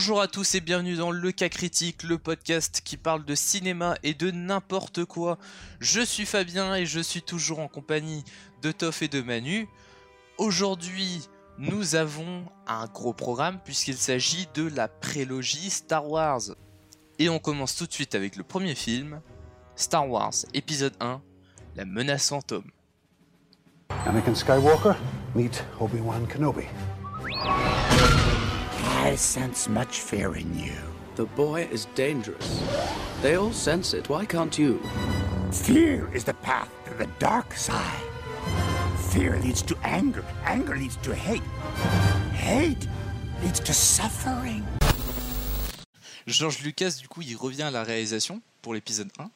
Bonjour à tous et bienvenue dans Le Cas Critique, le podcast qui parle de cinéma et de n'importe quoi. Je suis Fabien et je suis toujours en compagnie de Toff et de Manu. Aujourd'hui, nous avons un gros programme puisqu'il s'agit de la prélogie Star Wars. Et on commence tout de suite avec le premier film, Star Wars épisode 1, La menace fantôme. Anakin Skywalker, meet Obi-Wan Kenobi. I sense much fear in you. The boy is dangerous. They all sense it. Why can't you? Fear is the path to the dark side. Fear leads to anger. Anger leads to hate. Hate leads to suffering. George Lucas, du coup, il revient à la réalisation pour l'épisode 1.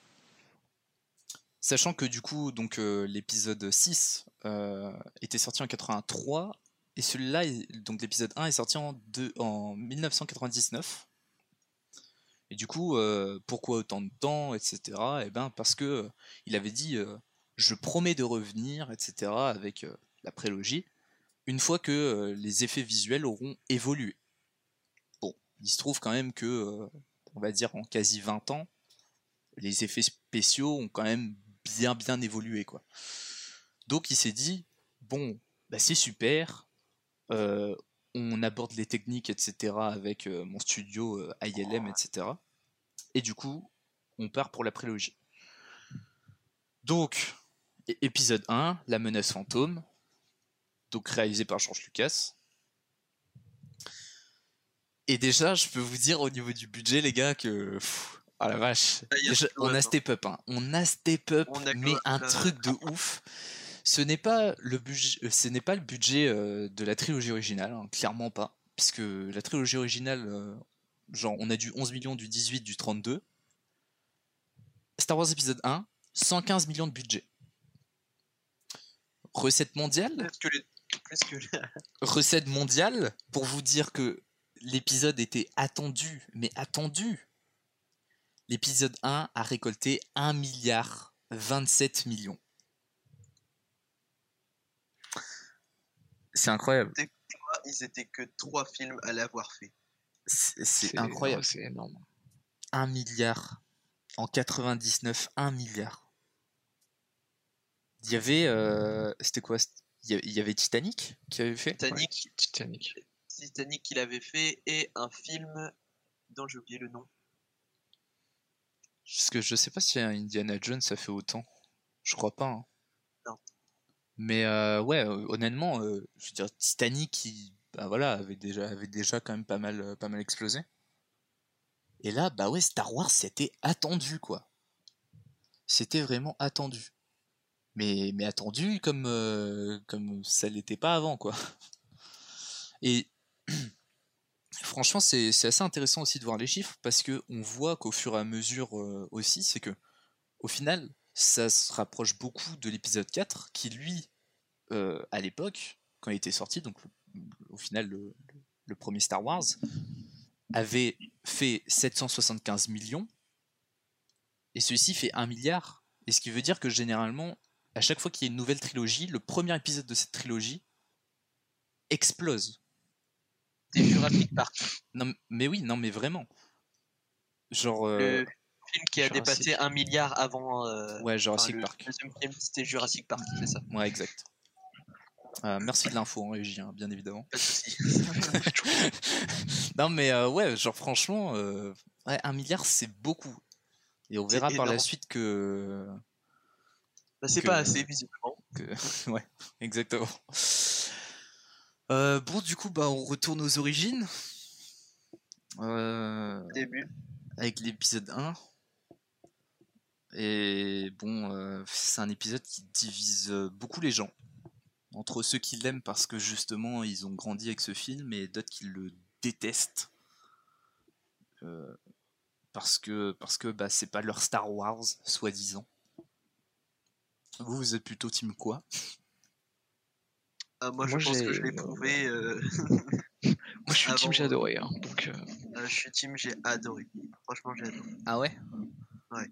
Sachant que du coup, donc euh, l'épisode 6 euh, était sorti en 83 et celui-là, donc l'épisode 1 est sorti en, deux- en 1999. Et du coup, euh, pourquoi autant de temps, etc. Eh ben parce que euh, il avait dit euh, je promets de revenir, etc. avec la prélogie, une fois que les effets visuels auront évolué. Bon, il se trouve quand même que, on va dire en quasi 20 ans, les effets spéciaux ont quand même bien bien évolué quoi. Donc il s'est dit bon, bah, c'est super, on aborde les techniques etc avec euh, mon studio euh, ILM etc. Et du coup, on part pour la prélogie. Donc, épisode 1, la menace fantôme, donc réalisé par George Lucas. Et déjà, je peux vous dire au niveau du budget, les gars, que. pff, Ah la vache. Ah, Déjà, on a step up, hein. On a step up, On a mais un truc de ouf. Ce n'est pas le budget, euh, ce n'est pas le budget euh, de la trilogie originale, hein, clairement pas, puisque la trilogie originale, euh, genre, on a du 11 millions, du 18, du 32. Star Wars épisode 1, 115 millions de budget. Recette mondiale, Plus que les... Plus que les... recette mondiale pour vous dire que l'épisode était attendu, mais attendu. L'épisode 1 a récolté 1 milliard 27 millions. C'est incroyable. Ils étaient que trois films à l'avoir fait. C'est incroyable. C'est énorme. 1 milliard. En 99, 1 milliard. Il y avait. euh, C'était quoi? Il y a- avait Titanic qui avait fait? Titanic, Titanic. Titanic qu'il avait fait et un film dont j'ai oublié le nom. Parce que je sais pas si Indiana Jones ça fait autant. Je crois pas. hein. Mais euh, ouais, honnêtement, je veux dire, Titanic, qui, bah voilà, avait déjà, avait déjà quand même pas mal, pas mal explosé. Et là, bah ouais, Star Wars, c'était attendu, quoi. C'était vraiment attendu. Mais, mais attendu comme, comme ça l'était pas avant, quoi. Et franchement, c'est assez intéressant aussi de voir les chiffres parce que on voit qu'au fur et à mesure aussi, c'est que au final, ça se rapproche beaucoup de l'épisode 4 qui, lui, euh, à l'époque, quand il était sorti, donc au final, le, premier Star Wars, avait fait 775 millions et celui-ci fait 1 milliard. Et ce qui veut dire que généralement, à chaque fois qu'il y a une nouvelle trilogie, le premier épisode de cette trilogie explose. Des Jurassic Park. Non, mais oui, non, mais vraiment. Genre. euh, film qui a Jurassic. dépassé un milliard avant. euh, ouais, enfin, Jurassic le Park. deuxième film, c'était Jurassic Park, c'est ça. Ouais, exact. Euh, merci de l'info régie, hein, bien évidemment. Pas de non, mais euh, ouais, genre franchement, euh, ouais, un milliard c'est beaucoup. Et on verra par la suite que. Bah, c'est pas assez, visiblement. que... ouais, exactement. Bon, du coup, bah, on retourne aux origines. Début. avec l'épisode 1. Et bon, euh, c'est un épisode qui divise euh, beaucoup les gens. Entre ceux qui l'aiment parce que justement ils ont grandi avec ce film et d'autres qui le détestent. Euh, parce que, parce que bah, c'est pas leur Star Wars, soi-disant. Vous, vous êtes plutôt team quoi? Moi, je pense que je l'ai prouvé. euh, Moi, je suis Avant- team, j'ai adoré. hein, donc, euh, euh, je suis team, j'ai adoré. Franchement, j'ai adoré. Ah ouais? Ouais.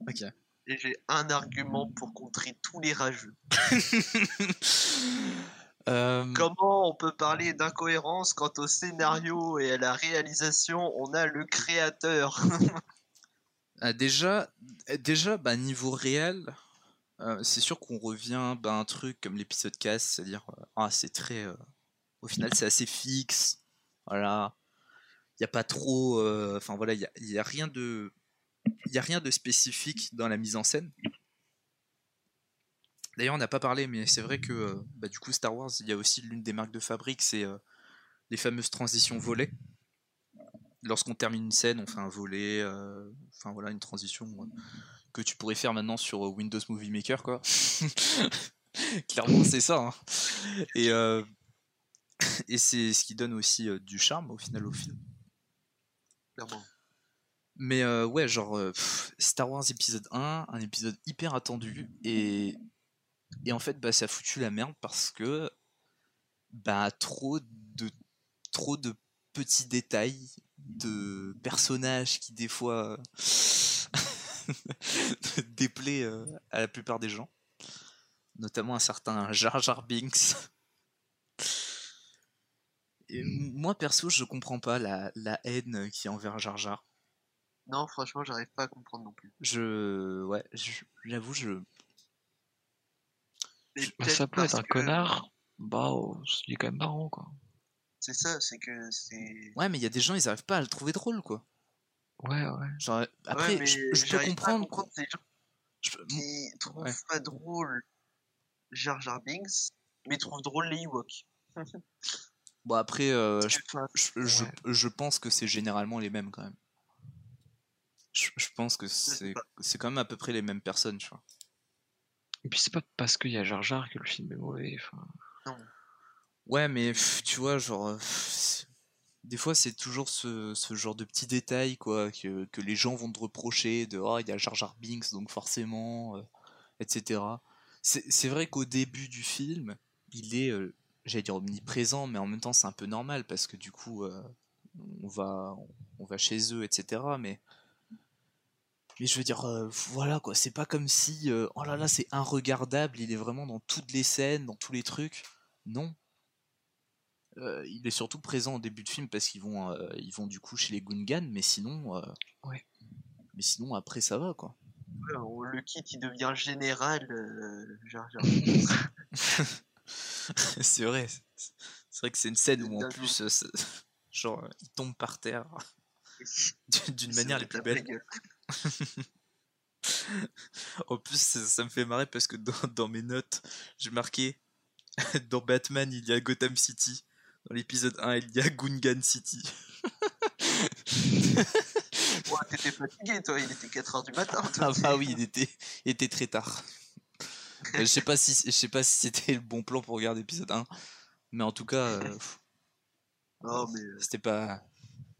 Ok. Et j'ai un argument pour contrer tous les rageux. Euh, Comment on peut parler d'incohérence quant au scénario et à la réalisation? On a le créateur. ah, déjà, déjà bah, niveau réel, euh, c'est sûr qu'on revient bah, à un truc comme l'épisode 4, c'est-à-dire, euh, ah, c'est très. au final, c'est assez fixe. Voilà. Il n'y a pas trop. Enfin, voilà, il n'y a rien de. Il y a rien de spécifique dans la mise en scène? D'ailleurs, on n'a pas parlé, mais c'est vrai que euh, bah, du coup, Star Wars, il y a aussi l'une des marques de fabrique, c'est euh, les fameuses transitions volées. Lorsqu'on termine une scène, on fait un volet, euh, enfin voilà, une transition que tu pourrais faire maintenant sur Windows Movie Maker, quoi. Clairement, c'est ça. hein. Et, et c'est ce qui donne aussi du charme au final au film. Clairement. Mais euh, ouais, genre euh, Star Wars épisode 1, un épisode hyper attendu et et en fait bah ça a foutu la merde parce que bah trop de trop de petits détails de personnages qui des fois déplaient euh, à la plupart des gens, notamment un certain Jar Jar Binks. Et moi perso, je comprends pas la, la haine qui est envers Jar Jar. Non, franchement, j'arrive pas à comprendre non plus. Je ouais, je- j'avoue je Mais peut-être ça peut être un que- connard. Bah, oh, c'est quand même marrant, quoi. C'est ça, c'est que c'est. Ouais, mais il y a des gens, ils arrivent pas à le trouver drôle, quoi. Ouais, ouais. Genre, après, Ouais, mais je, je peux j'arrive pas à comprendre. comprendre ces gens je peux- qui trouvent Ouais. pas drôle Jar Jar Binks, mais trouvent drôle les Ewoks. Bon, après, euh, je, Enfin, je, je- Ouais. je pense que c'est généralement les mêmes, quand même. Je, je pense que c'est quand même à peu près les mêmes personnes, tu vois. Et puis c'est pas parce qu'il y a Jar Jar que le film est mauvais. Enfin, Ouais, mais pff, tu vois, genre. euh, des fois, c'est toujours ce, ce genre de petits détails, quoi, que, que les gens vont te reprocher de Oh, il y a Jar Jar Binks, donc forcément, euh, etc. C'est c'est vrai qu'au début du film, il est, euh, j'allais dire omniprésent, mais en même temps, c'est un peu normal parce que du coup, euh, on, va, on va chez eux, etc. Mais. Mais je veux dire, euh, voilà quoi, c'est pas comme si, euh, oh là là, c'est inregardable, il est vraiment dans toutes les scènes, dans tous les trucs. Non, euh, il est surtout présent au début de film parce qu'ils vont, euh, ils vont du coup chez les Gungans, mais sinon, euh, Ouais. mais sinon après ça va quoi. ouais, on le quitte, il devient général euh, c'est vrai, c'est vrai que c'est une scène où en plus, euh, genre, il tombe par terre d'une- manière les plus belles. En plus, ça, ça me fait marrer parce que dans, dans mes notes, j'ai marqué dans Batman il y a Gotham City, dans l'épisode 1 il y a Gungan City. Ouais, T'étais fatigué, toi, il était 4h du matin. toi, Ah bah oui, il était, il était très tard. Euh, je sais pas si je sais pas si c'était le bon plan pour regarder l'épisode 1, mais en tout cas, euh, pff, Non, mais euh, c'était pas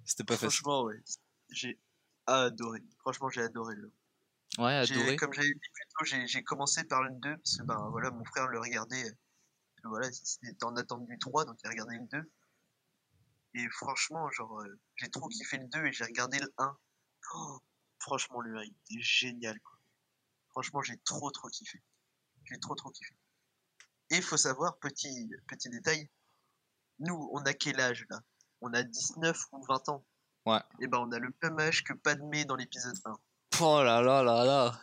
c'était pas facile. franchement, ouais. J'ai adoré. Franchement, j'ai adoré le. Ouais, J'ai- adoré. Comme j'avais dit plus tôt, j'ai commencé par le 2 parce que ben, voilà, mon frère le regardait. euh, Voilà, c'était en attente du 3, donc il regardait le 2. Et franchement, genre, euh, j'ai trop kiffé le 2 et j'ai regardé le 1. Oh, franchement, le 1, il était génial. Quoi. Franchement, j'ai trop trop kiffé. J'ai trop trop kiffé. Et il faut savoir, petit, petit détail, nous, on a quel âge là? On a 19 ou 20 ans. Ouais. Et ben, on a le même âge que Padmé dans l'épisode 1. Oh là là là là.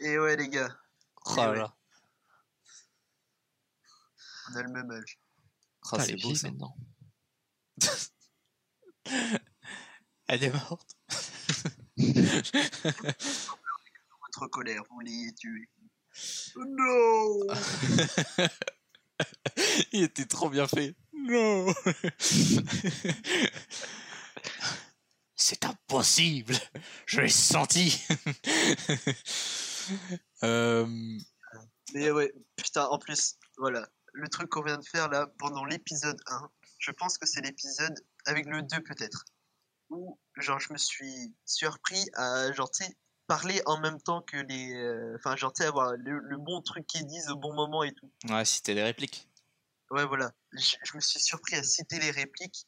Et ouais, les gars, Oh là ouais. là. on a le même âge. Oh, c'est elle est beau ça. maintenant. Elle est morte. Votre colère, vous l'ayez tué. Non il était trop bien fait. Non. C'est impossible. Je l'ai senti. Euh, Mais ouais, putain, en plus, voilà, le truc qu'on vient de faire là, pendant l'épisode 1, je pense que c'est l'épisode avec le 2 peut-être, où genre je me suis surpris à genre tu sais, parler en même temps que les... euh, Enfin genre tu sais, avoir le, le bon truc qu'ils disent au bon moment et tout. Ouais, c'était les répliques. Ouais voilà, je, je me suis surpris à citer les répliques.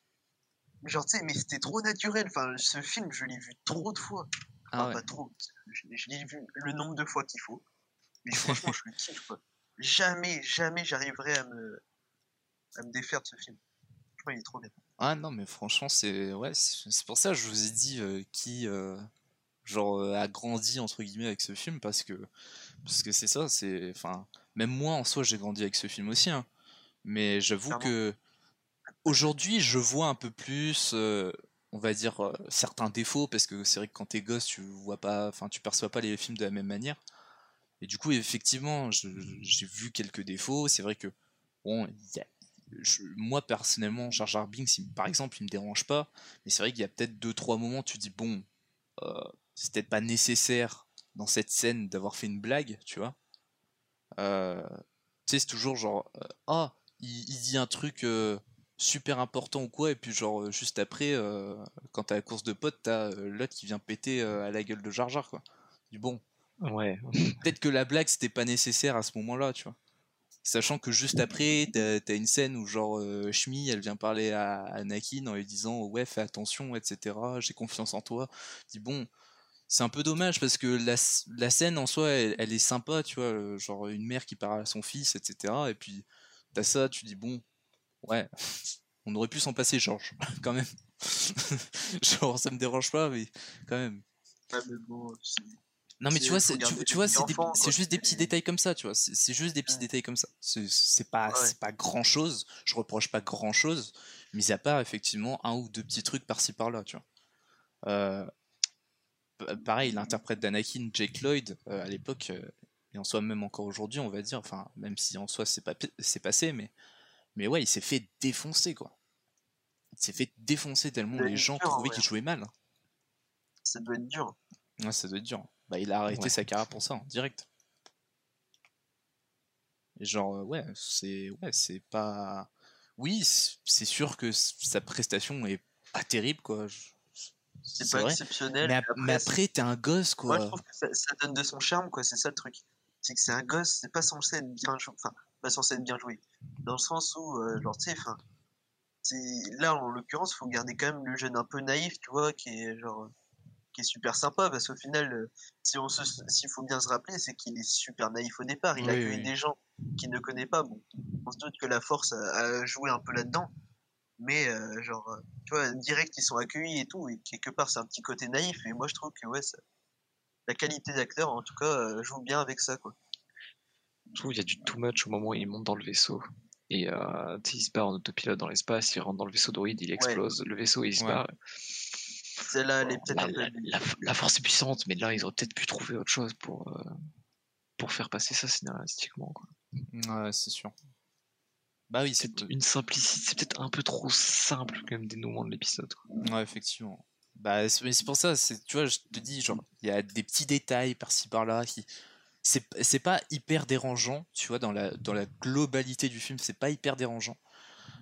Genre tu sais, mais c'était trop naturel, enfin ce film je l'ai vu trop de fois. Ah ouais. pas trop, je, je l'ai vu le nombre de fois qu'il faut. Mais franchement, je le kiffe. Quoi. Jamais, jamais j'arriverai à me, à me défaire de ce film. Franchement, il est trop bien. Ah non, mais franchement, c'est ouais, c'est pour ça que je vous ai dit euh, qui euh, genre euh, a grandi entre guillemets avec ce film parce que parce que c'est ça, c'est enfin même moi en soi j'ai grandi avec ce film aussi, hein. mais j'avoue que aujourd'hui je vois un peu plus, euh, on va dire euh, certains défauts parce que c'est vrai que quand t'es gosse tu vois pas, enfin tu perçois pas les films de la même manière. Et du coup effectivement j'ai vu quelques défauts. C'est vrai que bon, moi personnellement Jar Jar Binks il- par exemple il me dérange pas, mais c'est vrai qu'il y a peut-être deux trois moments où tu dis bon euh, c'est peut-être pas nécessaire dans cette scène d'avoir fait une blague, tu vois. Euh, tu sais, c'est toujours genre, ah, il, il dit un truc super important ou quoi, et puis genre, euh, juste après, euh, quand t'as la course de potes, t'as euh, l'autre qui vient péter euh, à la gueule de Jar Jar, quoi. Du bon, Ouais. peut-être que la blague c'était pas nécessaire à ce moment-là, tu vois. Sachant que juste après, t'as as une scène où genre Shmi, elle vient parler à Anakin en lui disant ouais fais attention, etc. J'ai confiance en toi. Dis bon, c'est un peu dommage parce que la, la scène en soi, elle, elle est sympa, tu vois, genre une mère qui parle à son fils, etc. Et puis t'as ça, tu dis bon, ouais, on aurait pu s'en passer, Georges, quand même. genre ça me dérange pas, mais quand même. Ouais, mais bon, Non mais tu vois, tu, vois, c'est, juste des petits détails comme ça, tu vois. C'est, juste des petits Ouais. détails comme ça. C'est, pas, Ouais. c'est pas grand chose. Je reproche pas grand chose, mis à part effectivement un ou deux petits trucs par-ci par-là, tu vois. Euh, pa- pareil, l'interprète d'Anakin, Jake Lloyd, euh, à l'époque, euh, et en soi même encore aujourd'hui, on va dire, enfin, même si en soi c'est pas, c'est passé, mais, mais ouais, il s'est fait défoncer, quoi. Il s'est fait défoncer tellement les gens dur, trouvaient ouais. qu'il jouait mal. ça doit être dur. Ouais, ça doit être dur. Bah, il a arrêté Ouais. sa carrière pour ça, en direct. Et genre, euh, ouais, c'est ouais, c'est pas. Oui, c'est sûr que sa prestation est pas terrible, quoi. Je- C'est pas vrai. exceptionnel. Mais, ap- mais après, t'es un gosse, Moi, je quoi. trouve que ça, ça donne de son charme, quoi. C'est ça le truc. C'est que c'est un gosse, c'est pas censé être bien joué. Enfin, pas censé être bien joué. Dans le sens où, euh, genre, tu sais, Là, en l'occurrence, faut garder quand même le jeune un peu naïf, tu vois, qui est genre. qui est super sympa, parce qu'au final, euh, si on se, s'il faut bien se rappeler, c'est qu'il est super naïf au départ. Il Oui, accueille oui. des gens qu'il ne connaît pas. Bon, on se doute que la force a, a joué un peu là-dedans. Mais, euh, genre, tu vois, direct, ils sont accueillis et tout, et quelque part, c'est un petit côté naïf, et moi, je trouve que, ouais, ça, la qualité d'acteur, en tout cas, joue bien avec ça, quoi. Je trouve qu'il y a du too much au moment où il monte dans le vaisseau. Et euh, il se barre en autopilote dans l'espace, il rentre dans le vaisseau droïde, il explose le vaisseau il se Ouais. barre. Celle-là, elle est peut-être La, la- la- la force est puissante, mais là, ils auraient peut-être pu trouver autre chose pour, euh, pour faire passer ça scénaristiquement. quoi. Ouais, c'est sûr. Bah oui, C'est c'est. une simplicité, c'est peut-être un peu trop simple quand même dénouement de l'épisode. Ouais, effectivement. Bah, c'est mais c'est pour ça, c'est, tu vois, je te dis, genre, il y a des petits détails par-ci par-là qui. C'est, pas hyper dérangeant, tu vois, dans la, dans la globalité du film, c'est pas hyper dérangeant.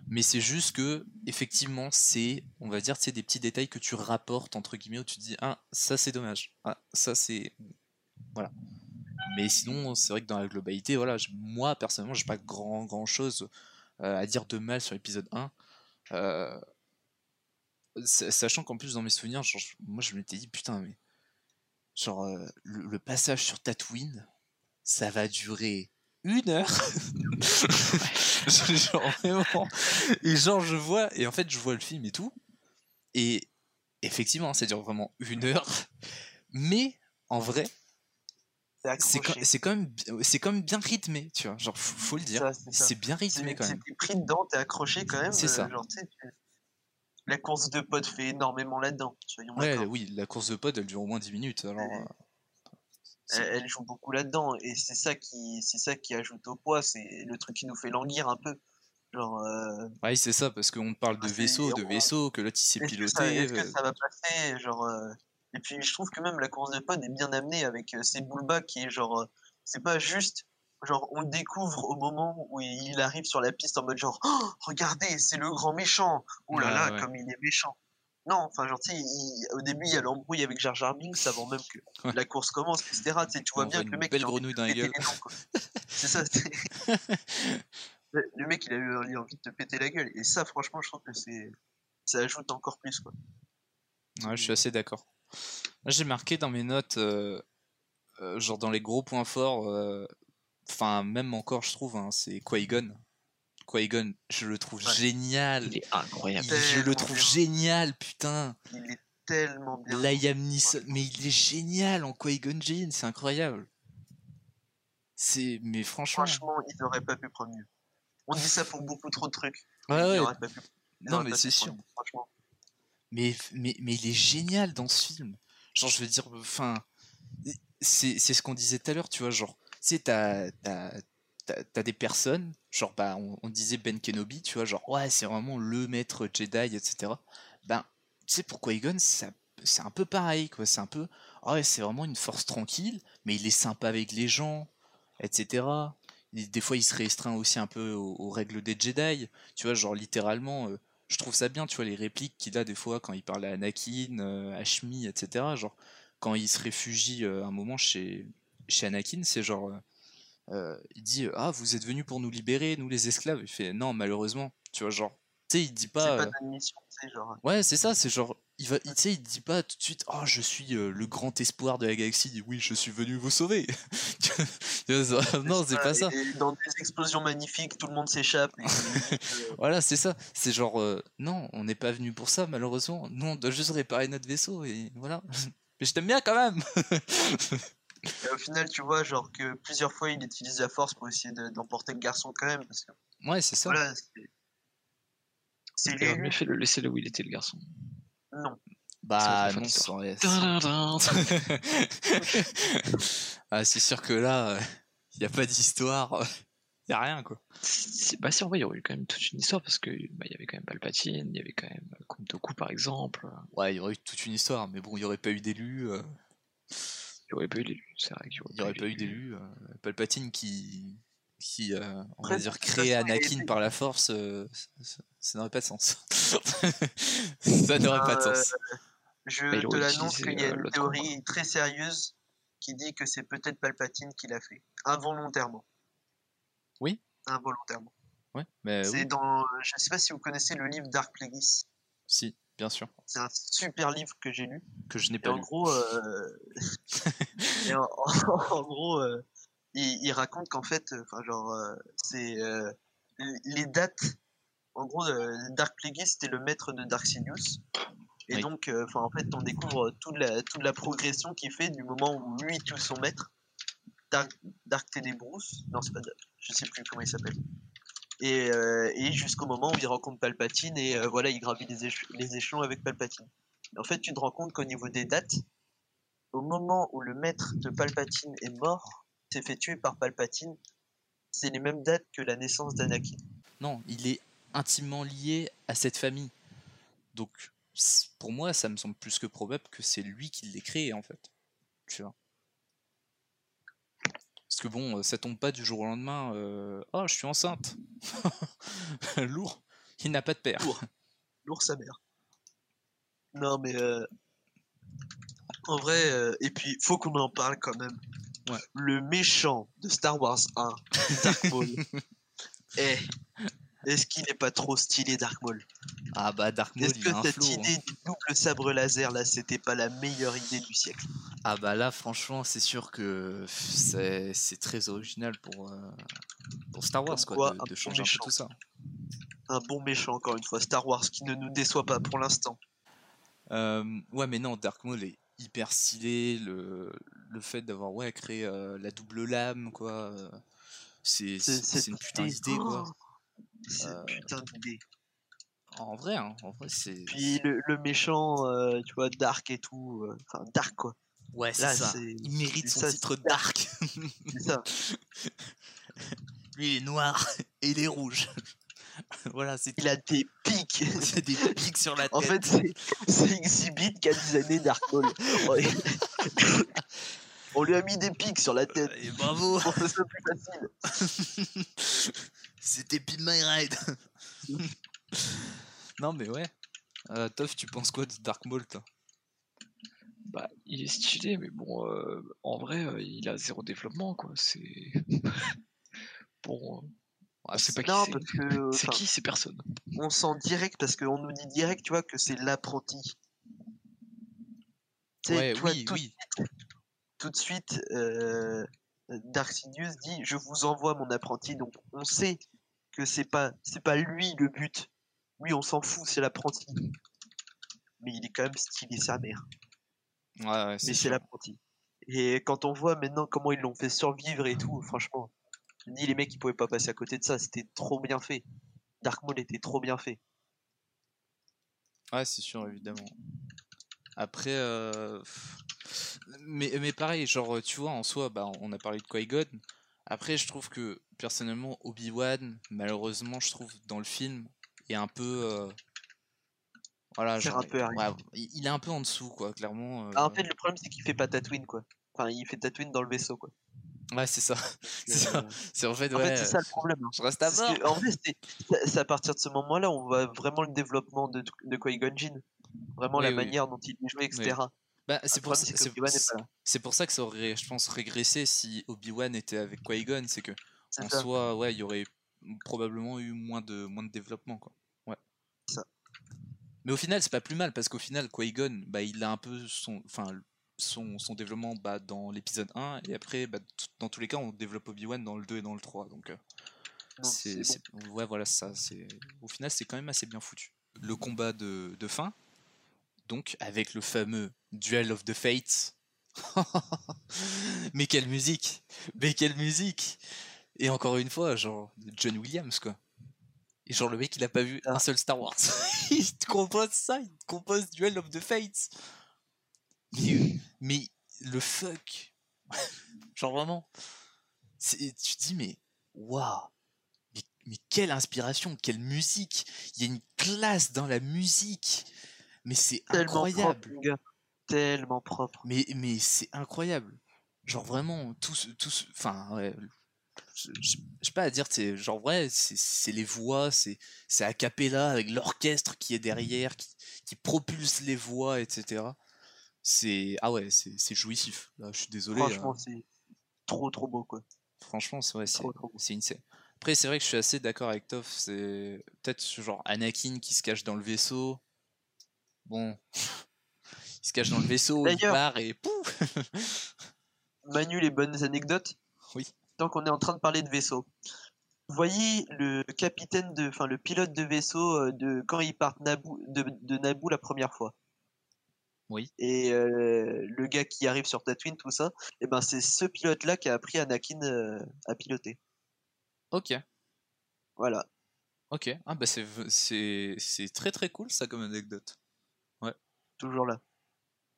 Mais c'est juste que, effectivement, c'est, on va dire, c'est des petits détails que tu rapportes, entre guillemets, où tu te dis, ah, ça c'est dommage. Ah, ça c'est. Voilà. Mais sinon, c'est vrai que dans la globalité, voilà, moi, personnellement, j'ai pas grand, grand chose euh, à dire de mal sur l'épisode 1. Euh, sa- sachant qu'en plus dans mes souvenirs genre, moi je m'étais dit putain mais genre euh, le passage sur Tatooine ça va durer une heure genre vraiment et genre je vois et en fait je vois le film et tout et effectivement ça dure vraiment une heure mais en vrai c'est quand, même bi- c'est quand même bien rythmé tu vois genre faut, faut le dire c'est bien rythmé quand même t'es pris dedans, t'es accroché quand même. C'est euh, ça. Genre, tu sais, tu- La course de potes fait énormément soyons ouais d'accord. oui la course de pod elle dure au moins 10 minutes alors Ouais. Euh, Elle, elle joue beaucoup là-dedans, et c'est ça qui, c'est ça qui ajoute au poids, c'est le truc qui nous fait languir un peu. Genre, euh, Ouais, c'est ça, parce qu'on parle de Ah, vaisseau, de vaisseau, que l'autre il s'est piloté. est-ce que euh, ça va passer genre, euh, Et puis je trouve que même la course de pod est bien amenée avec euh, ces bullbacks qui est genre, c'est pas juste, genre on le découvre au moment où il arrive sur la piste en mode genre, Oh, regardez, c'est le grand méchant, oh là Ouais, là, ouais. comme il est méchant. Non, enfin genre, tu sais, il- au début il y a l'embrouille avec Jar Jar Binks avant même que Ouais. la course commence, etc. Tu sais, tu vois On bien voit que le mec belle grenouille dans la gueule. C'est ça. le mec il a eu envie de te péter la gueule et ça franchement je trouve que c'est ça ajoute encore plus quoi. Ouais, je suis assez d'accord. J'ai marqué dans mes notes, euh, euh, genre dans les gros points forts, euh, enfin, même encore, je trouve, hein, c'est Qui-Gon. Qui-Gon, je le trouve Ouais. génial. Il est incroyable. Il- je le trouve bien. génial, putain. Il est tellement bien. Liam Neeson, mais il est génial en Qui-Gon Jinn, c'est incroyable. C'est, mais franchement, Franchement, ils n'auraient pas pu prendre mieux. On dit ça pour beaucoup trop de trucs. ouais, ouais. pas pu- Non, mais c'est sûr. mieux, Franchement. Mais, mais, mais il est génial dans ce film. Genre, je veux dire, enfin, c'est c'est ce qu'on disait tout à l'heure, tu vois, genre, tu sais, t'as t'as- t'as- t'as des personnes, genre, bah, on, disait Ben Kenobi, tu vois, genre, ouais, c'est vraiment le maître Jedi, etc. Ben, tu sais, pour Qui-Gon, c'est un peu pareil, quoi, c'est un peu, ah ouais, c'est vraiment une force tranquille, mais il est sympa avec les gens, etc. Et des fois, il se restreint aussi un peu aux, règles des Jedi, tu vois, genre, littéralement, euh, je trouve ça bien, tu vois, les répliques qu'il a des fois quand il parle à Anakin, euh, à Shmi, etc. Genre, quand il se réfugie euh, un moment chez, chez Anakin, c'est genre, euh, euh, il dit Ah, vous êtes venus pour nous libérer, nous les esclaves. Il fait Non, malheureusement, tu vois, genre, tu sais, il dit pas. pas euh, genre. Ouais, c'est ça, c'est genre, il va, il- il dit pas tout de suite, oh, je suis euh, le grand espoir de la galaxie, il dit, oui, je suis venu vous sauver. Non, c'est pas ça. Et dans des explosions magnifiques, tout le monde s'échappe. euh, Voilà, c'est ça. C'est genre, euh, non, on n'est pas venu pour ça, malheureusement. Nous, on doit juste réparer notre vaisseau et voilà. Mais je t'aime bien quand même. Et au final, tu vois, genre que plusieurs fois, il utilise la force pour essayer de- d'emporter le garçon quand même. Parce que ouais, c'est ça. voilà, c'est. C'est Il aurait l'élu. mieux fait de le laisser là où il était, le garçon. Non. Bah non, Tadadam. ah, c'est sûr que là, il n'y a pas d'histoire. Il n'y a rien, quoi. Bah si, en vrai, il y aurait eu quand même toute une histoire parce que bah, il y avait quand même Palpatine, il y avait quand même euh, Count Dooku par exemple. Ouais, il y aurait eu toute une histoire, mais bon, il n'y aurait pas eu d'élus. euh, Il n'y aurait pas eu l'élu, c'est vrai Il n'y aurait pas eu d'élus. euh, Palpatine qui, qui euh, on va dire, a Anakin par la force, euh, ça, ça n'aurait pas de sens. ça n'aurait pas de Euh, sens. Je Bah, il te l'annonce qu'il y a euh, une théorie très sérieuse qui dit que c'est peut-être Palpatine qui l'a fait. Involontairement. Oui. Involontairement. Ouais, mais c'est oui, dans. Je sais pas si vous connaissez le livre Dark Plagueis. si, bien sûr, C'est un super livre que j'ai lu. que je n'ai Et pas en lu. gros, euh, et en, en gros, euh, il, il raconte qu'en fait, euh, enfin genre, euh, c'est les dates. En gros, Dark Plagueis c'était le maître de Dark Sidious. Et Oui. donc, enfin en fait, on découvre toute la toute la progression qu'il fait du moment où lui tue son maître, Dark Dark Tenebrous. Non, c'est pas Dark, je sais plus comment il s'appelle. Et, euh, et jusqu'au moment où il rencontre Palpatine et euh, voilà, il gravit les, éche- les échelons avec Palpatine. En fait, tu te rends compte qu'au niveau des dates, au moment où le maître de Palpatine est mort, s'est fait tuer par Palpatine, c'est les mêmes dates que la naissance d'Anakin. Non, il est intimement lié à cette famille. Donc, pour moi, ça me semble plus que probable que c'est lui qui l'ait créé, en fait. Tu vois. Parce que bon, euh, ça tombe pas du jour au lendemain. euh, Oh, je suis enceinte. Lourd. Il n'a pas de père. Lourd. Lourd sa mère. Non mais euh, en vrai, euh, et puis faut qu'on en parle quand même. Ouais. Le méchant de Star Wars 1, Dark Maul. Eh, est-ce qu'il n'est pas trop stylé Dark Maul? Ah bah, Dark Maul, Est-ce il que a cette flow. hein. idée du double sabre laser là, c'était pas la meilleure idée du siècle? Ah bah là, franchement, c'est sûr que c'est c'est très original pour, euh, pour Star Wars, Comme quoi, quoi, de, bon changer un peu tout ça. Un bon méchant encore une fois, Star Wars qui ne nous déçoit pas pour l'instant. Euh, ouais, mais non, Dark Maul est hyper stylé. Le, le fait d'avoir ouais, créé euh, la double lame, quoi. c'est une putain idée, d'idée, quoi. Euh, putain d'idée. En vrai, hein, en vrai, c'est. Puis le, le méchant, euh, tu vois, Dark et tout, euh, enfin Dark quoi, Ouais, c'est ça. Il mérite son ça, titre Dark. c'est ça. Lui, il est noir et il est rouge. voilà, c'est Il a des pics. c'est des pics sur la tête. En fait, c'est- Exhibit qui a designé Dark Maul. Ouais. On lui a mis des pics sur la tête Et bravo pour que ce soit plus facile. C'était Pin My Ride Non, mais ouais. Euh, Toff, tu penses quoi de Dark Maul, toi? Bah, il est stylé, mais bon, euh, en vrai, euh, il a zéro développement, quoi. C'est. bon, euh, on sait pas qui Non, c'est. parce que C'est enfin, qui ces personnes on sent direct parce qu'on nous dit direct, tu vois, que c'est l'apprenti. Ouais, tu vois, oui, tout, oui. tout de suite, euh, Dark Sidious dit Je vous envoie mon apprenti. Donc, on sait que c'est pas c'est pas lui le but. Lui, on s'en fout, c'est l'apprenti. Mais il est quand même stylé sa mère. Ouais, ouais, Mais c'est l'apprenti. Et quand on voit maintenant comment ils l'ont fait survivre et tout, franchement, ni les mecs ils pouvaient pas passer à côté de ça, c'était trop bien fait. Dark Maul était trop bien fait. Ouais, c'est sûr, évidemment. Après, euh, mais pareil, genre, tu vois, en soi, bah, on a parlé de Qui-Gon. Après, je trouve que, personnellement, Obi-Wan, malheureusement, je trouve, dans le film, est un peu... euh, Voilà, genre, un peu ouais, il est un peu en dessous, quoi, clairement. Ah, en euh, fait, le problème c'est qu'il fait pas Tatooine quoi. Enfin, il fait Tatooine dans le vaisseau quoi. Ouais, c'est ça. C'est. Euh, en fait, En fait, c'est ça euh, le problème. hein. je reste à Parce mort. que, en vrai, c'est à partir de ce moment-là on voit vraiment le développement de, de Qui-Gon Jinn. Vraiment Oui, la oui. manière dont il est joué, etc. Bah, c'est pour, ça- pour que ça aurait, je pense, régressé si Obi-Wan était avec Qui-Gon, c'est que en ça. soi, ouais, il y aurait probablement eu moins de, moins de développement, quoi. Ouais. Ça. Mais au final, c'est pas plus mal parce qu'au final, Qui-Gon, bah, il a un peu son, enfin, son, son développement bah, dans l'épisode 1 et après, bah, dans tous les cas, on développe Obi-Wan dans le 2 et dans le 3, donc. euh, c'est, ouais, voilà, ça. C'est au final, c'est quand même assez bien foutu. Le combat de, de fin, donc avec le fameux Duel of the Fates. mais quelle musique Mais quelle musique Et encore une fois, genre John Williams quoi. Et genre le mec il a pas vu un seul Star Wars. il te compose ça, il te compose Duel of the Fates. Mais, le fuck. genre vraiment. Tu te dis mais waouh. Mais quelle inspiration, quelle musique. Il y a une classe dans la musique. Mais c'est incroyable. propre, gars. Tellement propre. Mais, mais c'est incroyable. Genre vraiment, tout ce- Enfin, ouais. Sais pas à dire, c'est genre vrai, c'est c'est les voix, c'est c'est a cappella avec l'orchestre qui est derrière, qui, qui propulse les voix, etc. C'est. Ah ouais, c'est jouissif. Là, je suis désolé. Franchement, hein. c'est trop trop beau quoi. Franchement, c'est ouais, c'est insane. Après, c'est vrai que je suis assez d'accord avec Toff. C'est peut-être ce genre Anakin qui se cache dans le vaisseau. Bon, il se cache dans le vaisseau, il part et pouf Manu, les bonnes anecdotes. Oui. Tant qu'on est en train de parler de vaisseau. Vous voyez le capitaine de, enfin le pilote de vaisseau euh, de quand ils partent Naboo, de, de Naboo la première fois. Oui. Et euh, le gars qui arrive sur Tatooine, tout ça, et ben c'est ce pilote-là qui a appris Anakin euh, à piloter. Ok, Voilà. ok. Ah bah c'est très très cool ça comme anecdote. Toujours là.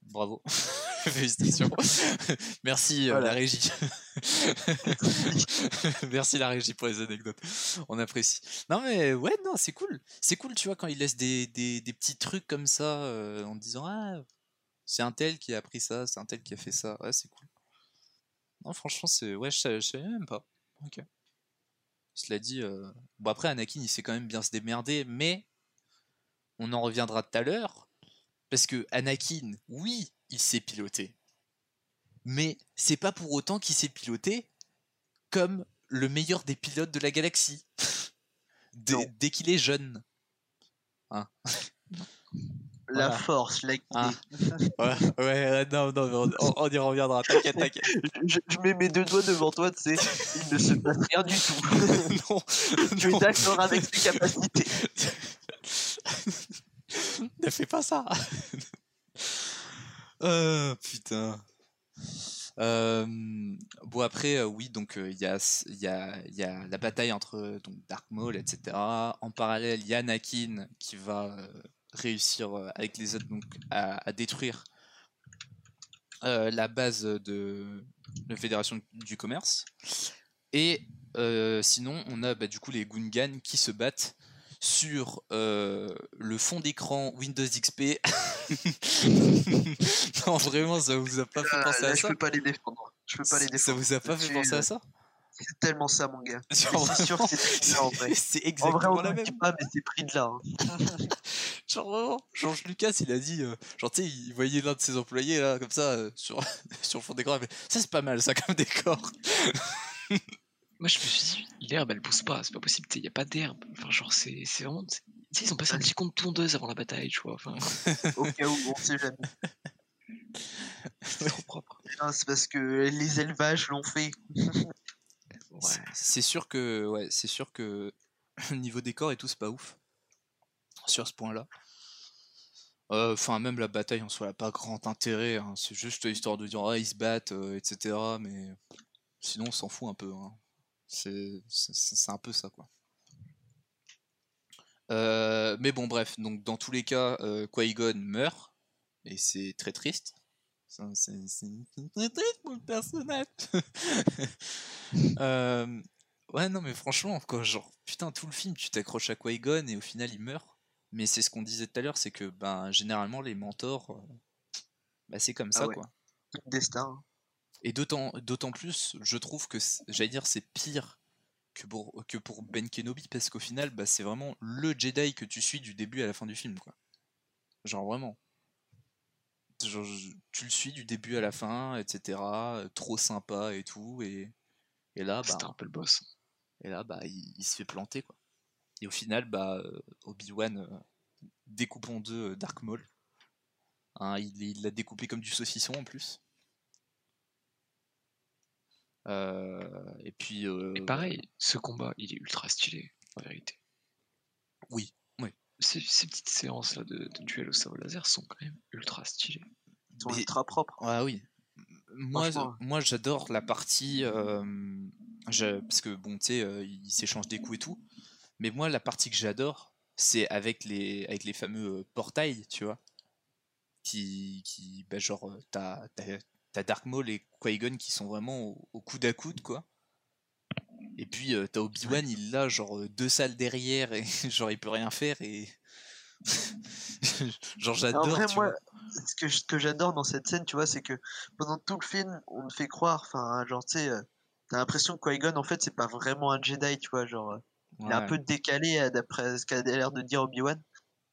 Bravo. Félicitations. Merci euh, Voilà. la régie. Merci la régie pour les anecdotes. On apprécie. Non mais ouais, non, c'est cool. C'est cool, tu vois, quand ils laissent des, des, des petits trucs comme ça euh, en disant Ah, c'est un tel qui a appris ça, c'est un tel qui a fait ça. Ouais, c'est cool. Non, franchement, c'est. Ouais, je savais, je savais même pas. Ok. Cela dit, euh, bon après, Anakin, il sait quand même bien se démerder, mais on en reviendra tout à l'heure. Parce que Anakin, oui, il sait piloter. Mais c'est pas pour autant qu'il sait piloter comme le meilleur des pilotes de la galaxie. Dès, qu'il est jeune. La Voilà. force, la. Ah. Ouais, ouais, non, non, mais on, on- y reviendra. T'inquiète, t'inquiète. Je, je mets mes deux doigts devant toi, tu sais, il ne se passe rien du tout. non, tu es d'accord avec ses capacités. ne fais pas ça. Euh, putain. Euh, bon après euh, oui donc il y, a, la bataille entre donc Dark Maul etc. En parallèle il y a Anakin qui va réussir avec les autres à, détruire la base de la Fédération du commerce. Et sinon on a bah, du coup les Gungans qui se battent sur euh, le fond d'écran Windows XP. non, vraiment, ça vous a pas fait Là, penser là, à je ça peux pas les défendre. Je peux pas les Ça défendre. vous a pas fait penser à ça C'est tellement ça, mon gars. C'est sûr que c'est là, en vrai. C'est En exactement vrai, on la ne même. pas, mais c'est pris de là. hein. Genre vraiment, Georges Lucas, il a dit, euh, genre tu sais, il voyait l'un de ses employés là, comme ça, euh, sur, sur le fond d'écran, il fait, ça c'est pas mal, ça comme décor. Moi, je me suis dit, l'herbe, elle pousse pas, c'est pas possible, il y a pas d'herbe. Enfin, genre, c'est vraiment. ils ont passé un petit compte tondeuse avant la bataille, tu vois. Enfin, Au cas où, on sait jamais. c'est trop propre. C'est parce que les élevages l'ont fait. Ouais. C'est sûr que, ouais, c'est sûr que niveau décor et tout, c'est pas ouf. Sur ce point-là. Euh, Enfin, même la bataille en soi, elle a pas grand intérêt. hein. C'est juste histoire de dire, ah, ils se battent, euh, etc. Mais sinon, on s'en fout un peu. hein. C'est un peu ça, quoi. Euh, mais bon, bref. Donc, dans tous les cas, euh, Qui-Gon meurt. Et c'est très triste. C'est très triste pour le personnage. Euh, ouais, non, mais franchement, quoi, genre, putain, tout le film, tu t'accroches à Qui-Gon et au final, il meurt. Mais c'est ce qu'on disait tout à l'heure, c'est que ben, généralement, les mentors, bah, c'est comme Ah ça, ouais. quoi. Destin. Et d'autant d'autant plus, je trouve que, c'est- j'allais dire, c'est pire que pour, que pour Ben Kenobi, parce qu'au final, bah, c'est vraiment le Jedi que tu suis du début à la fin du film, quoi. Genre, vraiment. Genre, tu le suis du début à la fin, etc. Trop sympa et tout, et, et là, bah, un peu le boss. et là, bah, il, il se fait planter, quoi. Et au final, bah, euh, Obi-Wan euh, découpe en deux euh, Dark Maul. Hein, il l'a découpé comme du saucisson en plus. Euh, et puis. euh, Et pareil, ce combat, il est ultra stylé, en vérité. Oui, oui. Ces, ces petites séances là de, de duel au sabre laser sont quand même ultra stylées. Ils sont Mais- ultra propres. Ah oui. Moi, moi j'adore la partie. euh, je- parce que, bon, tu sais, euh, ils s'échangent des coups et tout. Mais moi, la partie que j'adore, c'est avec les, avec les fameux portails, tu vois. Qui. qui bah, genre, t'as t'as- Dark Maul et Qui-Gon qui sont vraiment au, au coude à coude, quoi. Et puis, euh, t'as Obi-Wan, il l'a, genre, euh, deux salles derrière, et genre, il peut rien faire, et. genre, En j'adore. vrai, tu moi, vois. ce que, ce que j'adore dans cette scène, tu vois, c'est que pendant tout le film, on me fait croire, enfin, genre, tu sais, euh, t'as l'impression que Qui-Gon, en fait, c'est pas vraiment un Jedi, tu vois, genre, il est un peu décalé d'après ce qu'a l'air de dire Obi-Wan.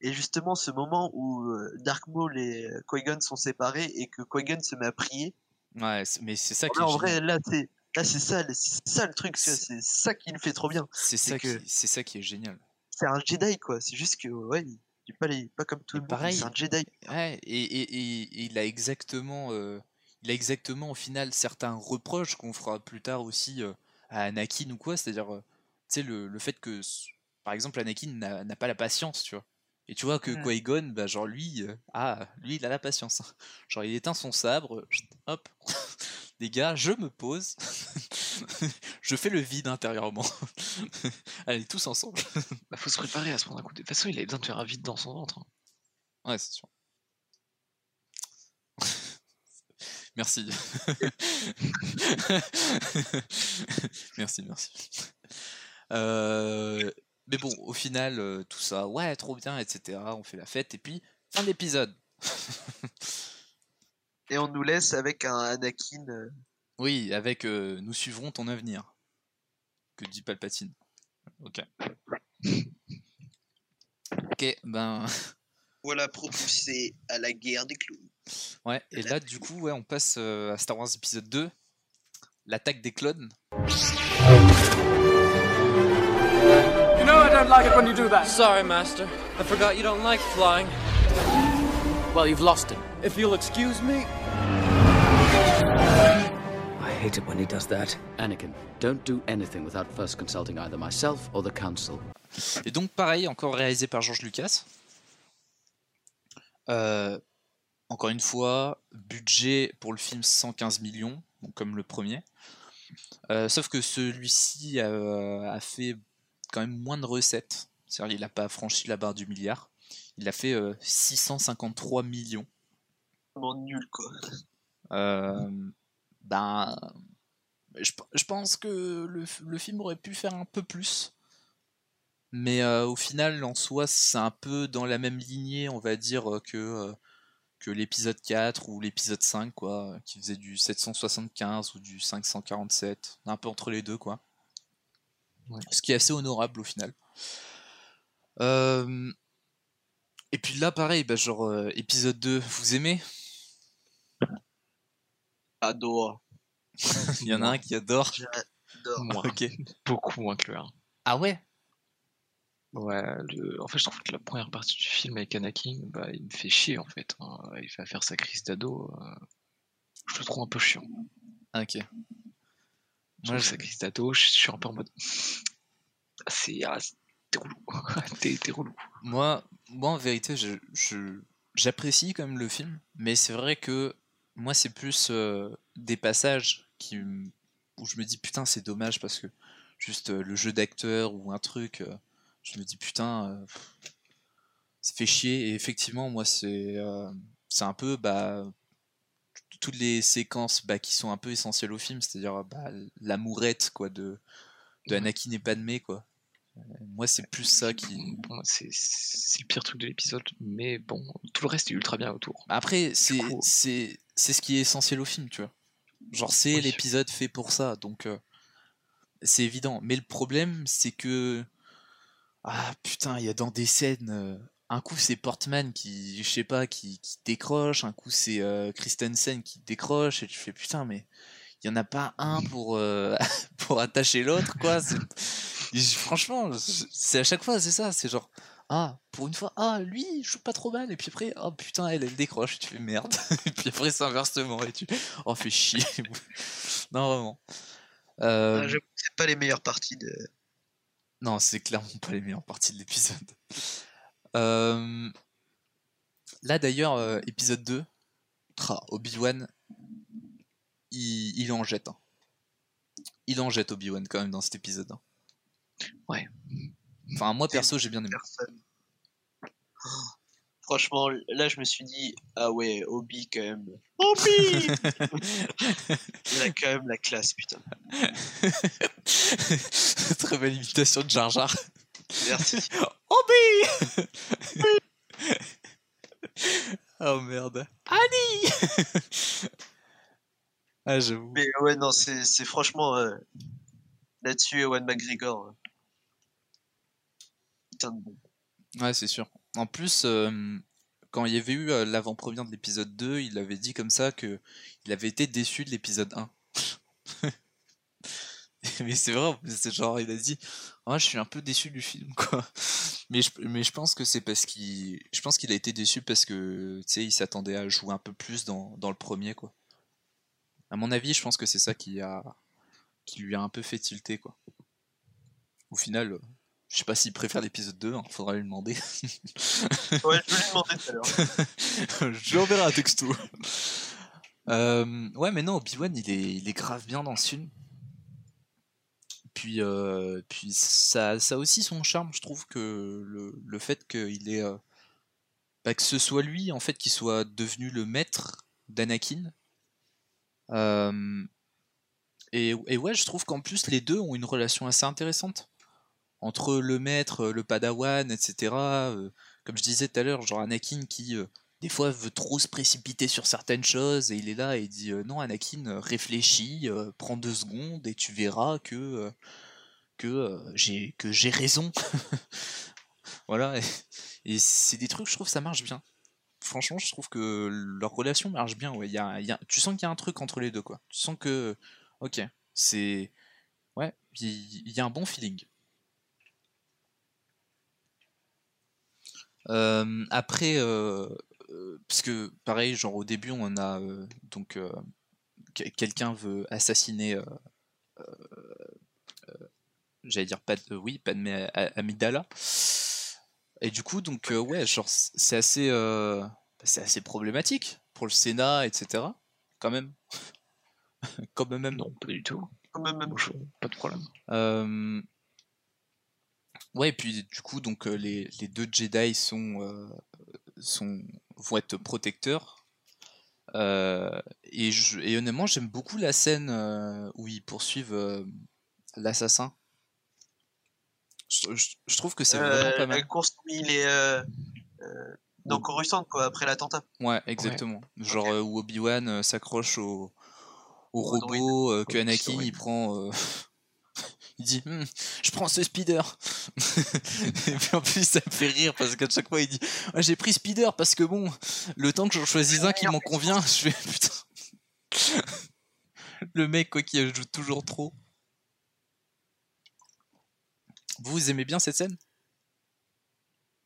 Et justement, ce moment où euh, Dark Maul et euh, Qui-Gon sont séparés et que Qui-Gon se met à prier, Ouais, mais c'est ça qui là, en vrai, là, c'est là, c'est ça, ça le truc, C'est- ça qui le fait trop bien. C'est ça, que- c'est ça qui est génial. C'est un Jedi, quoi. C'est juste que, ouais, il, il est pas, les- pas comme tout le monde, pareil, c'est un Jedi. Ouais, et, et- et- et il a exactement, euh, il a exactement au final certains reproches qu'on fera plus tard aussi euh, à Anakin ou quoi, c'est-à-dire, euh, tu sais, le, le fait que, par exemple, Anakin n'a n'a pas la patience, tu vois. Et tu vois que Mm. Qui-Gon, bah, genre lui, euh, ah, lui, il a la patience. Genre, il éteint son sabre, hop, les gars, je me pose, je fais le vide intérieurement. Allez, tous ensemble. Bah, faut se préparer à se prendre un coup de. De toute façon, il avait besoin de faire un vide dans son ventre. hein. Ouais, c'est sûr. Merci. merci, merci. Euh, mais bon, au final, euh, tout ça, ouais, trop bien, etc. On fait la fête, et puis, fin d'épisode. Et on nous laisse avec un Anakin. euh, Oui, avec euh, Nous suivrons ton avenir. Que dit Palpatine. Ok. Ok, ben. Voilà, propulsé à la guerre des clowns. Ouais, et là, du coup, ouais, on passe à Star Wars épisode 2, l'attaque des clones. Don't like it when you do that. Sorry, Master. I forgot you don't like flying. Well, you've lost him. If you'll excuse me. I hate it when he does that. Anakin, don't do anything without first consulting either myself or the Council. Et donc, pareil, encore réalisé par George Lucas. Euh, encore une fois, budget pour le film 115 millions, donc comme le premier. Euh, sauf que celui-ci a, a fait quand même moins de recettes. C'est-à-dire qu'il n'a pas franchi la barre du milliard. Il a fait euh, 653 millions. Vraiment nul, quoi. Euh, ben, je, je pense que le, film aurait pu faire un peu plus. Mais euh, au final, en soi, c'est un peu dans la même lignée, on va dire, euh, que, euh, que l'épisode 4 ou l'épisode 5, quoi, qui faisait du 775 ou du 547, un peu entre les deux, quoi. Ce qui est assez honorable au final. Euh, et puis là, pareil, bah, genre, euh, épisode 2, vous aimez? Adore. Il y en a un qui adore. J'adore. Ok. Beaucoup moins que le 1. Ah ouais? Ouais, le... en fait, je trouve que la première partie du film avec Anakin, bah, il me fait chier en fait. hein. Il fait faire sa crise d'ado. euh, Je le trouve un peu chiant. Ah, ok. Moi, je- d'ado, je suis un peu en mode. C'est ah, t'es relou. t'es, t'es relou. Moi, moi, en vérité, je, je- j'apprécie quand même le film, mais c'est vrai que moi, c'est plus euh, des passages qui, où je me dis putain, c'est dommage parce que juste euh, le jeu d'acteur ou un truc, euh, je me dis putain, ça fait chier. Et effectivement, moi, c'est c'est un peu bah, toutes les séquences bah, qui sont un peu essentielles au film, c'est-à-dire bah, l'amourette quoi de, de Anakin et Padmé quoi. Euh, Moi, c'est plus ça qui. Bon, c'est, le pire truc de l'épisode, mais bon, tout le reste est ultra bien autour. Après, c'est coup- c'est c'est ce qui est essentiel au film, tu vois. Genre, c'est Oui. l'épisode fait pour ça, donc euh, c'est évident. Mais le problème, c'est que ah putain, il y a dans des scènes, euh, un coup c'est Portman qui, je sais pas, qui, qui décroche, un coup c'est euh, Christensen qui décroche, et tu fais putain, mais il y en a pas un pour euh, pour attacher l'autre, quoi. Franchement, c'est à chaque fois, c'est ça, c'est genre ah, pour une fois, ah, lui, il joue pas trop mal, et puis après, oh putain, elle, elle décroche, et tu fais merde. et puis après, c'est inversement, et tu, oh, fais chier. non, vraiment. Euh, Ah, c'est pas les meilleures parties de. non, c'est clairement pas les meilleures parties de l'épisode. Euh, Là, d'ailleurs, euh, épisode 2, tra, Obi-Wan, il, il en jette. hein. Il en jette Obi-Wan quand même dans cet épisode. hein. Ouais. Enfin, moi perso, j'ai bien aimé. Personne. Oh, Franchement, là, je me suis dit, ah ouais, Obi quand même. Obi Il a quand même la classe, putain. Très belle imitation de Jar Jar. Merci. Obi Oh merde. Annie Ah j'avoue. Mais ouais, non, c'est c'est franchement. euh, Là-dessus, Ewan McGregor. euh, Putain de bon. Ouais c'est sûr. En plus, euh, quand il y avait eu l'avant-première de l'épisode 2, il avait dit comme ça que il avait été déçu de l'épisode 1. mais c'est vrai, c'est genre il a dit Ah, je suis un peu déçu du film quoi. Mais je, mais je pense que c'est parce qu'il je pense qu'il a été déçu parce que tu sais il s'attendait à jouer un peu plus dans, dans le premier quoi. À mon avis, je pense que c'est ça qui a qui lui a un peu fait tilter quoi. Au final, euh, je sais pas s'il préfère l'épisode 2, hein, faudra lui demander. Ouais, je vais lui demander tout à l'heure. je lui enverrai un texto. Euh, ouais, mais non, Obi-Wan, il est, il est grave bien dans ce film. Puis, euh, puis ça, ça a aussi son charme, je trouve, que le, le fait qu'il est. euh, bah, que ce soit lui, en fait, qui soit devenu le maître d'Anakin. Et, et ouais, je trouve qu'en plus, les deux ont une relation assez intéressante. Entre le maître, le padawan, etc. euh, comme je disais tout à l'heure, genre Anakin qui euh, des fois veut trop se précipiter sur certaines choses et il est là et il dit euh, non Anakin euh, réfléchis, euh, prends deux secondes et tu verras que que j'ai raison. voilà et, c'est des trucs je trouve ça marche bien. Franchement je trouve que leur relation marche bien ouais. Tu sens qu'il y a un truc entre les deux quoi. Tu sens que ok c'est ouais il y a un bon feeling. Après, parce que pareil, genre au début, on a euh, donc euh, que- quelqu'un veut assassiner, euh, euh, euh, j'allais dire pas, oui, A- A- Amidala. Et du coup, donc euh, ouais, genre c'est assez, euh, c'est assez problématique pour le Sénat, etc. Quand même, quand même. Non, pas du tout. Quand même, même. Pas de problème. Euh, Ouais, et puis du coup, donc euh, les, les deux Jedi sont, euh, sont vont être protecteurs. Euh, et, je, et honnêtement, j'aime beaucoup la scène euh, où ils poursuivent euh, l'assassin. Je, je- je trouve que c'est Euh, vraiment pas la mal. course où il est euh, euh, dans Coruscant, quoi, après l'attentat. Ouais, exactement. Genre où Obi-Wan euh, s'accroche au, au Au robot, euh, que Anakin il prend. euh, il dit Hmm, Je prends ce speeder. Et puis en plus, ça me fait rire parce qu'à chaque fois il dit Ouais, J'ai pris speeder parce que bon, le temps que j'en choisisse un qui m'en convient, je fais Putain. Le mec, quoi, qui ajoute toujours trop. Vous, vous aimez bien cette scène?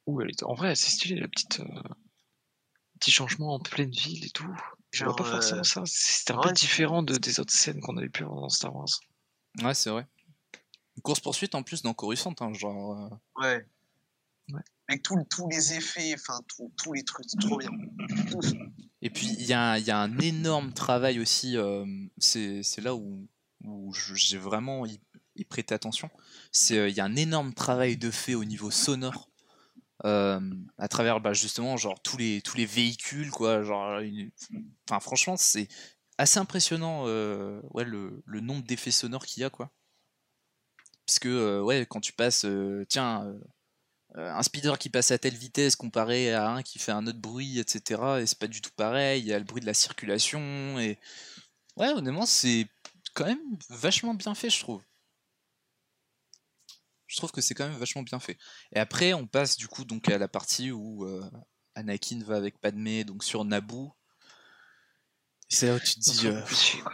Ouh, elle est... En vrai, c'est stylé, la petite. euh, Petit changement en pleine ville et tout. Je vois pas forcément euh, ça. C'était un ouais, peu différent de, des autres scènes qu'on avait pu voir dans Star Wars. Ouais, c'est vrai. Une course poursuite en plus dans Coruscant, hein, genre. euh, Ouais. Ouais. Avec tous les effets, enfin tous les trucs, c'est trop bien. Et puis il y y a un énorme travail aussi, euh, c'est là où, où j'ai vraiment y, y prêté attention. Euh, il y a un énorme travail de fait au niveau sonore. euh, à travers bah, justement genre tous les tous les véhicules quoi genre une- enfin franchement c'est assez impressionnant ouais le, le nombre d'effets sonores qu'il y a quoi parce que euh, ouais quand tu passes euh, tiens euh, un speeder qui passe à telle vitesse comparé à un qui fait un autre bruit, etc. Et c'est pas du tout pareil. Il y a le bruit de la circulation et ouais, honnêtement, c'est quand même vachement bien fait, je trouve. Je trouve que c'est quand même vachement bien fait. Et après, on passe du coup donc à la partie où euh, Anakin va avec Padmé donc sur Naboo. C'est là où tu te dis. Euh, plus sûr.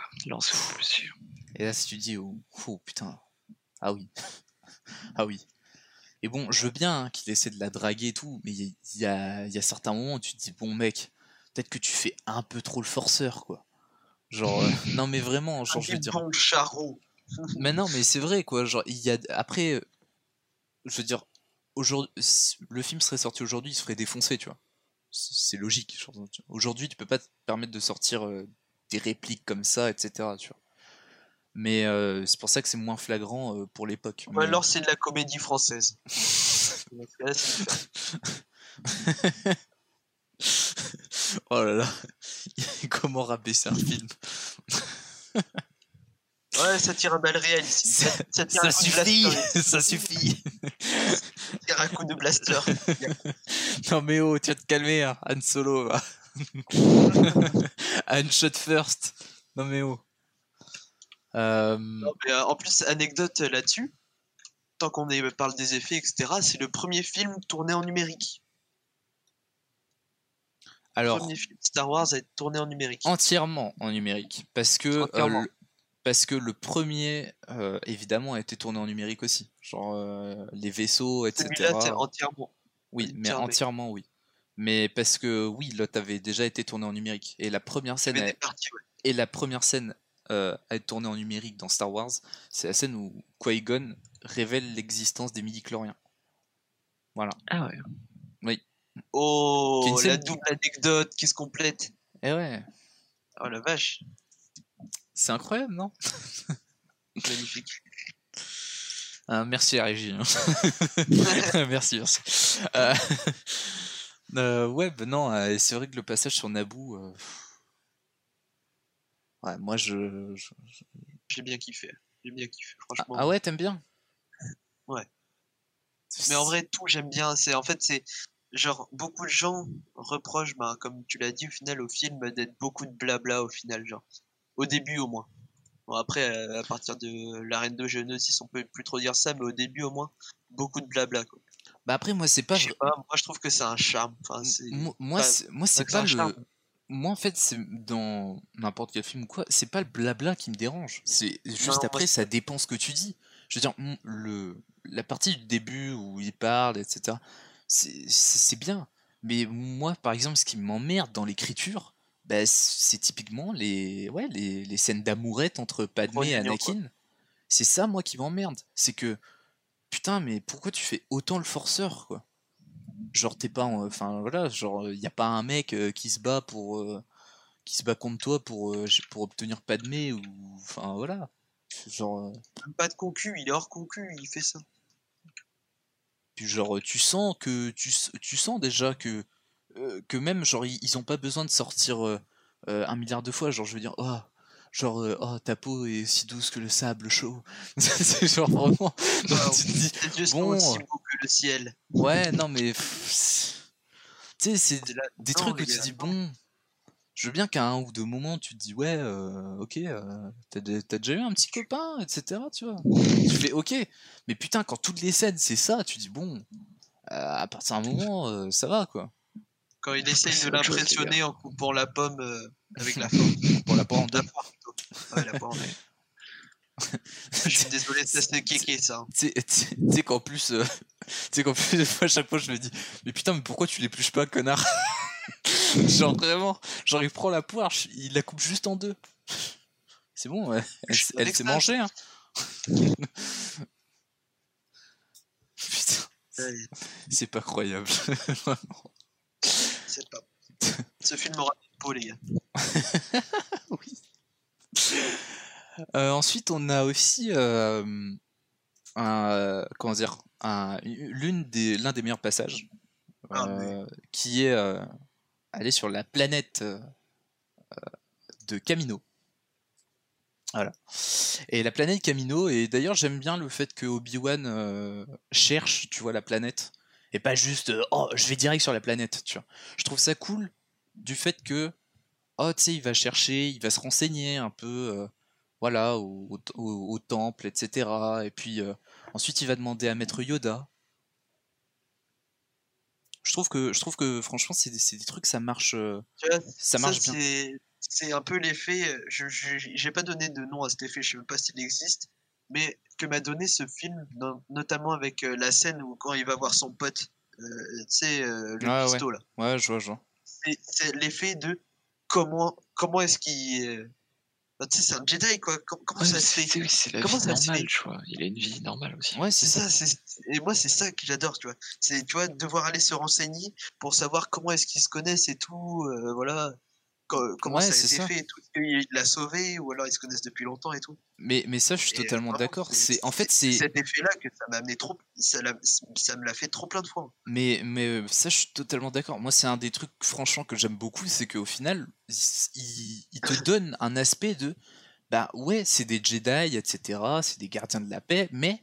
et là, si tu dis, oh, oh, putain, ah oui, ah oui. Et bon, je veux bien hein, qu'il essaie de la draguer et tout, mais il y, a, il y a certains moments où tu te dis, bon mec, peut-être que tu fais un peu trop le forceur, quoi. Genre, euh, non mais vraiment, genre, je veux dire. bon charreau. Mais non, mais c'est vrai, quoi. Genre, il y a. Après, euh, je veux dire, aujourd'hui, le film serait sorti aujourd'hui, il se ferait défoncer, tu vois. C'est logique. Aujourd'hui, tu peux pas te permettre de sortir euh, des répliques comme ça, etc. Tu vois. Mais euh, c'est pour ça que c'est moins flagrant euh, pour l'époque. Ou Mais- alors c'est de la comédie française. Oh là là, comment rabaisser un film ouais, ça tire un balle réel ici. Ça, ça tire Ça un coup de blaster. ça suffit. Ça tire un coup de blaster. Non mais oh, tu vas te calmer, hein, Han Solo. va. Han shot first. Non mais oh. Euh, Non, mais, euh, en plus, anecdote là-dessus, tant qu'on parle des effets, etc., c'est le premier film tourné en numérique. Le alors, premier film Star Wars a été tourné en numérique. entièrement en numérique, parce que euh, le, parce que le premier, euh, évidemment, a été tourné en numérique aussi, genre euh, les vaisseaux, etc. Celui-là, entièrement. Oui, mais entièrement. entièrement oui. Mais parce que oui, l'autre avait déjà été tourné en numérique et la première scène a- parties, ouais. et la première scène euh, à être tournée en numérique dans Star Wars, c'est la scène où Qui-Gon révèle l'existence des midi-chloriens. Voilà. Ah ouais. Est Oh, la double anecdote qui se complète. Et ouais, Oh la vache, c'est incroyable, non? Magnifique. Ah, Merci la régie. hein. merci, merci. Euh, euh, ouais, bah non, euh, c'est vrai que le passage sur Naboo. Ouais, moi je. J'ai bien kiffé. J'ai bien kiffé, Ah, franchement. ah ouais, t'aimes bien? Ouais. Mais en vrai, tout, j'aime bien. C'est En fait, c'est genre, beaucoup de gens reprochent, ben, comme tu l'as dit, au final, au film, d'être beaucoup de blabla, au final, genre. Au début, au moins. Bon, après, euh, à partir de l'arène de Geonosis, on peut plus trop dire ça, mais au début, au moins, beaucoup de blabla, quoi. Bah après, moi c'est pas. Moi, je trouve que c'est un charme. Enfin, Moi, moi c'est pas le. charme. Moi, en fait, c'est dans n'importe quel film ou quoi, c'est pas le blabla qui me dérange. C'est juste après, ça dépend ce que tu dis. Je veux dire, mon- le, la partie du début où il parle, etc., c'est bien. Mais moi, par exemple, ce qui m'emmerde dans l'écriture, bah, c'est typiquement les, ouais, les, les scènes d'amourette entre Padmé et. Anakin. C'est ça, moi, qui m'emmerde. C'est que, putain, mais pourquoi tu fais autant le forceur, quoi? Genre t'es pas en- enfin voilà genre il y a pas un mec euh, qui se bat pour euh, qui se bat contre toi pour euh, pour obtenir Padmé ou enfin voilà genre euh, pas de concu, il est hors concu, il fait ça. puis genre tu sens que tu, tu sens déjà que euh, que même genre ils, ils ont pas besoin de sortir euh, euh, un milliard de fois genre je veux dire oh genre euh, oh ta peau est si douce que le sable chaud. C'est genre vraiment genre, tu te dis C'est juste bon aussi beau que le ciel. ouais non mais pff, tu sais c'est des non, trucs où tu te dis bon je veux bien qu'à un ou deux moments tu te dis ouais euh, ok euh, t'as déjà eu un petit copain etc tu vois. Tu fais ok mais putain quand toutes les scènes c'est ça tu dis bon euh, à partir d'un moment euh, ça va quoi. Quand il essaye de l'impressionner en coupant la pomme euh, avec la forme. pour la poire en deux La poire, plutôt. Ouais, la poire, ouais. Je c'est kéké ça. tu sais- qu'en plus euh, tu sais qu'en plus des fois, à chaque fois je me dis mais putain mais pourquoi tu l'épluches pas connard genre vraiment genre il prend la poire il la coupe juste en deux c'est bon ouais. elle, elle s'est mangée hein. Ouais, C'est pas croyable. c'est pas. Ce film aura une peau, les gars. Euh, ensuite, on a aussi euh, un, euh, comment dire, un, l'une des, l'un des meilleurs passages, Ah, euh, qui est euh, aller sur la planète euh, euh, de Camino. Voilà. Et la planète Camino, et d'ailleurs j'aime bien le fait que Obi-Wan euh, cherche, tu vois, la planète, et pas juste euh, oh je vais direct sur la planète, tu vois. Je trouve ça cool du fait que oh tu sais il va chercher, il va se renseigner un peu, euh, voilà, au, au- temple, etc. Et puis euh, ensuite il va demander à Maître Yoda. Je trouve que je trouve que franchement c'est des, c'est des trucs ça marche, euh, vois, ça marche bien. c'est- un peu l'effet. euh, Je j'ai pas donné de nom à cet effet, je sais même pas s'il existe, mais que m'a donné ce film, no- notamment avec la scène où quand il va voir son pote, euh, tu sais, euh, le Ouais, ouais. là. Ouais, je vois, je vois. C'est- C'est l'effet de comment comment est-ce qu'il. Bah, tu sais, c'est un Jedi quoi. Com- Comment Ouais, ça se fait c'est oui, c'est la Comment vie ça se normale, fait tu vois. Il a une vie normale aussi. Ouais, C'est ça, c'est et moi c'est ça que j'adore, tu vois. C'est tu vois devoir aller se renseigner pour savoir comment est-ce qu'ils se connaissent et tout, euh, voilà. Co- comment Ouais, ça a été ça. fait, et tout. Qu'il l'a sauvé ou alors ils se connaissent depuis longtemps et tout. Mais, mais ça, je suis Et totalement d'accord. c'est- en fait c'est cet effet-là que ça m'a amené trop, ça, me l'a fait trop plein de fois. Mais, mais euh, ça, je suis totalement d'accord. Moi, c'est un des trucs, franchement, que j'aime beaucoup, c'est qu'au final, il, il- il te donne un aspect de, bah ouais, c'est des Jedi, etc., c'est des gardiens de la paix, mais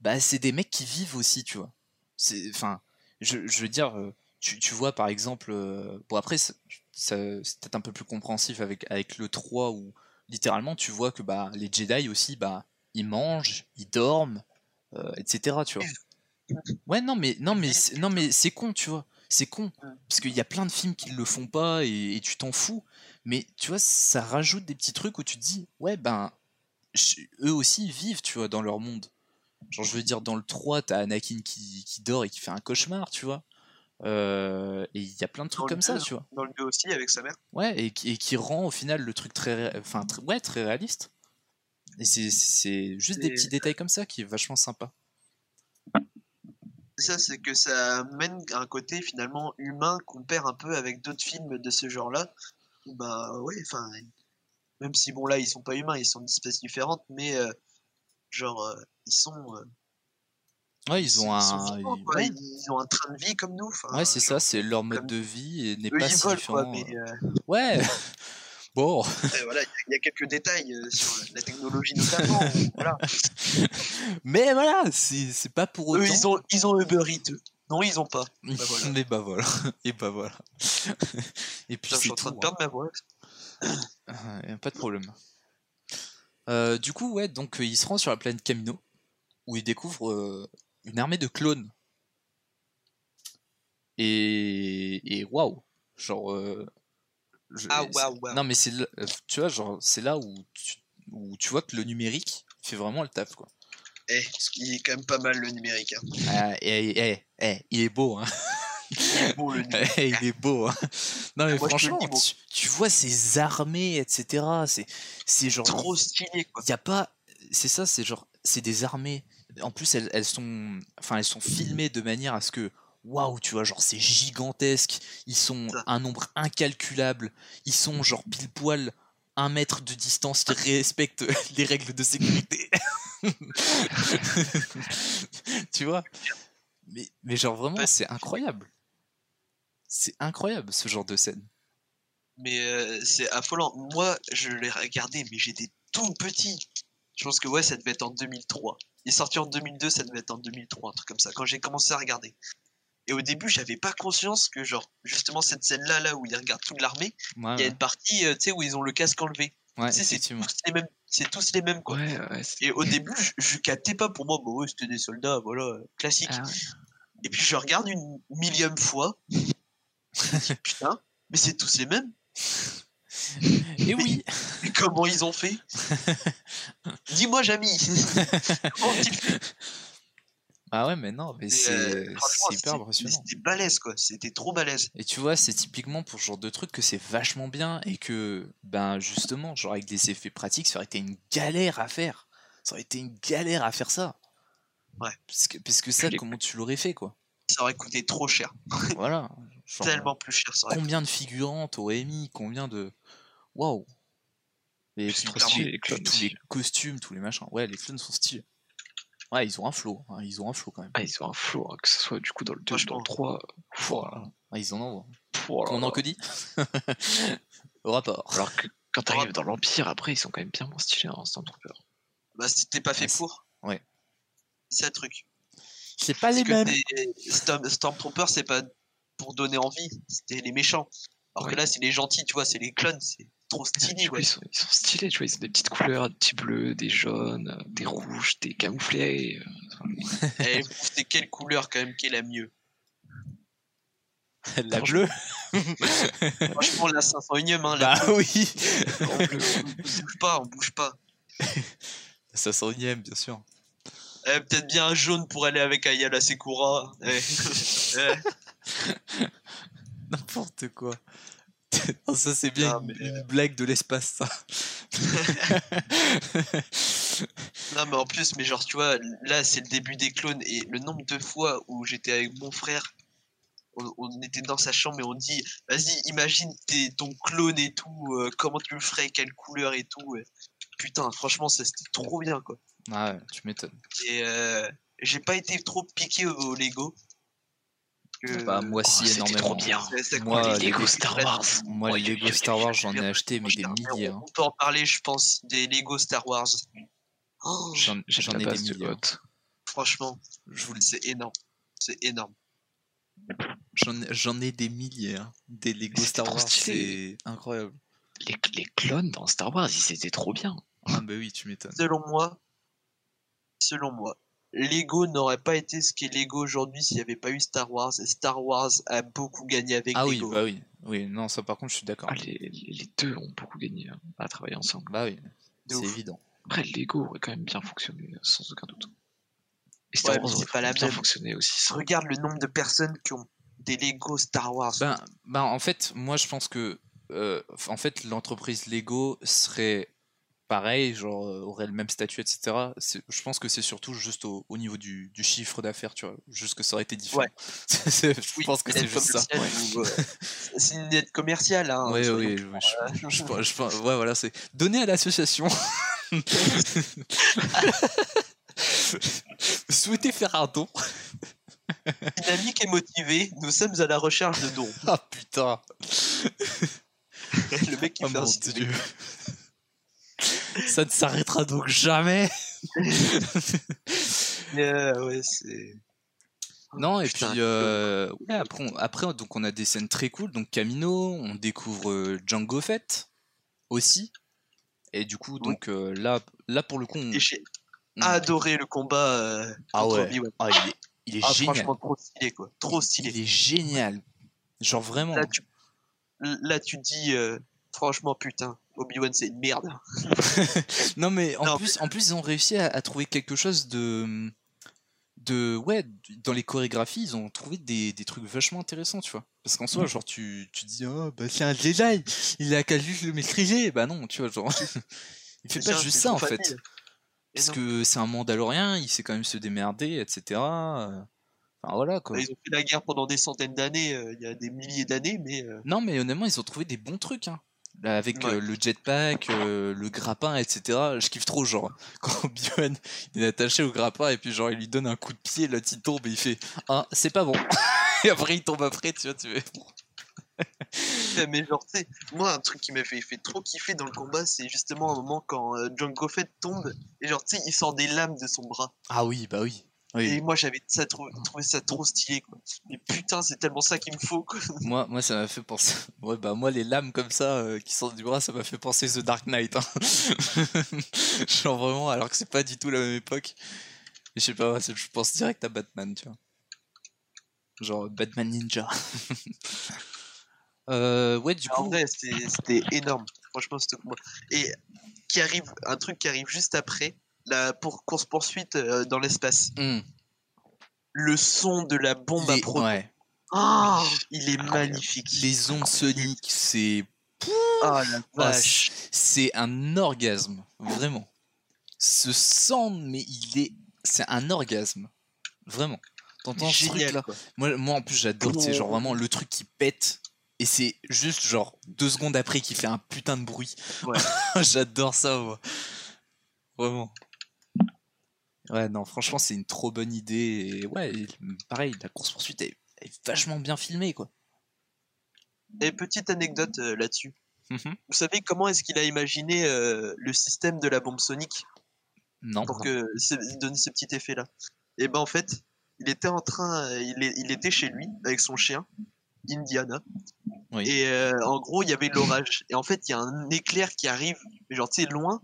bah c'est des mecs qui vivent aussi, tu vois. C'est, enfin, je, je veux dire, euh, tu, tu vois, par exemple, euh, bon après, c'est peut-être un peu plus compréhensif avec, avec le 3 où littéralement, tu vois que bah les Jedi aussi, bah ils mangent, ils dorment, euh, etc., tu vois. Ouais, non, mais non, mais non, mais c'est con, tu vois. C'est con parce qu'il y a plein de films qui le font pas et, tu t'en fous. Mais tu vois, ça rajoute des petits trucs où tu te dis, ouais, ben, eux aussi ils vivent, tu vois, dans leur monde. Genre, je veux dire, dans le 3, t'as Anakin qui, qui dort et qui fait un cauchemar, tu vois. Euh, et il y a plein de trucs comme ça, tu vois. Dans le 2 aussi avec sa mère. Ouais, et, qui- et qui rend au final le truc très, enfin, ouais, très réaliste. Et c'est- juste des Et- petits détails comme ça qui est vachement sympa. Ça, c'est que ça amène un côté finalement humain qu'on perd un peu avec d'autres films de ce genre-là. Bah ouais, enfin, même si bon là ils sont pas humains, ils sont d'espèces différentes, mais euh, genre euh, ils sont, Ouais, ils ont un. vivants, ils- quoi. ouais. Ils ont un train de vie comme nous. Ouais, c'est ça, c'est leur mode comme- de vie et n'est pas si volent, quoi, différent. mais, euh. Ouais, bon. après, voilà, il y a- quelques détails euh, sur la technologie notamment. voilà. Mais voilà, c'est pas pour autant. Eux, ils ont, ils ont Uber Eats. Non, ils ont pas. Bah, voilà. Mais bah voilà. Et bah voilà. Et puis Putain, je suis en train tout. de perdre ma voix. hein. Euh, Pas de problème. Euh, du coup, ouais, donc euh, il se rend sur la planète Camino, où il découvre une armée de clones. Et, et waouh, genre. euh, je- Ah, waouh, waouh. Non, mais c'est, là- euh, tu vois, genre, c'est là où tu, où tu vois que le numérique fait vraiment le taf, quoi. Eh, ce qui est quand même pas mal le numérique. Hein. Ah, eh, eh, eh, il est beau, hein. Le numérique. Eh, il est beau. hein. Non, mais Moi, franchement, tu, tu vois ces armées, etc. C'est, c'est genre. Trop stylé, quoi. Il y a pas. C'est ça, c'est genre. C'est des armées. En plus, elles, elles sont. Enfin, elles sont filmées de manière à ce que. Waouh, tu vois, genre c'est gigantesque. Ils sont un nombre incalculable. Ils sont genre pile poil un mètre de distance qui respectent les règles de sécurité. tu vois? Mais, mais genre vraiment, c'est incroyable. C'est incroyable ce genre de scène. Mais euh, c'est affolant. Moi, je l'ai regardé, mais j'étais tout petit. Je pense que ouais, ça devait être en 2003. Il est sorti en 2002, ça devait être en 2003, un truc comme ça, quand j'ai commencé à regarder. Et au début, j'avais pas conscience que, genre, justement, cette scène-là, là, où ils regardent toute l'armée, Ouais, il y a ouais. une partie, euh, tu sais, où ils ont le casque enlevé. Ouais, Tu sais, c'est tous les mêmes, c'est tous les mêmes, quoi. Et au début, je, je captais pas pour moi, bah ouais, c'était des soldats, voilà, euh, classique. Ah. Et puis je regarde une millième fois. Putain, mais c'est tous les mêmes. Et oui Mais comment ils ont fait? Dis-moi, Jamy. Comment ont-ils fait Ah ouais, mais non, mais c'est euh, hyper impressionnant. C'était balèze, quoi. C'était trop balèze. Et tu vois, c'est typiquement pour ce genre de truc que c'est vachement bien et que, ben justement, genre avec des effets pratiques, ça aurait été une galère à faire. Ça aurait été une galère à faire ça. Ouais. Puisque, puisque ça, comment tu l'aurais fait, quoi? Ça aurait coûté trop cher. Voilà. Genre, Tellement plus cher, ça aurait combien de figurants t'aurais mis? Combien de. Waouh les puis clones tous les costumes, tous les machins. Ouais, les clones sont stylés. Ouais, ils ont un flow. hein, Ils ont un flow quand même. Ah, ils ont un flow, hein, que ce soit du coup dans le 2 ou dans le 3. Voilà. Ah, ils en envoient. Voilà. On en que dit Au rapport. Alors que quand t'arrives dans l'Empire, après, ils sont quand même bien moins stylés, hein, Stormtrooper. Bah, c'était pas fait Ouais, c'est- pour. ouais. C'est le truc. C'est pas les mêmes. Stormtrooper, c'est pas pour donner envie, c'était les méchants. Alors que là, c'est les gentils, tu vois, c'est les clones, c'est trop Ah, stylé, du coup, ouais. ils, sont, ils sont stylés, tu vois, ils ont des petites couleurs, des petits bleus, des jaunes, des rouges, des camouflés. euh, Eh, c'est quelle couleur quand même qui est la mieux? La bleue Franchement, la 501ème, hein, la Bah bleue, oui on, on bouge pas, on bouge pas. Ça s'enième, bien sûr. Eh, Peut-être bien un jaune pour aller avec Ayala Sekura. Eh. Eh. N'importe quoi. Ça, c'est bien Non, une, mais, une blague de l'espace, ça. Non, mais en plus, mais genre, tu vois, là, c'est le début des clones et le nombre de fois où j'étais avec mon frère, on, on était dans sa chambre et on dit, vas-y, imagine t'es ton clone et tout, euh, comment tu le ferais, quelle couleur et tout. Putain, franchement, ça c'était trop bien, quoi. Ah ouais, tu m'étonnes. Et euh, j'ai pas été trop piqué au, au Lego. Que- Bah, moi, Oh, si, c'était énormément. trop bien. Moi, les des Lego Star. Wars. Moi, les Lego Star Wars, j'en ai acheté, mais des milliers. hein. On peut en parler, je pense, des Lego Star Wars. Oh, J'en ai des milliers. hein. franchement, Je vous le dis, c'est énorme. C'est énorme. j'en ai- j'en ai des milliers. hein. Des Lego Star Wars, c'est incroyable. Les, les clones dans Star Wars, ils étaient trop bien. Ah bah oui, tu m'étonnes. Selon moi, selon moi, Lego n'aurait pas été ce qu'est Lego aujourd'hui s'il n'y avait pas eu Star Wars. Et Star Wars a beaucoup gagné avec Ah oui, Lego. bah oui. Oui, non, ça par contre, je suis d'accord. Ah, les, les- les deux ont beaucoup gagné hein, à travailler ensemble. Bah oui, c'est évident. Après, Lego aurait quand même bien fonctionné, sans aucun doute. Et Star Wars aurait pas la bien même. fonctionné aussi. sans- Regarde le nombre de personnes qui ont des Lego Star Wars. Ben, ben, en fait, moi je pense que euh, en fait l'entreprise Lego serait pareil, genre euh, aurait le même statut, etc. Je pense que c'est surtout juste au, au niveau du, du chiffre d'affaires, tu vois, juste que ça aurait été différent. Ouais. Je Oui, pense que c'est juste ça. euh, c'est une aide commerciale. Hein, Ouais, oui, oui, je, je, voilà, c'est donner à l'association. Souhaitez faire un don. Dynamique et motivé, nous sommes à la recherche de dons. Ah putain. le mec qui Oh fait un. Ça ne s'arrêtera donc jamais. Euh, ouais, c'est. Non, et Putain, puis euh, ouais, après, on, après, donc on a des scènes très cool. Donc Camino, on découvre euh, Django Fett aussi. Et du coup, donc euh, là, là pour le coup, on, j'ai on- adoré le combat euh, ah contre ouais, Obi-Wan. ah, il est, il est Ah, génial. franchement, trop stylé, quoi. Trop stylé. Il est génial. Genre vraiment. Là, tu, là, tu dis, franchement, putain, Obi-Wan, c'est une merde. Non mais en Non, plus, en plus ils ont réussi à, à trouver quelque chose de, de ouais, dans les chorégraphies, ils ont trouvé des, des trucs vachement intéressants, tu vois. Parce qu'en soi, genre tu, tu dis oh bah c'est un Jedi, il a qu'à juste le maîtriser, bah non, tu vois, genre il fait pas juste ça en fait. facile. Parce que c'est un Mandalorien, il sait quand même se démerder, etc. Enfin voilà quoi. Bah, Ils ont fait la guerre pendant des centaines d'années, euh, il y a des milliers d'années, mais euh, Non, mais honnêtement, ils ont trouvé des bons trucs. Hein. Là, avec Ouais. euh, le jetpack, euh, le grappin, etc. Je kiffe trop, genre, quand Obi-Wan est attaché au grappin et puis, genre, il lui donne un coup de pied, l'autre il tombe et il fait Ah, c'est pas bon. et après, il tombe après, tu vois, tu. Ouais, mais genre, tu sais, moi, un truc qui m'a fait, fait trop kiffer dans le combat, c'est justement un moment quand euh, Jango Fett tombe, et genre, tu sais, il sort des lames de son bras. Ah oui, bah oui. Et moi, j'avais ça trou- trouvé ça trop stylé, quoi. Mais putain, c'est tellement ça qu'il me faut, quoi. Moi, moi, ça m'a fait penser. Ouais, bah, moi, les lames comme ça euh, qui sortent du bras, ça m'a fait penser The Dark Knight. hein. genre, vraiment, alors que c'est pas du tout la même époque. Je sais pas, je pense direct à Batman, tu vois. Genre Batman Ninja. euh, ouais, du En coup. c'était énorme. Franchement, c'était. Et qui arrive, un truc qui arrive juste après, la pour course poursuite euh, dans l'espace. hmm, Le son de la bombe à proton. ouais, Ah, il est Incroyable. magnifique. les ondes soniques, c'est. Ah Ah, vache. c'est un orgasme, vraiment. Ce son, mais il est c'est un orgasme. Vraiment. T'entends ce truc-là quoi. moi, moi, en plus, j'adore, sais, genre vraiment le truc qui pète. Et c'est juste genre deux secondes après qui fait un putain de bruit. Ouais. J'adore ça, moi. Vraiment. Ouais, non, franchement, c'est une trop bonne idée. Et ouais, pareil, la course-poursuite est, est vachement bien filmée, quoi. Et petite anecdote euh, là-dessus. Mhm. Vous savez comment est-ce qu'il a imaginé euh, le système de la bombe sonique Non. pour que donner ce petit effet là Et ben en fait, il était en train, euh, il, est- il était chez lui avec son chien, Indiana. Oui. Et euh, en gros, il y avait l'orage. Et en fait, il y a un éclair qui arrive, mais genre tu sais loin.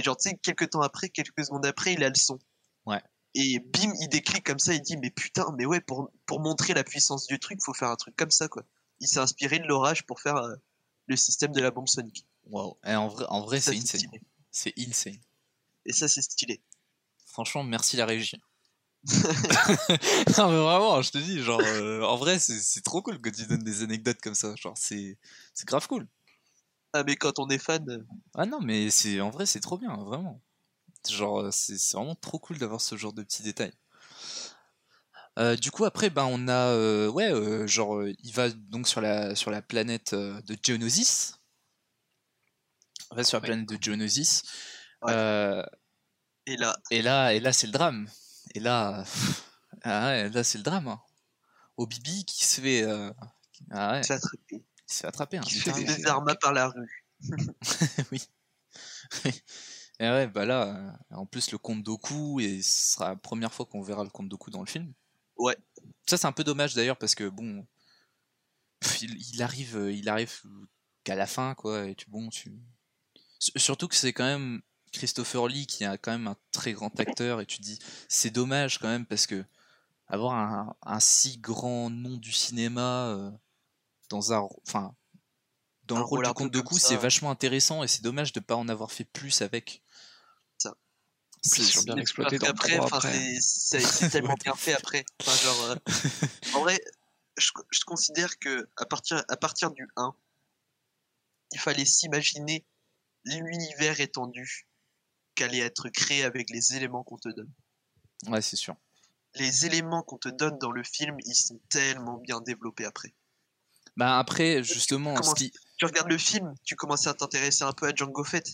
Et genre tu sais quelques temps après, quelques secondes après, il a le son. Ouais. Et bim, il déclic comme ça, il dit mais putain, mais ouais, pour, pour montrer la puissance du truc, faut faire un truc comme ça quoi. Il s'est inspiré de l'orage pour faire euh, le système de la bombe sonique. Wow. Et en vrai, en vrai c'est insane. C'est insane. Et ça, c'est stylé. Franchement, merci la régie. non mais vraiment, je te dis, genre, euh, en vrai, c'est trop cool que tu donnes des anecdotes comme ça. Genre, c'est grave cool. Ah, mais quand on est fan, euh, Ah non, mais c'est en vrai, c'est trop bien, vraiment. Genre, euh, c'est c'est vraiment trop cool d'avoir ce genre de petits détails. Euh, du coup, après, ben, on a, euh, ouais, euh, genre, euh, il va donc sur la sur la planète euh, de Geonosis. Il va sur la Ouais. planète de Geonosis. Ouais. Euh, et là, et là, et là, c'est le drame. Et là, ah ouais, là, c'est le drame. hein. Au Bibi qui se fait, euh, ah ouais. Il se fait attraper. hein, Qui se fait des armes par la rue. oui. et ouais, bah là, en plus le conte Doku, et ce sera la première fois qu'on verra le conte Doku dans le film. Ouais. Ça, c'est un peu dommage d'ailleurs parce que bon, il, il arrive, euh, il arrive qu'à la fin, quoi, et tu, bon, tu. Surtout que c'est quand même Christopher Lee qui est quand même un très grand acteur, et tu te dis, c'est dommage quand même parce que avoir un, un si grand nom du cinéma euh, dans un, enfin, dans Un le rôle du conte de coup, c'est vachement intéressant et c'est dommage de pas en avoir fait plus avec. Ça. C'est- bien dans après, après. c'est tellement bien fait après. Enfin, genre, euh, en vrai, je, je considère que à partir, à partir du 1, il fallait s'imaginer l'univers étendu qu'allait être créé avec les éléments qu'on te donne. Ouais, c'est sûr. Les éléments qu'on te donne dans le film, ils sont tellement bien développés après. Bah après, justement, ce qui... tu regardes le film, tu commences à t'intéresser un peu à Django Fett.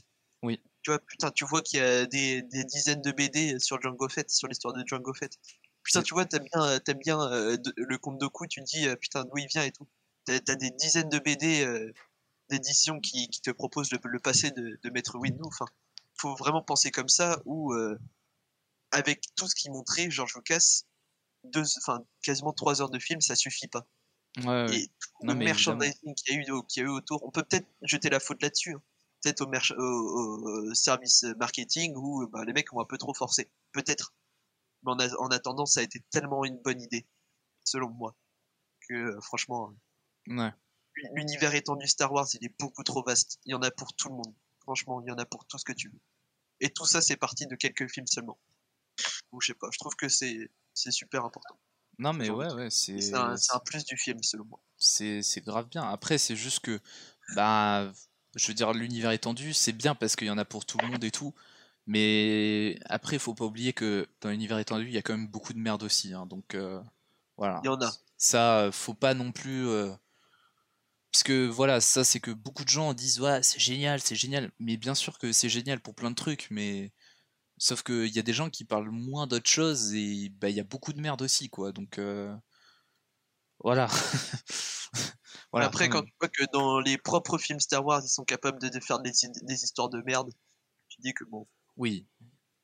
Oui. Tu vois, putain, tu vois qu'il y a des, des dizaines de BD sur Django Fett, sur l'histoire de Django Fett. Putain, tu vois, t'aimes bien, t'aimes bien euh, de- le conte de tu te dis, euh, putain, d'où il vient et tout. T'as as des dizaines de BD euh, d'éditions qui, qui te proposent le, le passé de, de Maître Windu. Enfin, faut vraiment penser comme ça, ou euh, avec tout ce qu'il montrait, George Lucas, deux, enfin, quasiment trois heures de film, ça suffit pas. Ouais. Et tout Non, le merchandising qu'il y, a eu au- qu'il y a eu autour, on peut peut-être jeter la faute là-dessus. hein. Peut-être au, au- au- au service marketing où bah, les mecs ont un peu trop forcé. Peut-être. Mais en, a- en attendant, ça a été tellement une bonne idée, selon moi, que euh, franchement, Ouais. l'univers étendu Star Wars, il est beaucoup trop vaste. Il y en a pour tout le monde. Franchement, il y en a pour tout ce que tu veux. Et tout ça, c'est parti de quelques films seulement. Ou je sais pas, je trouve que c'est super important. Non, mais ouais, ouais, c'est... C'est un, plus du film, selon moi. c'est c'est grave bien. Après, c'est juste que, bah, je veux dire, l'univers étendu, c'est bien parce qu'il y en a pour tout le monde et tout. Mais après, il faut pas oublier que dans l'univers étendu, il y a quand même beaucoup de merde aussi. hein, donc, euh, voilà. Il y en a. Ça, faut pas non plus. euh, Parce que voilà, ça, c'est que beaucoup de gens disent, ouais, c'est génial, c'est génial. Mais bien sûr que c'est génial pour plein de trucs, mais. Sauf qu'il y a des gens qui parlent moins d'autres choses et bah, il y a beaucoup de merde aussi, quoi. Donc. euh, Voilà. Voilà, Après, quand tu vois que dans les propres films Star Wars, ils sont capables de faire des, des histoires de merde, tu dis que bon, Oui.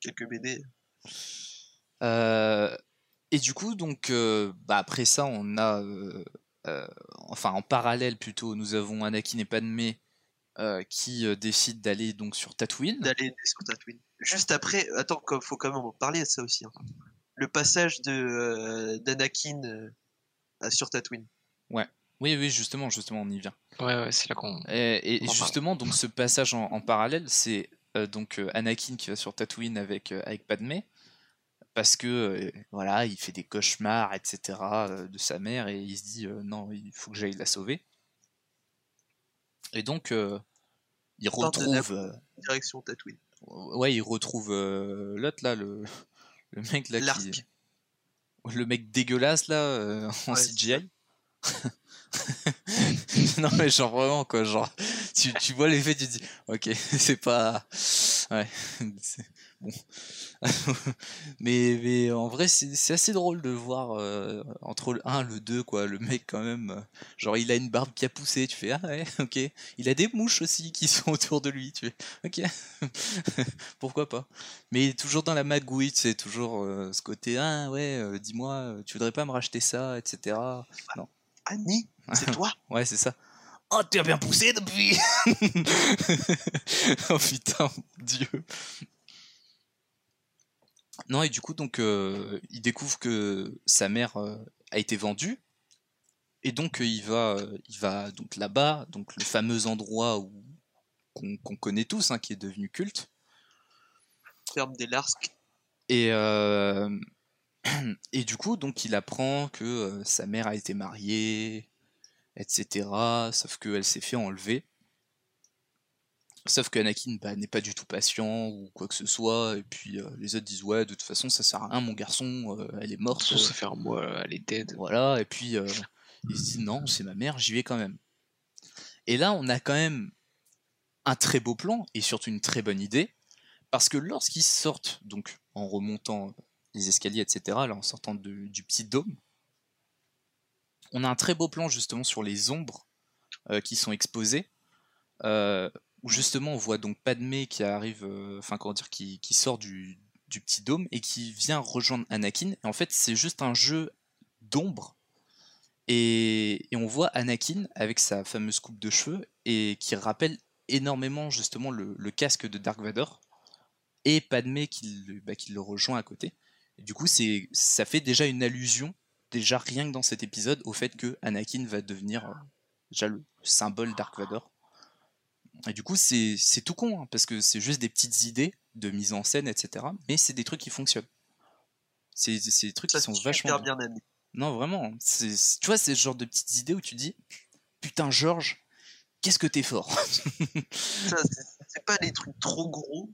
quelques BD. Euh, et du coup, donc, euh, bah, après ça, on a, enfin, en parallèle plutôt, nous avons Anakin et Padmé euh, qui euh, décident d'aller donc sur Tatooine. d'aller sur Tatooine. Juste après, attends, comme- faut quand même en parler de ça aussi. hein. Le passage de euh, d'Anakin euh, à- sur Tatooine. Oui, oui, justement, justement, on y vient. Ouais, ouais, c'est là qu'on. Et, parle. justement, donc, ce passage en, en parallèle, c'est euh, donc euh, Anakin qui va sur Tatooine avec, euh, avec Padmé. Parce que euh, voilà, il fait des cauchemars, etc. euh, de sa mère et il se dit euh, non, il faut que j'aille la sauver. Et donc, euh, il retrouve, euh, Direction Tatooine. ouais, il retrouve euh, l'autre là, le, Le mec là L'arc. qui. Le mec dégueulasse là en Ouais, CGI. non mais genre vraiment quoi, genre tu, tu vois l'effet, tu te dis ok c'est pas ouais bon. Mais mais en vrai c'est assez drôle de voir euh, entre le 1 et le 2 quoi. Le mec quand même euh, genre il a une barbe qui a poussé tu fais ah ouais ok. Il a des mouches aussi qui sont autour de lui tu fais ok. Pourquoi pas. Mais toujours dans la magouille c'est toujours euh, ce côté ah ouais euh, dis-moi tu voudrais pas me racheter ça etc non. Annie, c'est toi Ouais, c'est ça. Oh, tu as bien poussé depuis. Oh putain, mon dieu. Non, et du coup, donc, euh, il découvre que sa mère euh, a été vendue. Et donc, euh, il va, il va donc là-bas, donc le fameux endroit où qu'on qu'on connaît tous, hein, qui est devenu culte. Ferme des Larsques. Et, et du coup, donc, il apprend que sa mère a été mariée, etc. Sauf qu'elle s'est fait enlever. Sauf que Anakin bah, n'est pas du tout patient ou quoi que ce soit. Et puis euh, les autres disent Ouais, de toute façon, ça sert à rien, mon garçon, euh, elle est morte. Sans se faire moi, elle est dead. Voilà, et puis euh, il se dit non, c'est ma mère, j'y vais quand même. Et là, on a quand même un très beau plan et surtout une très bonne idée, parce que lorsqu'ils sortent, donc en remontant les escaliers, etc., là en sortant de- du petit dôme, on a un très beau plan justement sur les ombres qui sont exposées, où justement on voit donc Padmé qui arrive, euh, enfin comment dire, qui, sort du, petit dôme et qui vient rejoindre Anakin. Et en fait, c'est juste un jeu d'ombre. Et, on voit Anakin avec sa fameuse coupe de cheveux et qui rappelle énormément justement le, casque de Dark Vador et Padmé qui le, bah, rejoint à côté. Du coup, ça fait déjà une allusion, déjà rien que dans cet épisode, au fait que Anakin va devenir euh, déjà le symbole Dark Vador. Et du coup, c'est, tout con, hein, parce que c'est juste des petites idées de mise en scène, etc. Mais c'est des trucs qui fonctionnent. C'est, des trucs Ça, qui sont vachement super bien non, vraiment. C'est, c'est- tu vois, c'est ce genre de petites idées où tu dis Putain, Georges, qu'est-ce que t'es fort? C'est- pas des trucs trop gros.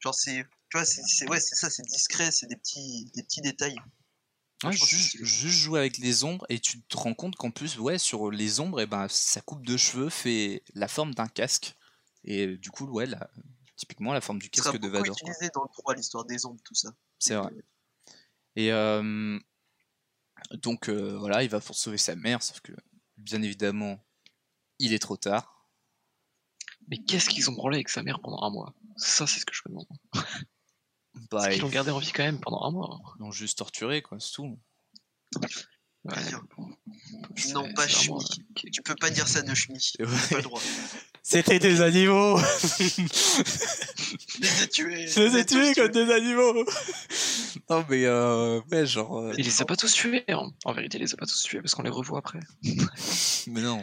Genre, c'est. Tu vois, c'est ouais, c'est ça, c'est discret, c'est des petits, des petits détails. Ouais, c'est juste, jouer avec les ombres et tu te rends compte qu'en plus, ouais, sur les ombres, et ben, sa coupe de cheveux fait la forme d'un casque. Et du coup, ouais, la- typiquement la forme du casque de Vador. quoi. utilisé dans le 3, l'histoire des ombres, tout ça. C'est vrai. Et euh, donc, euh, voilà, il va pour sauver sa mère, sauf que, bien évidemment, il est trop tard. Mais qu'est-ce qu'ils ont branlé avec sa mère pendant un mois? Ça, c'est ce que je me demande. Bah, Parce ils qu'ils l'ont gardé en vie quand même pendant un mois. l'ont juste torturé, quoi, c'est tout. Ouais, Non, pas Shmi. euh. Tu peux pas dire ça de Shmi. Ouais. Pas le droit. C'était des animaux Je les ai tués. Je les ai tués comme des animaux Non mais euh, ouais genre... euh, Il les a pas tous tués. hein. En vérité, il les a pas tous tués parce qu'on les revoit après. mais non.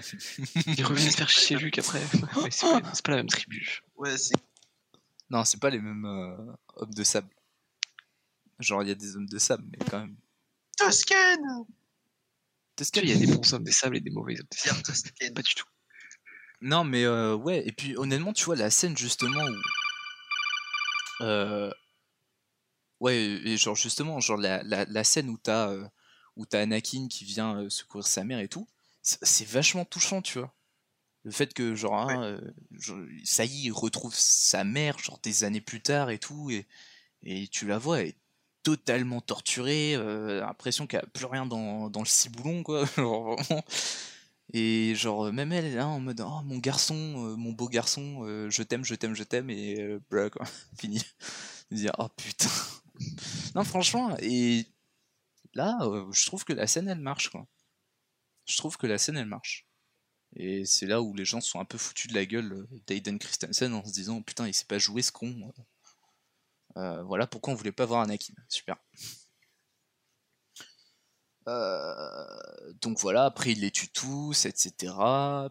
Ils reviennent se faire chier Luke après. Ouais, c'est pas, c'est pas la même tribu. Ouais, c'est. Non, c'est pas les mêmes euh, hommes de sable. Genre il y a des hommes de sable, mais quand même... Que- sais, il y a des bons hommes des sables et des mauvais hommes des Pierre sables. Toscan. Pas du tout. Non mais euh, ouais, et puis honnêtement tu vois la scène justement où... Euh, ouais, et genre justement, genre la, la, la scène où t'as euh, où t'as Anakin qui vient euh, secourir sa mère et tout, c'est c'est vachement touchant, tu vois. Le fait que genre, hein, euh, ça y est, il retrouve sa mère genre des années plus tard et tout, et, et tu la vois, elle est totalement torturée, euh, l'impression qu'elle a plus rien dans, dans le ciboulon, quoi. genre, vraiment. Et genre, même elle là en mode, oh mon garçon, euh, mon beau garçon, euh, je t'aime, je t'aime, je t'aime, et euh, blah, quoi, fini. Dire, oh putain. non, franchement, et là, je trouve que la scène, elle marche, quoi. Je trouve que la scène, elle marche. Et c'est là où les gens sont un peu foutus de la gueule d'Aiden Christensen en se disant, putain, il sait pas jouer ce con. Euh, voilà pourquoi on voulait pas voir Anakin. Super. Euh, donc voilà, après ils les tuent tous, etc.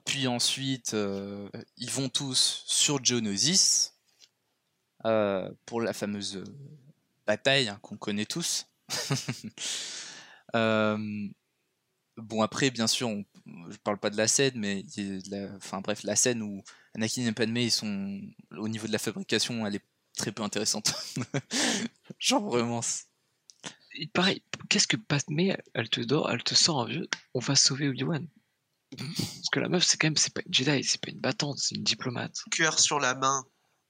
Puis ensuite, euh, ils vont tous sur Geonosis pour la fameuse bataille hein, qu'on connaît tous. Euh, bon après, bien sûr, on, je parle pas de la scène, mais la- enfin bref, la scène où Anakin et Padmé ils sont au niveau de la fabrication, elle est très peu intéressante. Genre vraiment. Et pareil, qu'est-ce que Padmé, elle te dort, elle te sort un vieux, on va sauver Obi-Wan. Parce que la meuf, c'est quand même, c'est pas une Jedi, c'est pas une battante, c'est une diplomate. Cœur sur la main.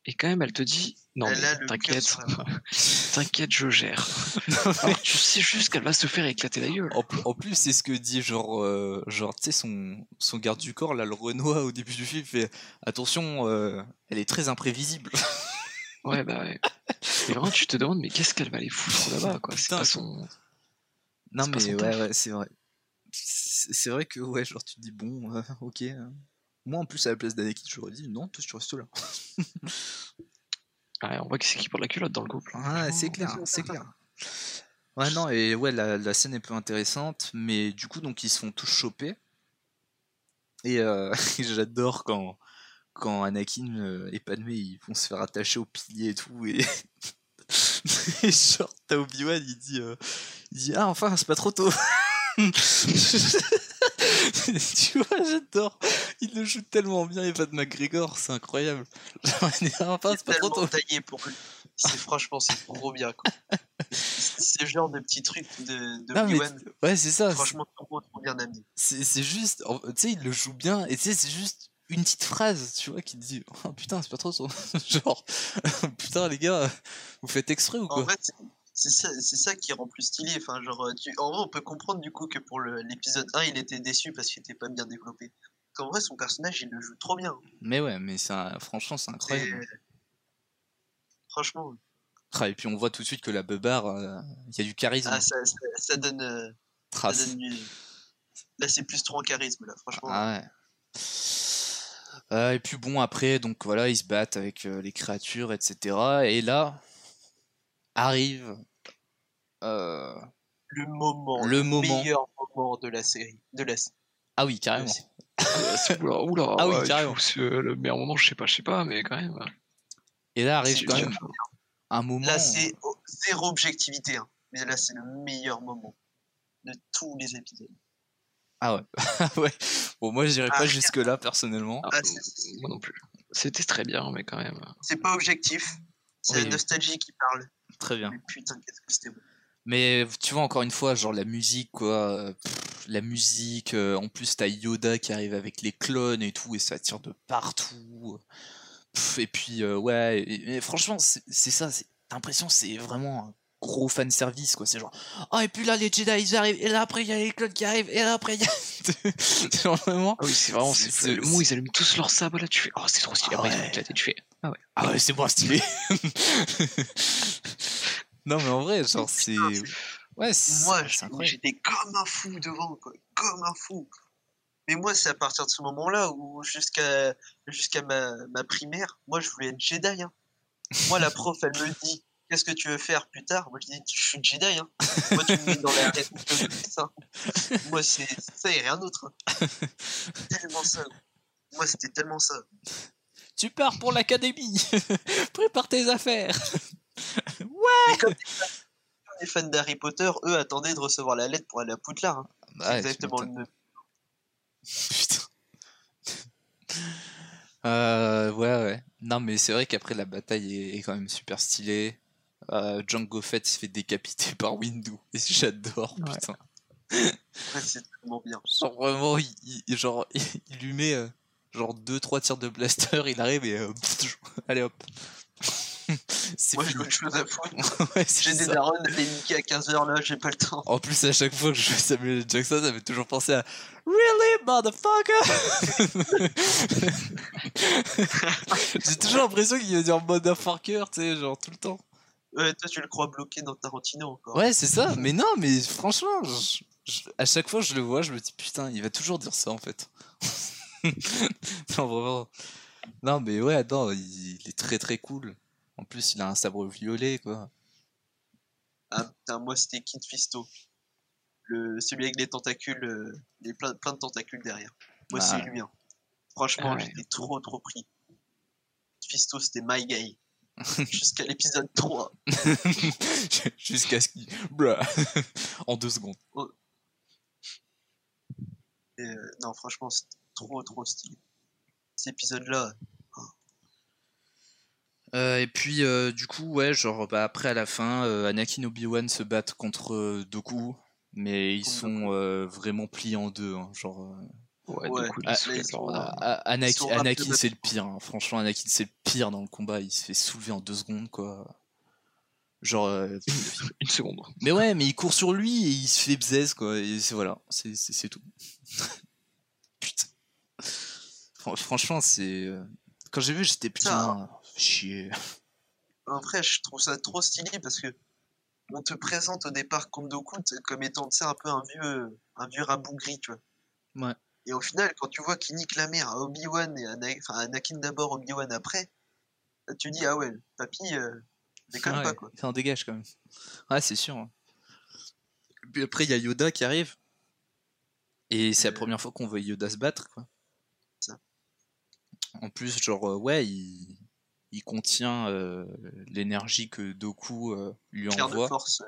Et quand même, elle te dit, non, t'inquiète, t'inquiète, je gère. Alors, tu sais juste qu'elle va se faire éclater la gueule. En, en plus, c'est ce que dit genre, euh, genre tu sais, son, son garde du corps, là, le Renoir, au début du film, fait attention, euh, elle est très imprévisible. Ouais, bah ouais. Et vraiment, tu te demandes, mais qu'est-ce qu'elle va aller foutre là-bas, quoi? C'est pas son. Non, mais ouais, ouais, c'est vrai. C'est c'est vrai que, ouais, genre, tu te dis, bon, euh, ok. Moi, en plus, à la place d'Anakin, j'aurais dit, non, toi, tu restes là. Ouais, on voit que c'est qui pour la culotte dans le couple. hein. Ah, c'est clair, c'est clair. Ouais, non, et ouais, la, la scène est peu intéressante, mais du coup, donc, ils se font tous choper. Et euh, j'adore quand, quand Anakin euh, et Padmé, ils vont se faire attacher au pilier et tout, et... et genre, t'as Obi-Wan, il dit, euh, il dit, ah, enfin, c'est pas trop tôt. tu vois, j'adore. Il le joue tellement bien, Evan McGregor, c'est incroyable. Genre, c'est pas trop taillé pour lui. C'est franchement, c'est trop bien. quoi. C'est le genre de petit truc de, de Non, mais ouais, c'est ça. franchement trop trop bien amené. C'est juste, tu sais, il le joue bien, et tu sais, c'est juste une petite phrase, tu vois, qui te dit Oh putain, c'est pas trop ça. Genre, putain, les gars, vous faites exprès ou quoi? C'est ça, ça qui rend plus stylé. Enfin, genre, euh, tu... En vrai, on peut comprendre du coup que pour l'épisode 1, il était déçu parce qu'il était pas bien développé. Qu'en vrai, son personnage, il le joue trop bien. Mais ouais, mais un- franchement, c'est incroyable. Franchement, Ah, et puis on voit tout de suite que la beubare, euh, il y a du charisme. ah, ça, ça, ça donne. euh, ça Trace. donne du- Là, c'est plus trop en charisme, là, franchement. Ah ouais. Euh, et puis bon, après, donc voilà, ils se battent avec les créatures, etc. Et là, arrive euh, Le moment, Le le, moment. meilleur moment de la série. De la... Ah oui, carrément. C'est- Oula, oula, Ah oui, ouais, carrément. coup, c'est, euh, le meilleur moment, je sais pas, je sais pas, mais quand même. Et là arrive C'est quand même un moment. Là, c'est oh, zéro objectivité. hein. Mais là, c'est le meilleur moment de tous les épisodes. Ah ouais. ouais. Bon, moi, j'irai Ah, pas jusque-là, personnellement. Ah, Ah, moi non plus. C'était très bien, mais quand même. C'est pas objectif. C'est Oui. la nostalgie qui parle. Très bien. Mais putain, qu'est-ce que c'était bon. Mais tu vois, encore une fois, genre la musique, quoi. euh, pff, la musique. euh, en plus, t'as Yoda qui arrive avec les clones et tout, et ça tire de partout. Pff, et puis, euh, ouais. Et, et franchement, c'est c'est ça. c'est- T'as l'impression c'est vraiment un gros fan service, quoi. C'est genre, oh, et puis là, les Jedi, ils arrivent, et là, après, il y a les clones qui arrivent, et là, après, il y a. genre vraiment. Ah oui, c'est vraiment. C'est- C'est, c'est- le où ils allument tous leurs sabres, là, tu fais. Oh, c'est trop stylé. Ah Après, ont ouais. tu fais. Ah ouais. Ah ouais, c'est moi stylé. non, mais en vrai, genre, c'est. Ouais, Moi, j'étais comme un fou devant, quoi. Comme un fou. Mais moi, c'est à partir de ce moment-là où jusqu'à jusqu'à ma, ma primaire, moi, je voulais être Jedi. hein. Moi, la prof, elle me dit Qu'est-ce que tu veux faire plus tard? Moi, je dis Je suis Jedi. Hein. Moi, tu me mets dans la de ça. Moi, c'est c'est ça et rien d'autre. hein. Tellement ça. Moi, c'était tellement ça. Tu pars pour l'académie. Prépare tes affaires. Comme les fans- d'Harry Potter, eux, attendaient de recevoir la lettre pour aller à Poudlard. hein. Ouais, tu exactement le même. Putain. Euh, ouais, ouais. Non, mais c'est vrai qu'après la bataille est, quand même super stylée. Euh, Django Fett se fait décapiter par Windu. Et j'adore, Ouais. putain. Ouais, c'est tellement bien. Genre vraiment, il, il- genre, il lui met euh, genre 2-3 tirs de blaster, il arrive et euh, allez hop. Moi, j'ai autre chose à foutre. Ouais, J'ai des darons, les niquer à 15h là, j'ai pas le temps. En plus, à chaque fois que je fais Samuel. Jackson, ça fait toujours penser à Really, motherfucker J'ai toujours l'impression qu'il va dire motherfucker, tu sais, genre tout le temps. Ouais, toi, tu le crois bloqué dans Tarantino encore. Ouais, c'est ça, mais non, mais franchement, je- je- à chaque fois que je le vois, je me dis putain, il va toujours dire ça en fait. non, vraiment. Non, mais ouais, non, il, il est très très cool. En plus, il a un sabre violet, quoi. Ah putain, moi, c'était Kid Fisto. Le, celui avec les tentacules, euh, les plein, plein de tentacules derrière. Moi, Ah. c'est lui. hein. Franchement, Ah ouais. j'étais trop trop pris. Kid Fisto, c'était my guy. Jusqu'à l'épisode 3. Jusqu'à ce qu'il. En deux secondes. Et, euh, non, franchement, c'était trop trop stylé. Cet épisode-là, Euh, et puis, euh, du coup, ouais, genre, bah, après, à la fin, euh, Anakin et Obi-Wan se battent contre euh, Doku, mais ils sont euh, vraiment pliés en deux. hein, genre, euh, Ouais, Ouais. Ah, sont- Ah, Anakin, Anakin, c'est le pire. hein. Franchement, Anakin, c'est le pire dans le combat. Il se fait soulever en deux secondes, quoi. Genre. euh, une, seconde. Mais ouais, mais il court sur lui et il se fait bzz, quoi. Et c'est voilà, c'est c'est- c'est tout. Putain. Fran- Franchement, c'est. Quand j'ai vu, j'étais putain. Chier. Après, je trouve ça trop stylé parce que on te présente au départ Kondoku comme étant un peu un vieux, un vieux rabougri, tu vois. Ouais. Et au final, quand tu vois qu'il nique la mère à Obi-Wan et à enfin, à Anakin d'abord, Obi-Wan après, tu dis, ah ouais, papy, euh, déconne Ouais, pas, quoi. Ça en dégage quand même. Ouais, c'est sûr. hein. Et puis après, il y a Yoda qui arrive. Et c'est la Euh. première fois qu'on voit Yoda se battre, quoi. Ça. En plus, genre, euh, ouais, il, il contient euh, l'énergie que Doku euh, lui Clair de envoie force. euh,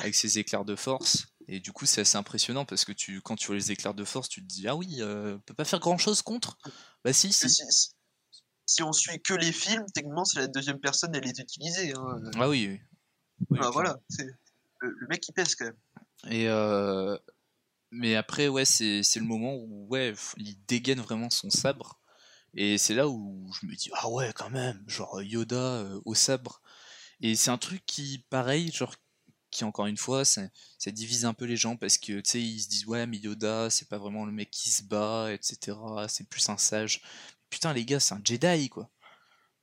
avec ses éclairs de force. Et du coup, c'est assez impressionnant parce que tu, quand tu vois les éclairs de force, tu te dis, ah oui, euh, on peut pas faire grand chose contre? Bah si, si. si, si- si on suit que les films, techniquement, c'est la deuxième personne, elle est utilisée. Hein. euh, Ah oui, oui. Voilà, c'est le, le mec il pèse quand même. Et euh, mais après, ouais, c'est le moment où ouais, il dégaine vraiment son sabre. Et c'est là où je me dis ah ouais quand même, genre Yoda euh, au sabre. Et c'est un truc qui pareil, genre qui encore une fois, ça, divise un peu les gens parce que tu sais ils se disent ouais mais Yoda c'est pas vraiment le mec qui se bat, etc. C'est plus un sage. Putain les gars, c'est un Jedi quoi.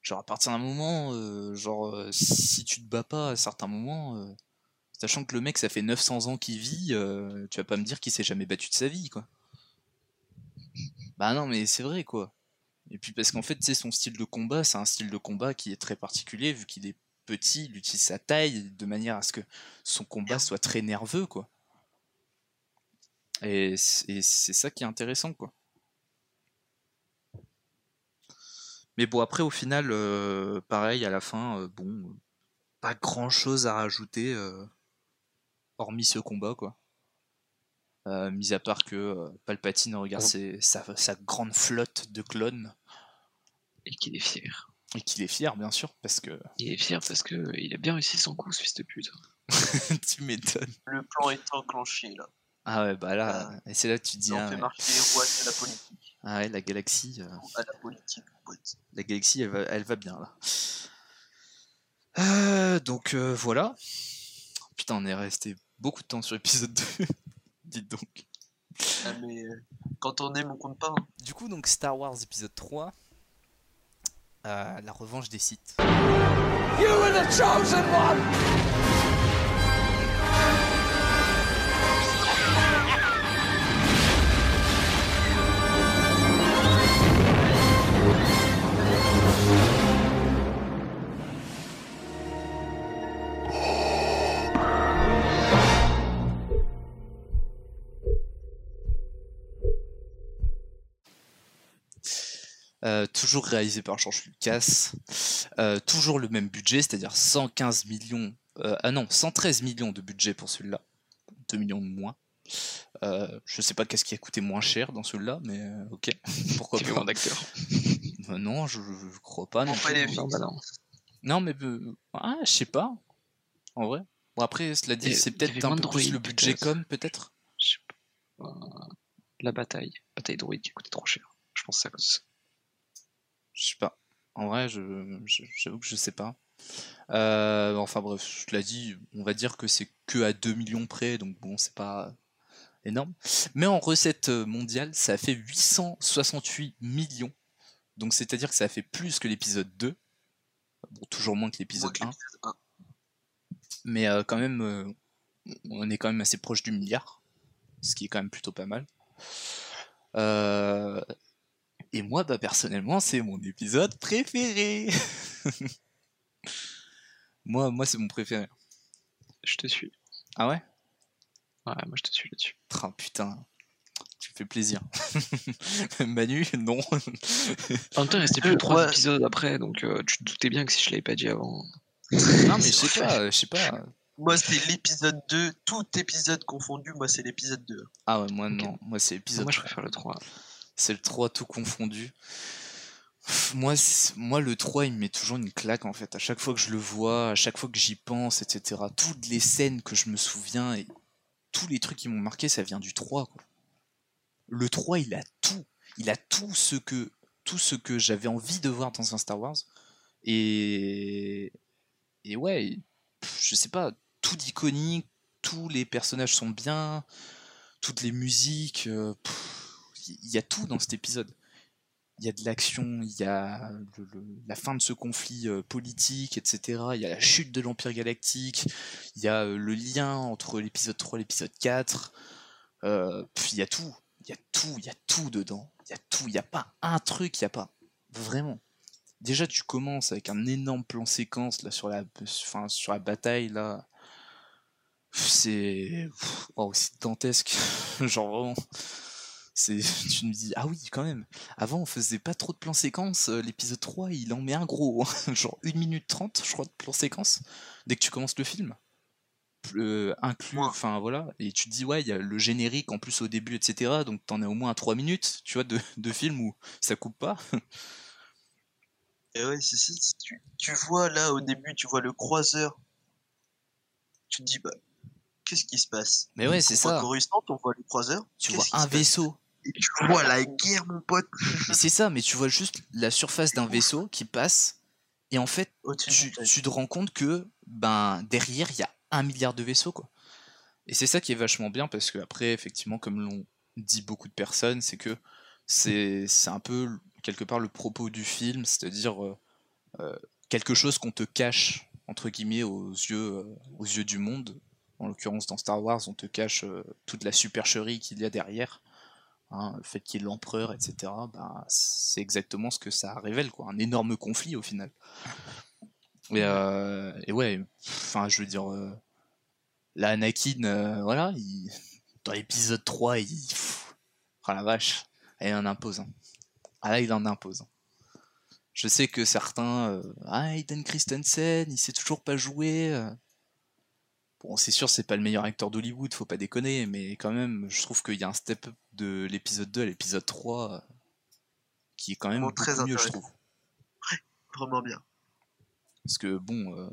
Genre à partir d'un moment, euh, genre euh, si tu te bats pas à certains moments. Sachant que le mec, ça fait 900 ans qu'il vit, tu vas pas me dire qu'il s'est jamais battu de sa vie, quoi. Bah non, mais c'est vrai, quoi. Et puis parce qu'en fait, c'est son style de combat, c'est un style de combat qui est très particulier, vu qu'il est petit, il utilise sa taille de manière à ce que son combat soit très nerveux, quoi. Et c'est ça qui est intéressant, quoi. Mais bon, après, au final, euh, pareil, à la fin, euh, bon, euh, pas grand chose à rajouter, euh, hormis ce combat, quoi. Mis à part que Palpatine regarde ses- sa, sa grande flotte de clones Et qu'il est fier. et qu'il est fier, bien sûr, parce que Il est fier parce que il a bien réussi son coup, ce fils de pute. tu m'étonnes. Le plan est enclenché là. Ah ouais, bah là, et c'est là que tu te dis, on ah fait ouais, marcher les rois de la politique. ah ouais, la galaxie, euh, À la politique, pote. la galaxie, elle va, elle va bien là. Euh, donc euh, voilà. Putain, on est resté beaucoup de temps sur l'épisode 2. Dites donc. Ah, mais euh, quand on aime, on compte pas. hein. Du coup, donc Star Wars épisode 3, euh, la revanche des sites. You were the chosen one! Euh, toujours réalisé par George Lucas, Euh, toujours le même budget, c'est-à-dire 115 millions, euh, ah non, 113 millions de budget pour celui-là, 2 millions de moins. Euh, je sais pas qu'est-ce qui a coûté moins cher dans celui-là, mais ok, pourquoi Il y avait pas. moins d'acteurs. Euh, non, je, je crois pas. Non, Enfin, plus. les filles. Non, bah non. Non, mais euh, ah, je sais pas, en vrai. Bon après, cela dit, c'est peut-être un peu plus le budget peut-être. comme peut-être. Je sais pas. La bataille. Bataille droïde qui a coûté trop cher. Je pense que c'est à cause de ça. Je sais pas. En vrai, je, je- j'avoue que je sais pas. Euh, enfin bref, je te l'ai dit, on va dire que c'est que à 2 millions près, donc bon, c'est pas énorme. Mais en recette mondiale, ça a fait 868 millions. Donc c'est-à-dire que ça a fait plus que l'épisode 2. Bon, toujours moins que l'épisode que 1. l'épisode un. Mais euh, quand même, euh, on est quand même assez proche du milliard. Ce qui est quand même plutôt pas mal. Et moi, bah, personnellement, c'est mon épisode préféré. moi, moi c'est mon préféré. Je te suis. Ah ouais? Ouais, moi je te suis là-dessus. Ah putain, tu me fais plaisir. Manu, non. En même temps, il restait plus que trois Ouais. épisodes après, donc euh, tu te doutais bien que si je l'avais pas dit avant. non, mais je sais pas, je sais pas. Moi, c'est l'épisode 2, tout épisode confondu, moi, c'est l'épisode 2. Ah ouais, moi non, moi c'est l'épisode Moi je 3. préfère le 3. C'est le 3 tout confondu. Moi, moi, le 3, il me met toujours une claque en fait. À chaque fois que je le vois, à chaque fois que j'y pense, etc. Toutes les scènes que je me souviens et tous les trucs qui m'ont marqué, ça vient du 3. Quoi. Le 3, il a tout. Il a tout ce que, que j'avais envie de voir dans un Star Wars. Et, et ouais, je sais pas, tout d'iconique, tous les personnages sont bien, toutes les musiques, euh, il y a tout dans cet épisode il y a de l'action, il y a la fin de ce conflit euh, politique, etc. Il y a la chute de l'Empire Galactique, il y a euh, le lien entre l'épisode 3 et l'épisode 4. Euh, puis il y a tout, il y a tout, il y a tout dedans. Il y a tout, il n'y a pas un truc, il n'y a pas. Vraiment. Déjà, tu commences avec un énorme plan séquence là, sur, la, sur la bataille. là. C'est oh, c'est dantesque. Genre vraiment. C'est, tu me dis, ah oui, quand même. Avant, on faisait pas trop de plans séquences. euh, L'épisode 3, il en met un gros. hein. Genre 1 minute 30, je crois, de plan séquence. Dès que tu commences le film. Euh, inclus, enfin voilà. Et tu te dis, ouais, il y a le générique en plus au début, etc. Donc t'en as au moins 3 minutes, tu vois, de, de film où ça coupe pas. Et ouais, c'est ça. Tu, tu vois là au début, tu vois le croiseur. Tu te dis, bah, qu'est-ce qui se passe? Mais ouais, c'est ça. Coruscant, on voit le croiseur. Tu vois un vaisseau. Et tu vois la guerre, mon pote. C'est ça, mais tu vois juste la surface d'un vaisseau qui passe. Et en fait, tu, te rends compte que ben derrière il y a un milliard de vaisseaux quoi. Et c'est ça qui est vachement bien parce que après effectivement comme l'ont dit beaucoup de personnes, c'est que c'est c'est un peu quelque part le propos du film, c'est-à-dire euh, euh, quelque chose qu'on te cache entre guillemets aux yeux euh, aux yeux du monde. En l'occurrence dans Star Wars, on te cache euh, toute la supercherie qu'il y a derrière. Hein, le fait qu'il y ait l'empereur, etc. Ben, c'est exactement ce que ça révèle, quoi. Un énorme conflit au final. Et, euh, et ouais, enfin, je veux dire, euh, là, Anakin, euh, voilà, il- dans l'épisode 3, il. oh la vache, il en impose. Ah là, il en impose. Je sais que certains. euh, ah, Aiden Christensen, il sait toujours pas jouer. Bon, c'est sûr, c'est pas le meilleur acteur d'Hollywood, faut pas déconner, mais quand même, je trouve qu'il y a un step up de l'épisode 2 à l'épisode 3 euh, qui est quand même très mieux, je trouve. Vraiment bien. Parce que bon, euh,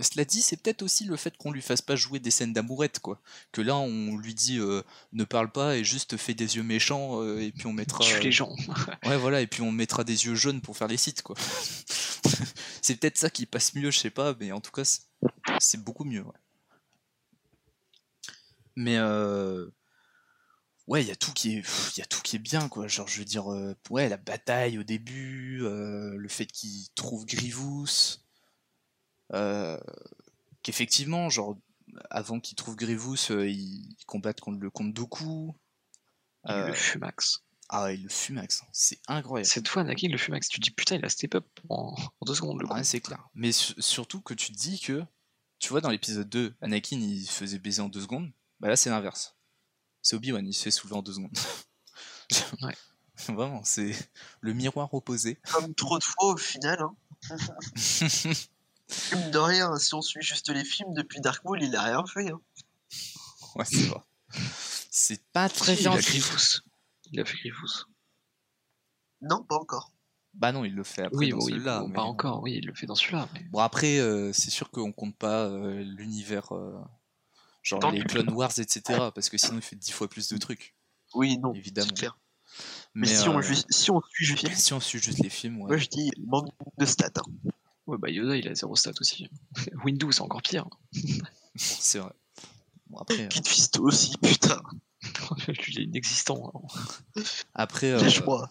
cela dit, c'est peut-être aussi le fait qu'on lui fasse pas jouer des scènes d'amourette, quoi. Que là, on lui dit euh, ne parle pas et juste fais des yeux méchants euh, et puis on mettra. Tue les gens. Ouais, voilà, et puis on mettra des yeux jaunes pour faire les sites, quoi. c'est peut-être ça qui passe mieux, je sais pas, mais en tout cas, c'est- c'est beaucoup mieux, ouais. Mais euh, ouais, il y a tout qui est, il y a tout qui est bien, quoi. Genre, je veux dire, euh, ouais, la bataille au début, euh, le fait qu'il trouve Grievous, euh, qu'effectivement, genre, avant qu'il trouve Grievous, ils combattent contre le comte. Il Euh, le fumax. ah, il le fumax, hein. c'est incroyable. Cette fois, Anakin le fumax. Tu te dis putain, il a step up en, en deux secondes le Ouais, c'est clair. Mais su- surtout que tu te dis que, tu vois, dans l'épisode 2, Anakin il faisait baiser en deux secondes. Bah là, c'est l'inverse. C'est Obi-Wan, il se fait soulever en deux secondes. Ouais. Vraiment, c'est le miroir opposé. Comme trop de fois au final. Hein. De rien, si on suit juste les films depuis Dark Maul, il a rien fait. Hein. ouais, c'est vrai. C'est pas très bien. il a fait. Grievous. Il a fait Grievous. Non, pas encore. Bah non, il le fait après Oui, dans oui, celui-là. bon, mais- pas encore. Oui, il le fait dans celui-là. Mais... Bon, après, euh, c'est sûr qu'on compte pas euh, l'univers, euh, genre les le- Clone Wars, etc. Parce que sinon, il fait dix fois plus de trucs. Oui, non, Évidemment. c'est clair. Mais, Mais, si, on, euh, si on suit juste les films, si on suit juste les films, ouais. moi je dis manque de stats. Hein. Ouais, bah Yoda, il a zéro stat aussi. Windows, c'est encore pire. C'est vrai. Bon, après, euh, Kid Fisto aussi, putain. Il est inexistant. hein. après euh, Lâche-moi.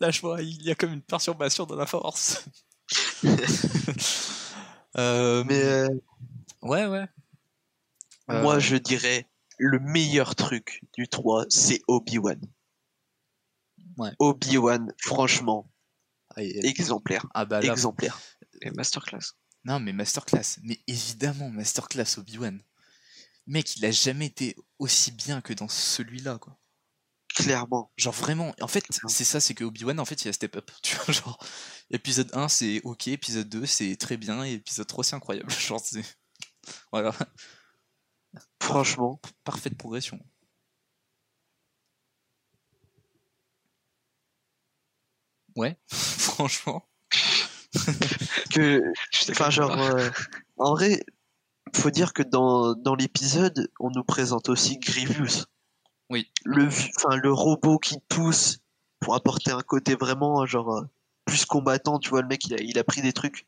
Lâche-moi, il y a comme une perturbation dans la force. Euh, Mais euh, ouais, ouais. Euh, moi je dirais le meilleur truc du 3, c'est Obi-Wan. Ouais. Obi-Wan, franchement, ah, et- exemplaire. ah bah là, Exemplaire. Et Masterclass. non mais masterclass, mais évidemment masterclass Obi-Wan. Mec, il a jamais été aussi bien que dans celui-là, quoi. Clairement. Genre vraiment, en fait, c'est ça, c'est que Obi-Wan, en fait, il a step up. Tu vois, genre, épisode 1, c'est ok, épisode 2, c'est très bien, et épisode 3, c'est incroyable. Genre, c'est. Voilà, Franchement. parfaite progression. Ouais, franchement. que, enfin, genre, euh, en vrai, faut dire que dans, dans l'épisode, on nous présente aussi Grievous. Oui. Le, enfin, le robot qui pousse pour apporter un côté vraiment, genre, euh, plus combattant, tu vois, le mec, il a, il a pris des trucs.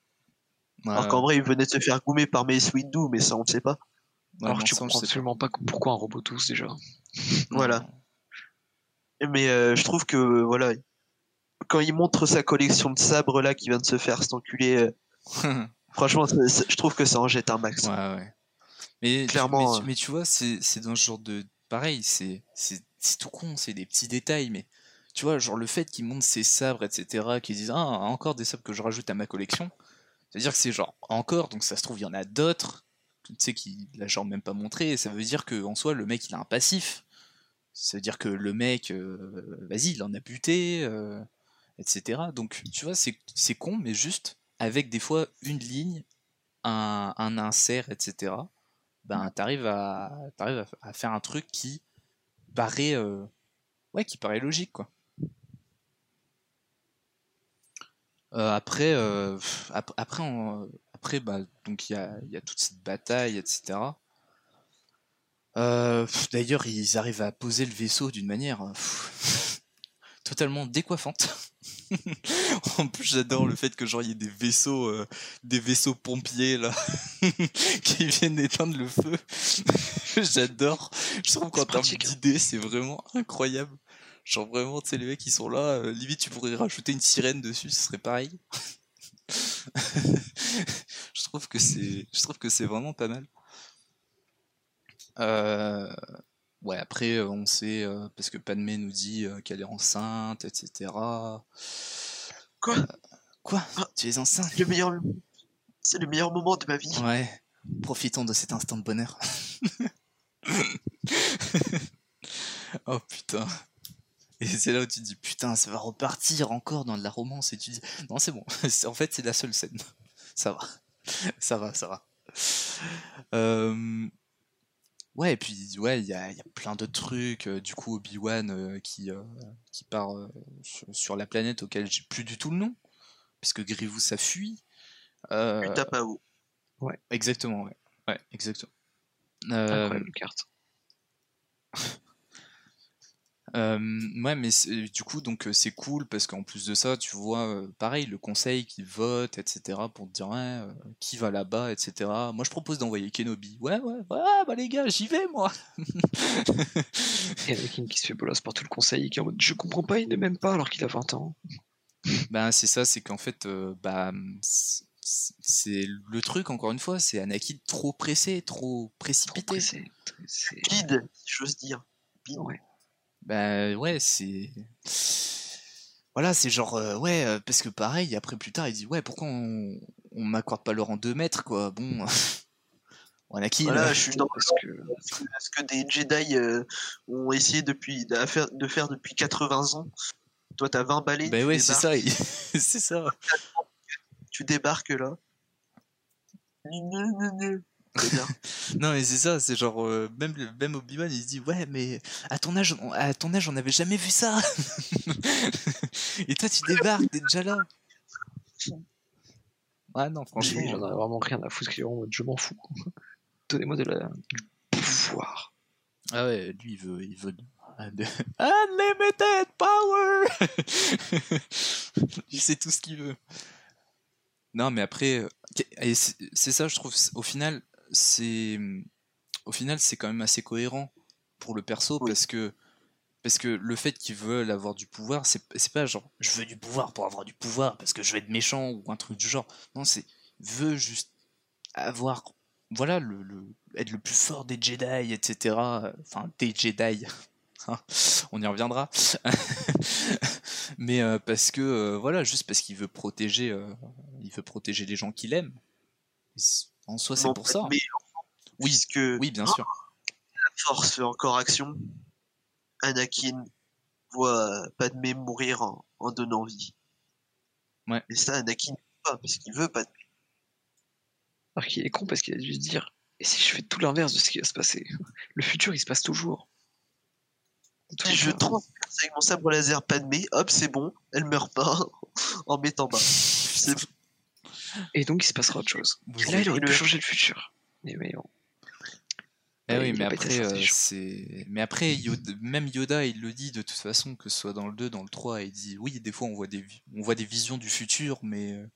Alors qu'en vrai, il venait de se faire goumer par Mace Windu, mais ça, on ne sait pas. ouais, Alors non, tu ça, comprends absolument pas pourquoi un robot tous déjà. Voilà. Mais euh, je trouve que, voilà, quand il montre sa collection de sabres, là, qui vient de se faire cet enculé, euh, franchement, je trouve que ça en jette un max. Ouais, ouais. Mais, tu- Clairement, mais, euh. mais tu vois, c'est c'est dans ce genre de. Pareil, c'est tout con, c'est des petits détails, mais tu vois, genre le fait qu'ils montent ses sabres, etc., qu'ils disent Ah, encore des sabres que je rajoute à ma collection, c'est-à-dire que c'est genre encore, donc ça se trouve, il y en a d'autres, tu sais, qu'il a genre même pas montré, et ça veut dire que en soi, le mec il a un passif. Ça veut dire que le mec, euh, vas-y, il en a buté, euh, etc. Donc, tu vois, c'est c'est con, mais juste avec des fois une ligne, un, un insert, etc. Ben, t'arrives à, t'arrives à, faire un truc qui paraît, euh, ouais, qui paraît logique, quoi. Euh, après, euh, après, après, bah, donc il y a, y a toute cette bataille, etc. D'ailleurs, ils arrivent à poser le vaisseau d'une manière totalement décoiffante. en plus, j'adore le fait que genre il y ait des vaisseaux, euh, des vaisseaux pompiers là, qui viennent éteindre le feu. j'adore. Je trouve qu'en termes hein. d'idées, c'est vraiment incroyable. Genre vraiment, tu sais, les mecs qui sont là, euh, limite tu pourrais rajouter une sirène dessus, ce serait pareil. je trouve que c'est, je trouve que c'est vraiment pas mal. Euh, ouais, après euh, on sait euh, parce que Padmé nous dit euh, qu'elle est enceinte, etc. Quoi? Quoi? Ah. Tu es enceinte? Le meilleur, c'est le meilleur moment de ma vie. Ouais. Profitons de cet instant de bonheur. oh putain. Et c'est là où tu te dis putain, ça va repartir encore dans de la romance et tu dis non, c'est bon. En fait, c'est la seule scène. Ça va. Ça va, ça va. Euh, Ouais, et puis ouais, il y a, il y a plein de trucs. euh, Du coup, Obi-Wan euh, qui, euh, qui part euh, sur, sur la planète auquel j'ai plus du tout le nom, puisque Grievous ça fuit. Euh, Utapao. Exactement, ouais. Ouais, exactement. Euh, Incroyable carte. euh, ouais, mais c'est- du coup, donc euh, c'est cool parce qu'en plus de ça, tu vois, euh, pareil, le conseil qui vote, etc., pour te dire ouais, euh, qui va là-bas, etc. Moi, je propose d'envoyer Kenobi. Ouais, ouais, ouais, bah les gars, j'y vais, moi. Et Anakin qui se fait bolos par tout le conseil et qui est en mode je comprends pas, il ne m'aime pas alors qu'il a 20 ans. Ben, c'est ça, c'est qu'en fait, euh, bah, c'est le truc, encore une fois, c'est Anakin trop pressé, trop Trop précipité. pressé. C'est- Speed, si j'ose dire. Speed. Ouais. Bah ouais, c'est. Voilà, c'est genre, euh, ouais, euh, parce que pareil, après plus tard, il dit, ouais, pourquoi on, on m'accorde pas le rang 2 mètres, quoi? Bon. Bon, Anakin. Voilà, euh, je suis dans Parce que ce que des Jedi euh, ont essayé depuis, de faire, de faire depuis 80 ans. Toi, t'as 20 balais, Bah tu, ouais, c'est ça, il- c'est ça. tu débarques là. Non, mais c'est ça, c'est genre, euh, même, même Obi-Wan, il se dit, ouais, mais à ton âge, on- à ton âge, on n'avait jamais vu ça. Et toi, tu débarques, t'es déjà là. Ouais, non, franchement. j'en ai vraiment rien à foutre. Je m'en fous. Donnez-moi de la... du pouvoir. Ah ouais, lui, il veut, il veut Unlimited power Il sait tout ce qu'il veut. Non, mais après, euh, et c'est ça, je trouve, au final, c'est au final, c'est quand même assez cohérent pour le perso Oui. parce que parce que le fait qu'ils veulent avoir du pouvoir, c'est c'est pas genre je veux du pouvoir pour avoir du pouvoir parce que je veux être méchant ou un truc du genre. Non, c'est veut juste avoir voilà le, le- être le plus fort des Jedi, etc. Enfin des Jedi. Hein, On y reviendra. Mais euh, parce que euh, voilà, juste parce qu'il veut protéger, euh, il veut protéger les gens qu'il aime. En soi, c'est pour ça. Mais Oui, bien sûr. la force fait encore action, Anakin voit Padmé mourir en, en donnant vie. Ouais. Et ça, Anakin pas parce qu'il veut Padmé. Alors qu'il est con parce qu'il a dû se dire et si je fais tout l'inverse de ce qui va se passer Le futur, il se passe toujours. Puis je transperce avec mon sabre laser Padmé, hop, c'est bon, elle meurt pas en mettant bas. C'est Et donc il se passera autre chose. Et là, il aurait pu changer le futur. Mais, mais bon. Eh oui, mais après, euh, c'est. Mais après, Yoda- même Yoda, il le dit de toute façon, que ce soit dans le 2, dans le 3, il dit oui, des fois on voit des, on voit des visions du futur, mais euh,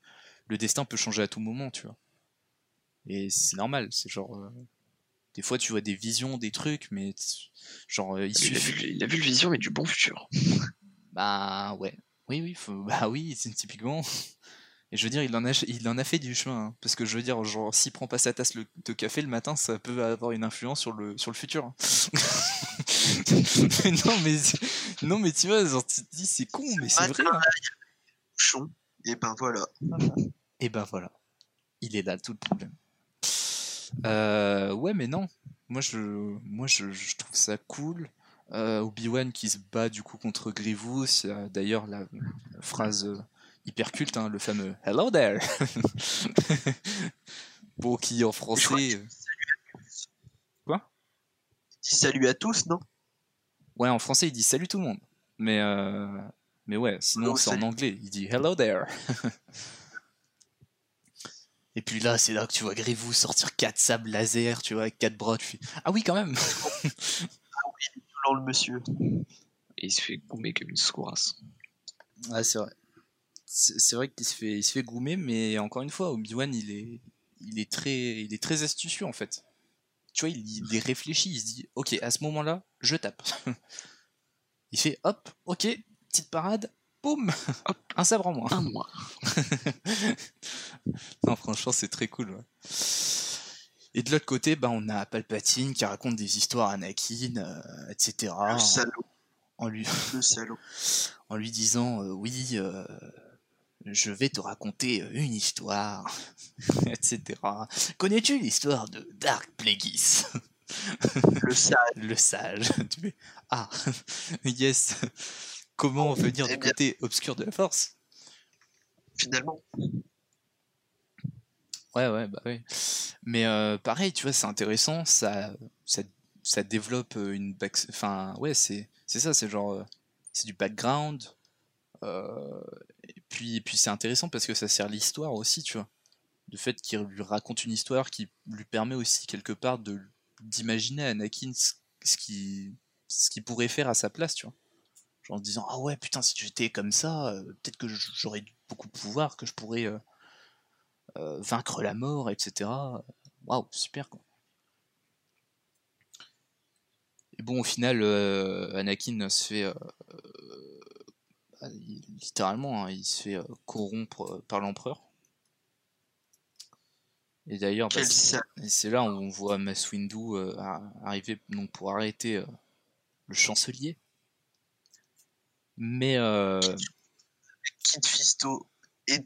le destin peut changer à tout moment, tu vois. Et c'est normal, c'est genre. euh, Des fois tu vois des visions, des trucs, mais genre euh, il Il a, suffit. vu, il a vu le vision, mais du bon futur. Bah ouais. Oui, oui, faut- bah oui, c'est typiquement. Et je veux dire, il en a, il en a fait du chemin. hein. Parce que je veux dire, genre, s'il prend pas sa tasse le- de café le matin, ça peut avoir une influence sur le, sur le futur. hein. non, mais, non, mais tu vois, genre, tu te dis, c'est con, mais c'est vrai. hein. et ben voilà. Et ben voilà. Il est là, tout le problème. Euh, ouais, mais non. Moi, je, moi, je, je trouve ça cool. Euh, Obi-Wan qui se bat du coup contre Grievous. A D'ailleurs, la, la phrase euh, hyper culte, hein, le fameux Hello there. bon, qui en français. euh, Quoi? Dis salut à tous, non? Ouais, en français, il dit salut tout le monde. Mais, euh, mais ouais, sinon, Oh, c'est en anglais. Il dit hello there. Et puis là, c'est là que tu vois Grievous sortir quatre sables laser, tu vois, avec quatre bras. Tu fais Ah oui, quand même Violent le monsieur. Et il se fait goumer comme une scourasse. Ouais, c'est vrai. C'est vrai qu'il se fait, il se fait goumer, mais encore une fois, Obi-Wan, il est, il est très, il est très astucieux en fait. Tu vois, il, il est réfléchi, il se dit, ok, à ce moment-là, je tape. il fait, hop, ok, petite parade, boum, hop, un sabre en moins. Un mois. non, franchement, c'est très cool. ouais. Et de l'autre côté, bah, on a Palpatine qui raconte des histoires à Anakin, euh, etc. Le salaud. En lui, Le salaud. en lui disant euh, oui, euh, je vais te raconter euh, une histoire, etc. Connais-tu l'histoire de Dark Plagueis? Le sale. Le sage. Ah, yes. Comment venir Eh du bien. côté obscur de la force Finalement. Ouais, ouais, bah oui. Mais euh, pareil, tu vois, c'est intéressant, ça, ça, ça développe euh, une back... Enfin, ouais, c'est ça, c'est genre... C'est du background. euh, et puis, et puis c'est intéressant parce que ça sert l'histoire aussi, tu vois. Le fait qu'il lui raconte une histoire qui lui permet aussi, quelque part, de d'imaginer Anakin ce qu'il ce pourrait faire à sa place, tu vois. Genre en se disant, ah ouais, putain, si j'étais comme ça, euh, peut-être que j'aurais beaucoup de pouvoir, que je pourrais... euh, euh, vaincre la mort, etc. Waouh, super quoi. Et bon, au final, Anakin se fait euh, euh, bah, il- littéralement, hein, il se fait euh, corrompre euh, par l'empereur. Et d'ailleurs, bah, c'est là où on voit Mace Windu euh, arriver donc pour arrêter euh, le chancelier. Mais euh, Kid Fisto. Et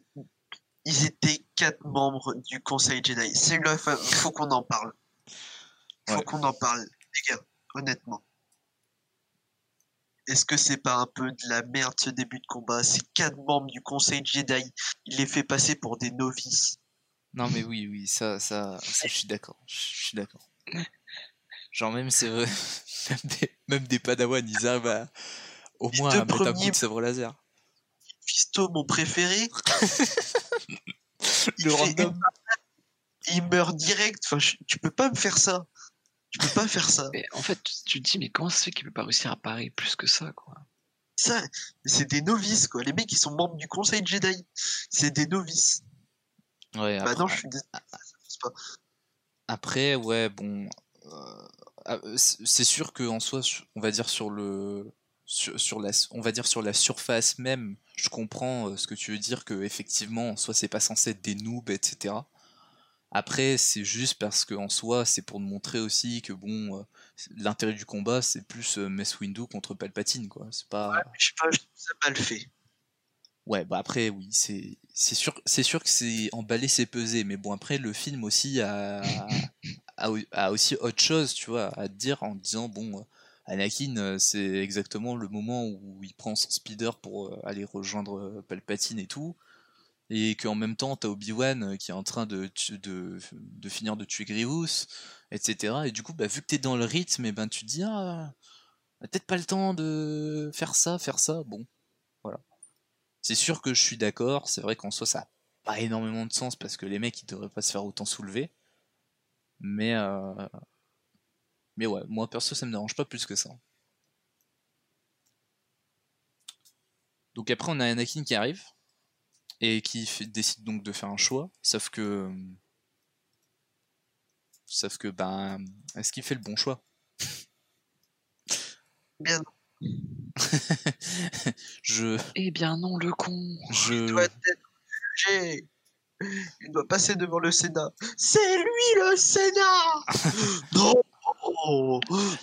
ils étaient quatre membres du Conseil Jedi. C'est là, fa- faut qu'on en parle. Faut Ouais. qu'on en parle, les gars, honnêtement. Est-ce que c'est pas un peu de la merde ce début de combat? Ces quatre membres du Conseil Jedi, il les fait passer pour des novices. Non mais oui, oui, ça, ça, ça je suis d'accord, je suis d'accord. Genre même c'est vrai, même des, même des padawans, ils arrivent à, au Les moins à mettre un coup de sabre laser. Fisto, mon préféré, il Le random. une il meurt direct. Enfin, je- tu peux pas me faire ça. Tu peux pas faire ça. Mais en fait, tu- te dis, mais comment ça se fait qu'il peut pas réussir à parer plus que ça, quoi? Ça, c'est des novices, quoi. Les mecs, ils sont membres du Conseil Jedi. C'est des novices. Ouais, Bah après, non, je suis passe pas. après, ouais, bon, euh, ah, c'est sûr que en soi, on va dire sur le, sur, sur la, on va dire sur la surface même, je comprends euh, ce que tu veux dire que effectivement, en soi, c'est pas censé être des noobs, etc. Après, c'est juste parce que en soi, c'est pour montrer aussi que bon, euh, l'intérêt du combat, c'est plus euh, Mace Windu contre Palpatine, quoi. C'est pas. Je sais pas, je trouve ça mal fait. Ouais, bah après, oui, c'est c'est sûr, c'est sûr que c'est emballer, c'est peser, mais bon, après, le film aussi a, a, a aussi autre chose, tu vois, à te dire en disant, bon, euh, Anakin, c'est exactement le moment où il prend son speeder pour aller rejoindre Palpatine et tout, et qu'en même temps, t'as Obi-Wan euh, qui est en train de, de, finir de tuer Grievous, etc. Et du coup, bah, vu que t'es dans le rythme, et ben, tu te dis, ah, a peut-être pas le temps de faire ça, faire ça. Bon, voilà. C'est sûr que je suis d'accord. C'est vrai qu'en soi, ça n'a pas énormément de sens parce que les mecs, ils devraient pas se faire autant soulever. Mais, euh, mais ouais, moi perso, ça me dérange pas plus que ça. Donc après, on a Anakin qui arrive et qui fait- décide donc de faire un choix. Sauf que, sauf que, ben, est-ce qu'il fait le bon choix? Bien, Je, Eh bien non, le con. il je, doit être jugé. Il doit passer devant le Sénat. C'est lui le Sénat Non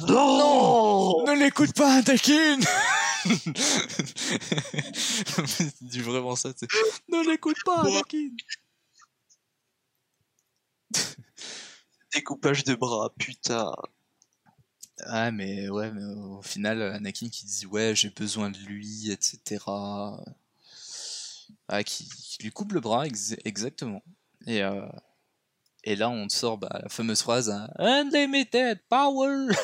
Non, Ne l'écoute pas, Anakin Il dit vraiment ça, tu. Ne l'écoute pas, Anakin Découpage de bras, putain. Ah, mais ouais, mais au final, Anakin qui dit ouais, j'ai besoin de lui, etc. Ah, qui, qui lui coupe le bras, ex- exactement. Et, euh, et là, on sort bah, la fameuse phrase hein, Unlimited Power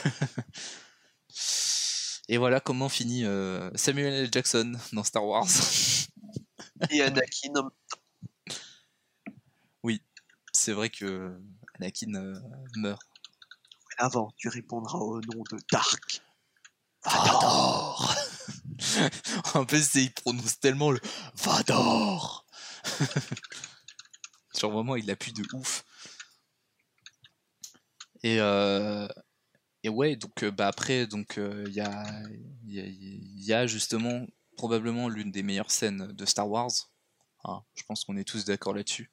Et voilà comment finit euh, Samuel L. Jackson dans Star Wars. Et Anakin, en- C'est vrai que Anakin euh, meurt. avant, tu répondras au nom de Dark. Vador En plus, il prononce tellement le Vador Genre vraiment, il appuie de ouf. Et, euh, et ouais, donc euh, bah après, donc euh, il y, a, il y, a, y a justement probablement l'une des meilleures scènes de Star Wars. Hein, je pense qu'on est tous d'accord là-dessus.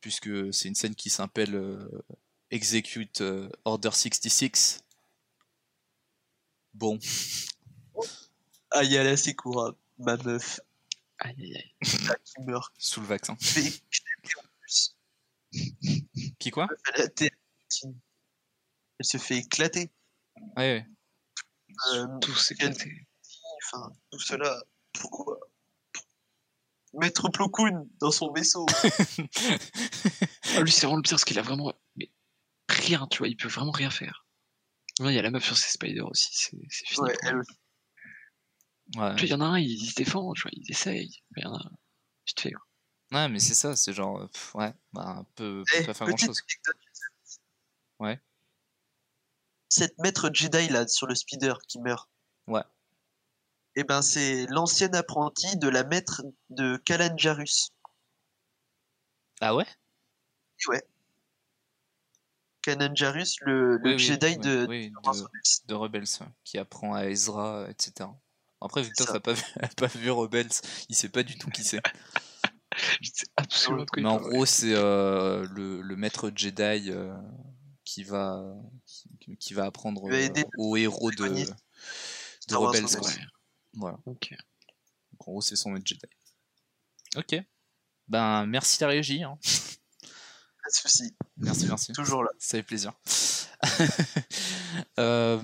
Puisque c'est une scène qui s'appelle euh, Execute Order 66. Bon, Ayala Sekura, ma meuf, Aïe aïe aïe. qui meurt. sous le vaccin. En plus. Qui quoi? Elle se fait éclater. Ouais, ouais. Euh, Tout éclaté. Enfin, tout cela, pourquoi Mettre Plo Koon dans son vaisseau? Ah, lui, c'est vraiment le pire parce qu'il a vraiment mais, rien, tu vois, il peut vraiment rien faire. Il y a la meuf sur ses spiders aussi, c'est c'est fini. Ouais, elle. Ouais. Puis il y en a un, il, il se défend, tu vois, il essaye. Il y en a, vite fait. quoi. Ouais, mais c'est ça, c'est genre, pff, ouais, bah, un peu, Eh, peut pas faire grand chose. anecdote. Ouais. Cette maître Jedi là sur le speeder qui meurt. Ouais. Eh ben c'est l'ancienne apprentie de la maître de Kalan Jarrus. Ah ouais? Ouais. Kanan Jarrus, le, le Oui, oui, Jedi oui, de, oui, de Rebels. de Rebels, ouais, qui apprend à Ezra, etc. Après, Victor ça. n'a pas, vu- a pas vu Rebels, il sait pas du tout qui c'est. Absolument Mais en gros, c'est euh, le, le maître Jedi euh, qui va qui, qui va apprendre euh, aux héros de, de Wars Rebels. Voilà. Ok. Donc, en gros, c'est son Jedi. Ok. Ben, merci la régie. Hein. Pas de souci. Merci, merci. Toujours là. Ça fait plaisir. Euh,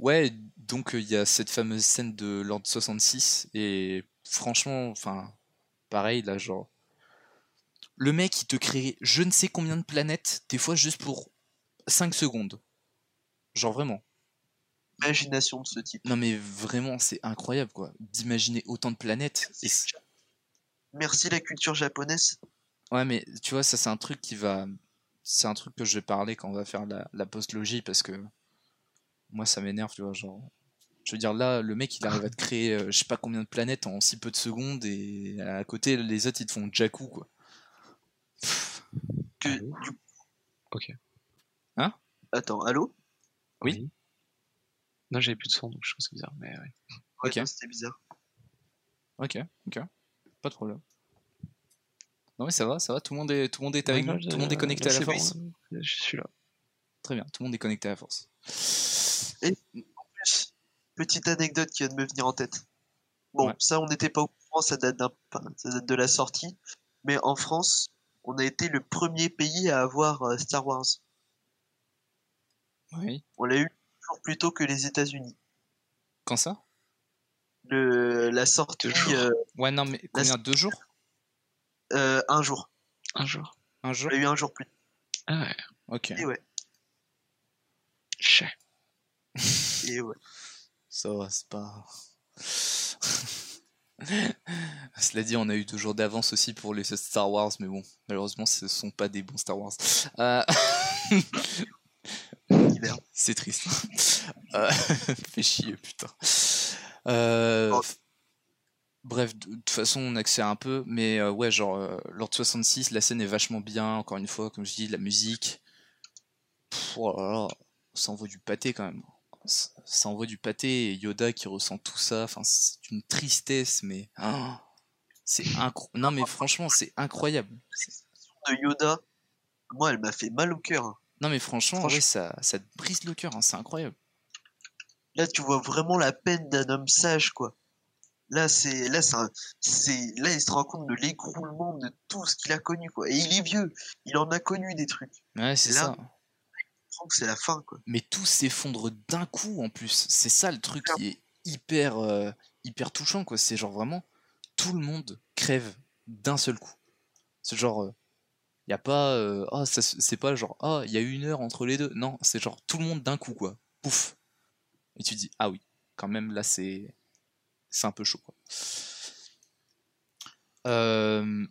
ouais, donc il y a cette fameuse scène de Lord 66 et franchement, enfin, pareil là, genre, le mec il te crée je ne sais combien de planètes, des fois juste pour 5 secondes. Genre vraiment. Imagination de ce type. Non mais vraiment, c'est incroyable quoi, d'imaginer autant de planètes. Et Merci la culture japonaise. Ouais, mais tu vois, ça c'est un truc qui va. C'est un truc que je vais parler quand on va faire la, la post-logie parce que moi ça m'énerve, tu vois. Genre, je veux dire, là, le mec il arrive à te créer euh, je sais pas combien de planètes en si peu de secondes et à côté les autres ils te font Jakku quoi. Que, du... Ok. Attends, allô? Oui. Non, j'avais plus de son, donc je trouve ça bizarre. Mais ouais. Ouais, Ok. c'était bizarre. Ok, ok, pas de problème. Non mais ça va, ça va, tout le monde est, tout le monde est avec nous, tout le monde est connecté à la c'est force. euh, Je suis là. Très bien, tout le monde est connecté à la force. Plus, Petite anecdote qui vient de me venir en tête. Bon, Ouais. ça, on n'était pas au courant, ça date, ça date de la sortie. Mais en France, on a été le premier pays à avoir euh, Star Wars. Oui. On l'a eu toujours plus tôt que les États-Unis. Quand ça? Le, la sortie, euh, Ouais, non mais combien? Deux jours? Euh, un jour. Un jour. Un On jour l'a eu un jour plus tôt. Ah ouais. Ok. Et ouais. Chais. Et ouais. Ça va, c'est pas. Cela dit, on a eu deux jours d'avance aussi pour les Star Wars, mais bon, malheureusement, ce sont pas des bons Star Wars. Euh, Hiver. C'est triste. Euh, Fait chier, putain. Euh, Oh. Bref, de toute façon, on accède un peu, mais euh, ouais, genre, euh, Lord 66, la scène est vachement bien, encore une fois, comme je dis, la musique. Pff, oh là là, ça envoie du pâté quand même. Ça, ça envoie du pâté et Yoda qui ressent tout ça, enfin, c'est une tristesse, mais. ah, c'est incroyable. Non, mais franchement, c'est incroyable. De Yoda, moi, elle m'a fait mal au cœur. Non, mais franchement, Franchement. ouais, ça, ça te brise le cœur, hein, c'est incroyable. Là, tu vois vraiment la peine d'un homme sage, quoi. Là, c'est, là, c'est, là, il se rend compte de l'écroulement de tout ce qu'il a connu, quoi. Et il est vieux, il en a connu des trucs. Ouais, c'est ça. C'est la fin, quoi. mais tout s'effondre d'un coup en plus. C'est ça le truc qui est hyper, euh, hyper touchant, quoi. C'est genre vraiment tout le monde crève d'un seul coup. C'est genre, il y a pas, euh, ah, se- c'est pas genre, ah, il y a une heure entre les deux. Non, c'est genre tout le monde d'un coup, quoi. Pouf. Et tu dis, ah oui, quand même, là, c'est, c'est un peu chaud, quoi. Euh,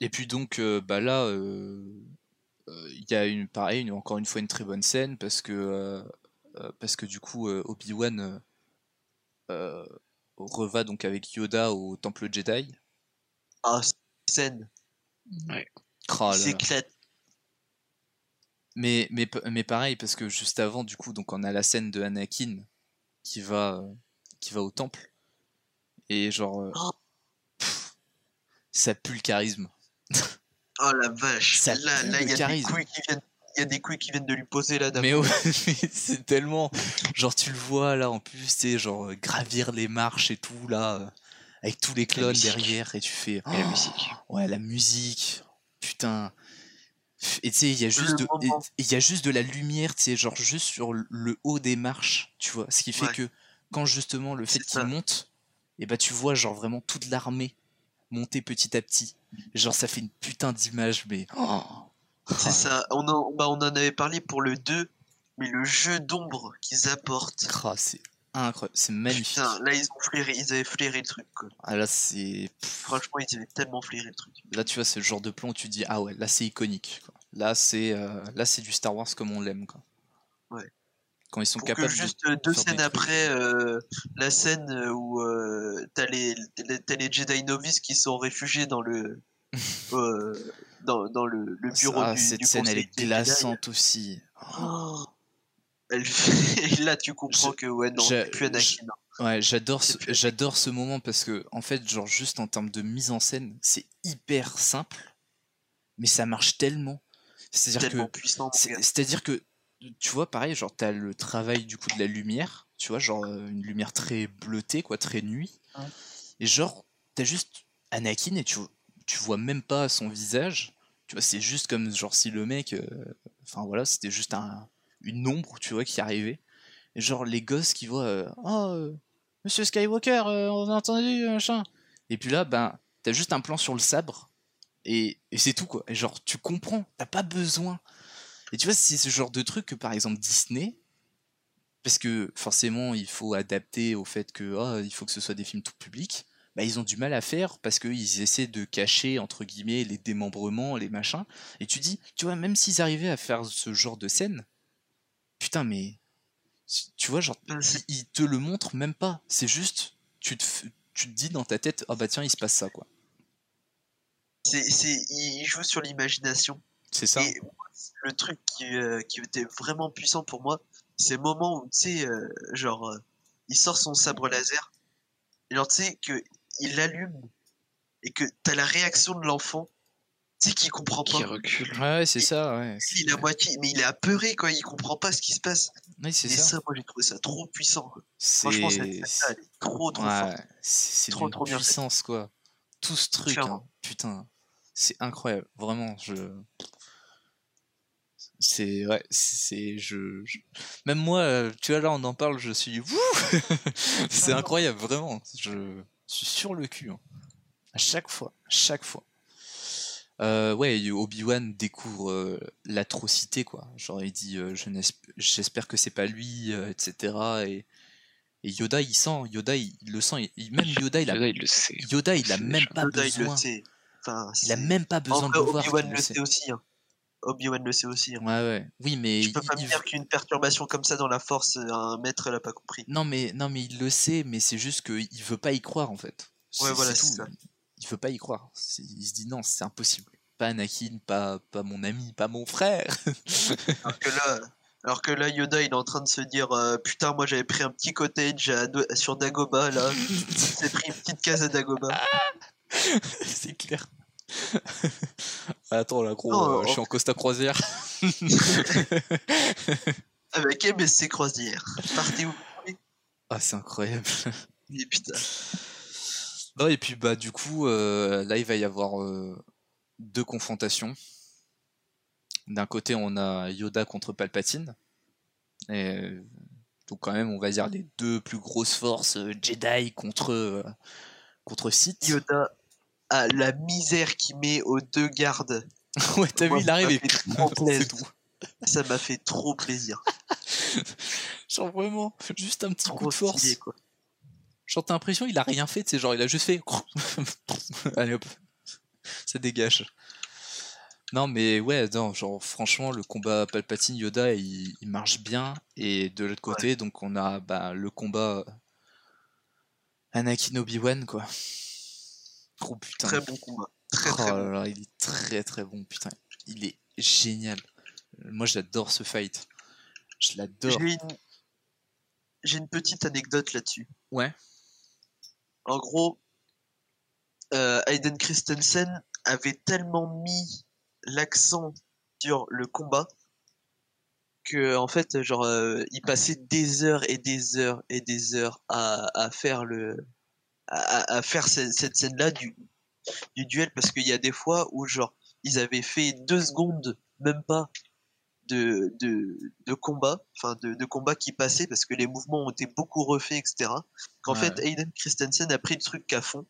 Et puis donc, euh, bah là, euh, il y a une pareil une- encore une fois une très bonne scène parce que parce que du coup euh, Obi-Wan reva donc avec Yoda au temple Jedi. Ah, scène, Ouais. Oh il s'éclate. Mais mais mais pareil parce que juste avant du coup donc on a la scène de Anakin qui va euh, qui va au temple et genre euh, Oh. pff, ça pue le charisme. Oh la vache. Ça là, pue là, il y a des charisme. couilles qui viennent, il y a des couilles qui viennent de lui poser là Mais ouais, c'est tellement genre tu le vois là en plus c'est genre euh, gravir les marches et tout là avec tous les clones derrière et tu fais Et la Oh, musique. Ouais, la musique. Putain. Et tu sais, il y a juste de et- moment. et il y a juste de la lumière, tu sais, genre juste sur le- haut des marches, tu vois, ce qui fait Ouais. que quand justement le fait qu'il monte, et bah tu vois genre vraiment toute l'armée monter petit à petit. Genre ça fait une putain d'image mais oh. C'est ça. On en, bah, on en avait parlé pour le 2, mais le jeu d'ombre qu'ils apportent. c'est incroyable, c'est magnifique. Putain, là, ils, ont flairé, ils avaient flairé le truc, quoi. Ah là c'est Franchement, ils avaient tellement flairé le truc. là tu vois c'est le genre de plan où tu dis ah ouais, là c'est iconique quoi. Là c'est euh, là c'est du Star Wars comme on l'aime quoi. Ouais. Quand ils sont Pour que capables juste de euh, deux scènes après, euh, la scène où euh, t'as les, t'as les Jedi novices qui sont réfugiés dans le dans, dans le, le bureau Ah, du, cette du scène elle est glaçante aussi. Oh. Elle fait- et là, tu comprends Je- que ouais, non, je- plus Anakin. hein. Ouais, j'adore ce, plus- j'adore ce moment parce que en fait, genre juste en termes de mise en scène, c'est hyper simple, mais ça marche tellement. C'est-à-dire que puissant. c'est-à-dire que tu vois pareil, genre t'as le travail du coup de la lumière, tu vois, genre euh, une lumière très bleutée quoi, très nuit. Ouais. Et genre t'as juste Anakin et tu tu vois même pas son visage. Tu vois, c'est juste comme genre si le mec euh, enfin voilà, c'était juste un une ombre, tu vois, qui arrivait. Et genre les gosses qui voient euh, oh euh, Monsieur Skywalker, euh, on a entendu machin. Et puis là ben t'as juste un plan sur le sabre et, c'est tout quoi. Et genre tu comprends, t'as pas besoin. Et tu vois, c'est ce genre de truc que par exemple Disney, parce que forcément il faut adapter au fait que ah, il faut que ce soit des films tout public, bah, ils ont du mal à faire parce qu'ils essaient de cacher entre guillemets les démembrements, les machins. Et tu dis, tu vois, même s'ils arrivaient à faire ce genre de scène, putain, mais tu vois, genre, c'est- ils te le montrent même pas. C'est juste, tu te, f- tu te dis dans ta tête, ah bah tiens, il se passe ça quoi. c'est, c'est, il joue sur l'imagination. C'est ça. Et le truc qui, euh, qui était vraiment puissant pour moi, c'est le moment où, tu sais, euh, genre, euh, il sort son sabre laser, et alors, tu sais, que il l'allume, et que t'as la réaction de l'enfant, sais, qui comprend Qui pas. recule. Ouais, c'est ça, ouais. Il est à moitié, mais il est apeuré, quoi, il comprend pas ce qui se passe. Oui, c'est Et ça. ça, moi, j'ai trouvé ça trop puissant, quoi. C'est Franchement, cette scène-là, elle est trop, trop ouais, forte. c'est Trop, trop bien fait. puissance quoi. Tout ce truc, hein, putain, c'est incroyable, vraiment. Je, c'est ouais, c'est je, je- même moi, euh, tu vois là, on en parle, je suis, Wouh c'est incroyable, vraiment. Je suis sur le cul, hein. à chaque fois, à chaque fois. Euh, ouais, Obi-Wan découvre euh, l'atrocité, quoi. Genre, il dit euh, je J'espère que c'est pas lui, euh, etc. Et, et Yoda, il sent, Yoda, il, il le sent. il- même Yoda, il a, Yoda, il le sait. Yoda, il a même pas Yoda, il le besoin. sait. Enfin, Il a même pas En besoin de le voir. Obi-Wan le sait aussi. hein. Obi-Wan le sait aussi. hein. Ouais, ouais. Oui, mais Je peux il- pas me dire qu'une perturbation comme ça dans la force, un maître l'a pas compris. Non, mais non, mais il le sait, mais c'est juste qu'il veut pas y croire en fait. Ouais, voilà, c'est c'est tout. ça. Il veut pas y croire. Il se dit non, c'est impossible. Pas Anakin, pas, pas mon ami, pas mon frère. Alors que là, alors que là, Yoda, il est en train de se dire euh, Putain, moi j'avais pris un petit cottage à sur Dagoba, là. J'ai pris une petite case à Dagoba. c'est clair. Attends, là, gros, Non, euh, je suis en Costa Croisière. Avec MSC Croisière. Partez où ah, c'est incroyable. Mais putain. Non, et puis, bah, du coup, euh, là, il va y avoir euh, deux confrontations. D'un côté, on a Yoda contre Palpatine. Et, euh, donc, quand même, on va dire les deux plus grosses forces euh, Jedi contre, contre Sith. Yoda a la misère qu'il met aux deux gardes. ouais, t'as vu, il arrive ça et m'a fait trop c'est plaisir. tout. Ça m'a fait trop plaisir. Genre, vraiment, juste un petit coup Trop de force. stylé, quoi. Genre, t'as l'impression il a rien fait, c'est genre, il a juste fait. Allez hop, ça dégage. Non, mais ouais, non, genre, franchement, le combat Palpatine-Yoda, il, il marche bien. Et de l'autre côté, donc, on a bah, le combat Anakin Obi-Wan, quoi. Oh putain. Très bon combat. Très Oh très là bon. là, il est très très bon, putain. Il est génial. Moi, j'adore ce fight. Je l'adore. J'ai une... j'ai une petite anecdote là-dessus. Ouais. En gros, euh, Hayden Christensen avait tellement mis l'accent sur le combat que en fait, genre, euh, il passait des heures et des heures et des heures à, faire le, cette scène-là du, du duel parce qu'il y a des fois où genre ils avaient fait deux secondes, même pas, de, de, de combat, enfin de, qui passait parce que les mouvements ont été beaucoup refaits, etc. Qu'en Ouais. fait, Hayden Christensen a pris le truc à fond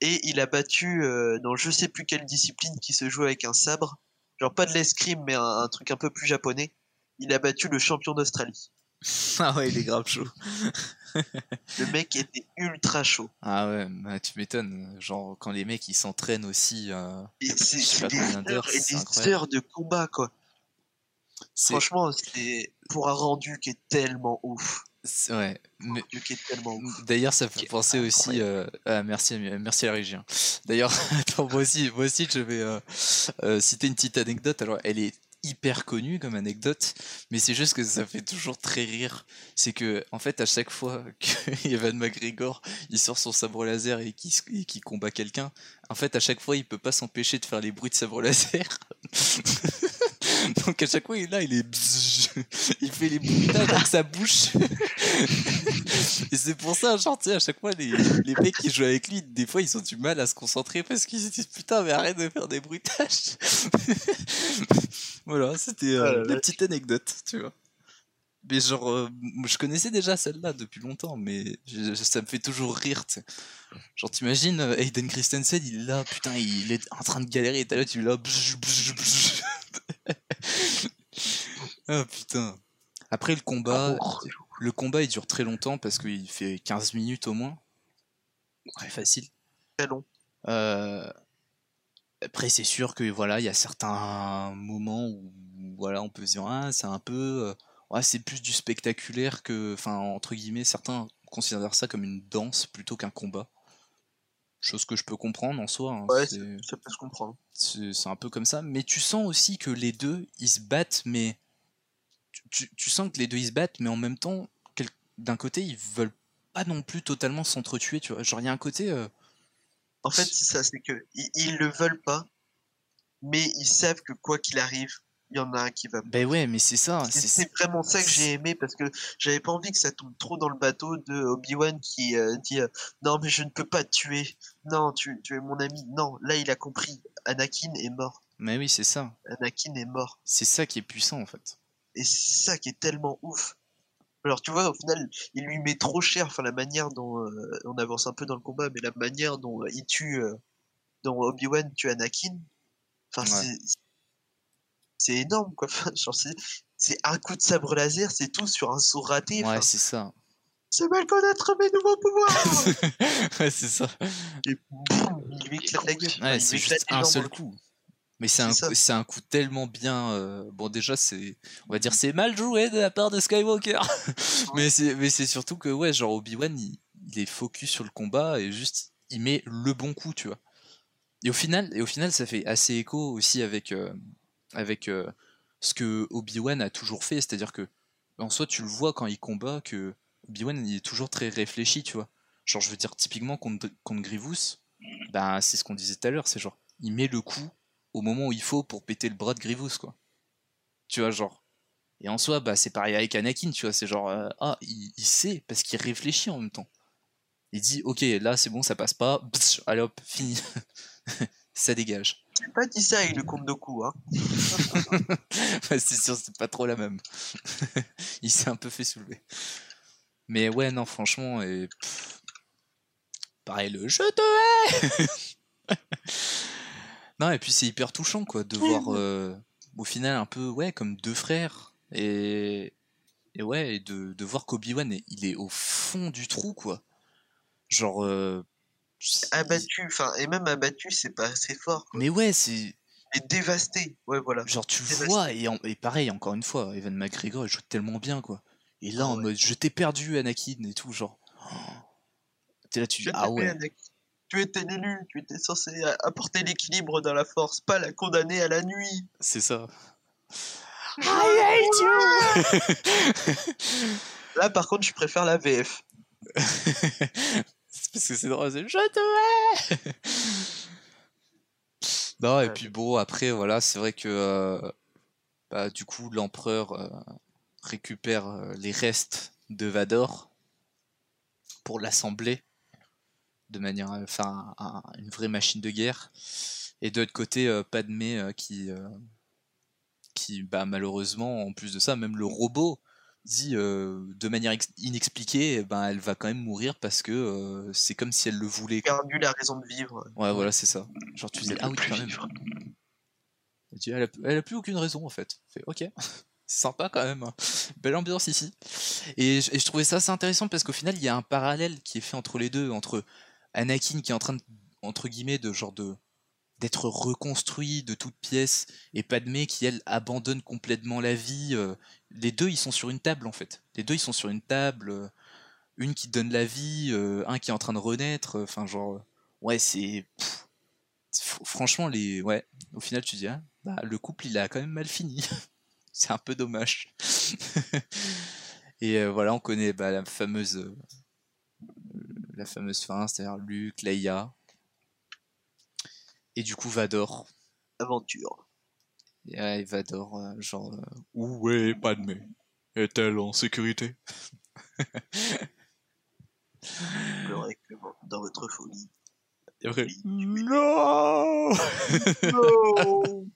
et il a battu euh, dans je sais plus quelle discipline qui se joue avec un sabre, genre pas de l'escrime mais un, un truc un peu plus japonais. Il a battu le champion d'Australie. Ah ouais, il est grave chaud. Le mec était ultra chaud. Ah ouais, bah, tu m'étonnes. Genre, quand les mecs ils s'entraînent aussi. euh, Et c'est des et heures de combat quoi. Franchement, c'est pour un rendu qui est tellement ouf. c'est- ouais. Mais, Le qui est tellement ouf. D'ailleurs, ça fait Qui est penser aussi. euh, ah, merci, merci à la régie. hein. D'ailleurs, attends, moi aussi, moi aussi, je vais euh, euh, citer une petite anecdote. Alors, elle est hyper connue comme anecdote, mais c'est juste que ça fait toujours très rire. C'est que, en fait, à chaque fois que Evan McGregor il sort son sabre laser et qu'il et qu'il combat quelqu'un, en fait, à chaque fois, il peut pas s'empêcher de faire les bruits de sabre laser. Donc à chaque fois, il est là, il est il fait les bruitages avec sa bouche. Et c'est pour ça, genre, tu sais, à chaque fois, les, les mecs qui jouent avec lui, des fois, ils ont du mal à se concentrer parce qu'ils se disent putain, mais arrête de faire des bruitages. voilà, c'était euh, Ah la petite anecdote, tu vois. Mais genre, euh, je connaissais déjà celle-là depuis longtemps, mais je- je- ça me fait toujours rire, tu sais. Genre, t'imagines, euh, Hayden Christensen, il est là, putain, il est en train de galérer, et t'as là, tu es ah putain. Après le combat, Oh, le combat il dure très longtemps parce qu'il fait 15 minutes au moins. Ouais, facile. Très long. Euh, Après, c'est sûr que voilà, il y a certains moments où voilà, on peut se dire ah, c'est un peu, euh, ouais, c'est plus du spectaculaire que, enfin entre guillemets, certains considèrent ça comme une danse plutôt qu'un combat. Chose que je peux comprendre en soi. hein, Ouais, c'est- Ça peut se comprendre. c'est un peu comme ça. Mais tu sens aussi que les deux, ils se battent, mais tu, tu- tu sens que les deux, ils se battent, mais en même temps, quel- d'un côté, ils veulent pas non plus totalement s'entretuer, tu vois. Genre, il y a un côté... euh, En fait, c'est ça, c'est que ils, ils le veulent pas, mais ils savent que quoi qu'il arrive, il y en a un qui va. Ben ouais, mais c'est ça. C'est- vraiment ça que j'ai aimé parce que j'avais pas envie que ça tombe trop dans le bateau de Obi-Wan qui euh, dit euh, non mais je ne peux pas te tuer, non tu, tu es mon ami, non là il a compris, Anakin est mort, Mais oui, c'est ça. Anakin est mort C'est ça qui est puissant, en fait. et c'est ça qui est tellement ouf. Alors tu vois au final il lui met trop cher, enfin la manière dont euh, on avance un peu dans le combat, mais la manière dont il tue, dont Obi-Wan tue Anakin, Enfin, Ouais. c'est c'est énorme, quoi. Enfin, c'est un coup de sabre laser, c'est tout sur un saut raté. Ouais, c'est ça. c'est mal connaître mes nouveaux pouvoirs ouais, c'est ça. Et boum, il lui éclate la gueule. Ouais, c'est juste un seul coup. Mais c'est un, un coup tellement bien. euh, Bon, déjà, c'est. On va dire c'est mal joué de la part de Skywalker. mais c'est mais c'est surtout que, ouais, genre Obi-Wan, il, il est focus sur le combat et juste, il met le bon coup, tu vois. Et au final, et au final ça fait assez écho aussi avec, euh, avec euh, ce que Obi-Wan a toujours fait. C'est-à-dire que, en soi, tu le vois quand il combat que Obi-Wan, il est toujours très réfléchi, tu vois. Genre, je veux dire, typiquement, contre, contre Grievous, ben, c'est ce qu'on disait tout à l'heure, c'est genre, il met le coup au moment où il faut pour péter le bras de Grievous, quoi. Tu vois, genre. Et en soi, bah, c'est pareil avec Anakin, tu vois, c'est genre, euh, ah, il, sait, parce qu'il réfléchit en même temps. Il dit, ok, là, c'est bon, ça passe pas, allez hop, fini. ça dégage. Pas dit ça avec le compte de hein. C'est sûr, c'est pas trop la même. il s'est un peu fait soulever. Mais ouais, non, franchement, et. pff, pareil, le je te hais Non, et puis c'est hyper touchant, quoi, de voir euh, au final un peu, ouais, comme deux frères. Et, et ouais, et de, de voir qu'Obi-Wan, il est au fond du trou, quoi. Genre. euh, Abattu, enfin, et même abattu, c'est pas assez fort. Quoi. Mais ouais, c'est. Et dévasté, ouais, voilà. Genre tu Dévasté. vois et, en- et pareil encore une fois Evan McGregor il joue tellement bien quoi et là Ah en ouais. mode je t'ai perdu Anakin et tout genre oh. t'es là tu Je ah ouais Anakin. Tu étais l'élu, tu étais censé apporter l'équilibre dans la force, pas la condamner à la nuit. c'est ça Là, par contre, je préfère la VF. parce que c'est drôle c'est je te hais. Non et puis bon après voilà c'est vrai que euh, bah, du coup l'empereur euh, récupère euh, les restes de Vador pour l'assembler de manière enfin un- une vraie machine de guerre. Et de l'autre côté Padmé qui qui bah, malheureusement en plus de ça même le robot dit euh, de manière ex- inexpliquée eh ben elle va quand même mourir parce que euh, c'est comme si elle le voulait. Perdu la raison de vivre. ouais voilà c'est ça genre tu ah oui quand même elle, dit, elle, a, elle a plus aucune raison en fait. Ok, c'est sympa quand même. Belle ambiance ici. Et, je- et je trouvais ça assez intéressant parce qu'au final, il y a un parallèle qui est fait entre les deux, entre Anakin qui est en train de, entre guillemets, de genre de d'être reconstruit de toutes pièces et Padmé qui elle abandonne complètement la vie. euh, les deux ils sont sur une table en fait. Les deux ils sont sur une table. euh, une qui donne la vie, euh, un qui est en train de renaître. Enfin genre euh, ouais c'est franchement les ouais au final tu dis ah, bah, le couple il a quand même mal fini c'est un peu dommage et euh, voilà on connaît bah, la fameuse euh, la fameuse fin c'est-à-dire Luke Leia et du coup Vador Aventure. Et ouais, Vador euh, genre euh, où est Padmé? Est-elle en sécurité? Pleurez que bon, dans votre folie. Et après, non Non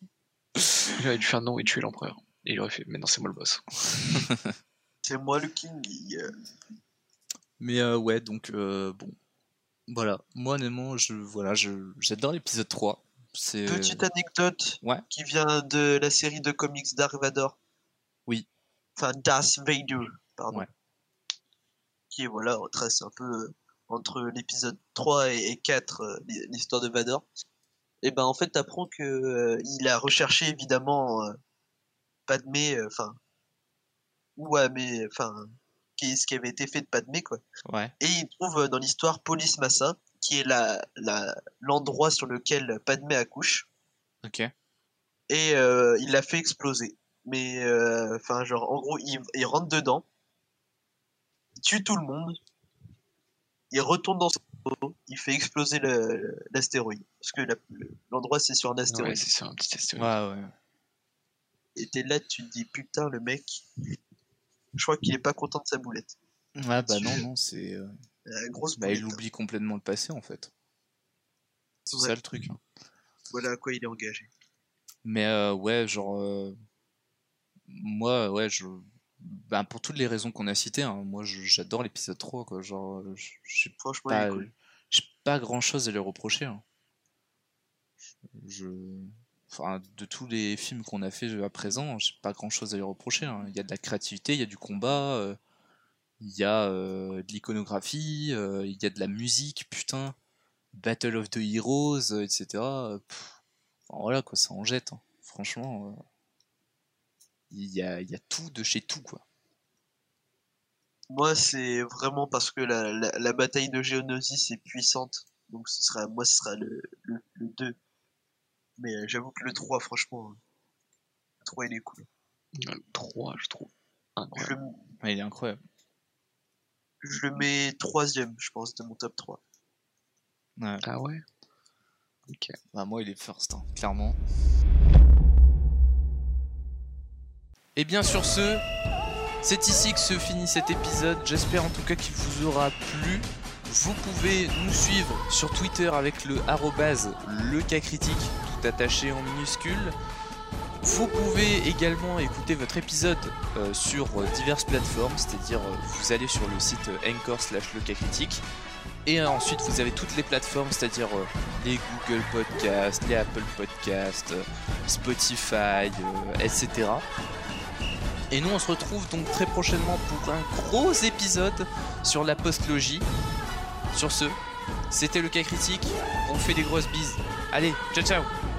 Il aurait dû faire non et tuer l'empereur. Et il aurait fait, mais non, c'est moi le boss. C'est moi le king. euh, Mais euh, ouais, donc euh, bon. Voilà, moi honnêtement, je, voilà, je, j'adore l'épisode 3. Petite anecdote Ouais. qui vient de la série de comics Dark Vador. Oui. Enfin, Darth Vader, pardon. Ouais. Qui, voilà, retrace un peu euh, entre l'épisode 3 et, et 4 euh, l'hi- l'histoire de Vador. Et ben, en fait, t'apprends que euh, il a recherché évidemment euh, Padmé, euh, enfin, ouais, mais, enfin, ce qui avait été fait de Padmé, quoi. Ouais, Et il trouve euh, dans l'histoire Polis Massa, qui est la, la, l'endroit sur lequel Padmé accouche, ok. et euh, il l'a fait exploser. Mais, euh, enfin, genre, en gros, il, il rentre dedans, il tue tout le monde, il retourne dans son auto, il fait exploser l'astéroïde. Parce que l'endroit, c'est sur un Ouais, astéroïde. c'est ça, un petit astéroïde. Ouais, ouais. et t'es là, tu te dis, putain, le mec, je crois qu'il est pas content de sa boulette. Ouais, bah non, non, c'est. Grosse Bah, il oublie complètement le passé en fait. C'est Ouais. ça le truc. hein. Voilà à quoi il est engagé. Mais euh, ouais, genre. euh, Moi, ouais, je. Bah, pour toutes les raisons qu'on a citées, hein, moi j'adore l'épisode 3, quoi. Genre, euh, je- Franchement, pas, cool. pas grand chose à lui reprocher. hein. Je. enfin, de tous les films qu'on a fait à présent, j'ai pas grand chose à lui reprocher. hein. Il y a de la créativité, il y a du combat, euh, il y a euh, de l'iconographie, euh, il y a de la musique, putain. Battle of the Heroes, euh, etc. pff, enfin, voilà quoi, ça en jette. hein. Franchement, euh, il y, a, il y a tout de chez tout quoi. Moi, c'est vraiment parce que la, la, la bataille de Geonosis est puissante. Donc, ce sera, moi, ce sera le, le, le 2. Mais euh, j'avoue que le 3, franchement, le 3, il est cool. Le 3, je trouve. Incroyable. Ouais, il est incroyable. Je le mets troisième, je pense, de mon top 3. Ouais. Ah ouais? Ok. Bah, moi, il est first, hein, clairement. Et bien sur ce, c'est ici que se finit cet épisode. J'espère en tout cas qu'il vous aura plu. Vous pouvez nous suivre sur Twitter avec le arrobase le cas critique, tout attaché en minuscule. Vous pouvez également écouter votre épisode euh, sur euh, diverses plateformes, c'est-à-dire euh, vous allez sur le site Anchor slash le cas critique. Et ensuite vous avez toutes les plateformes, c'est-à-dire les Google Podcasts, les Apple Podcasts, Spotify, etc. Et nous on se retrouve donc très prochainement pour un gros épisode sur la postlogie. Sur ce, c'était le cas critique, on fait des grosses bises. Allez, ciao ciao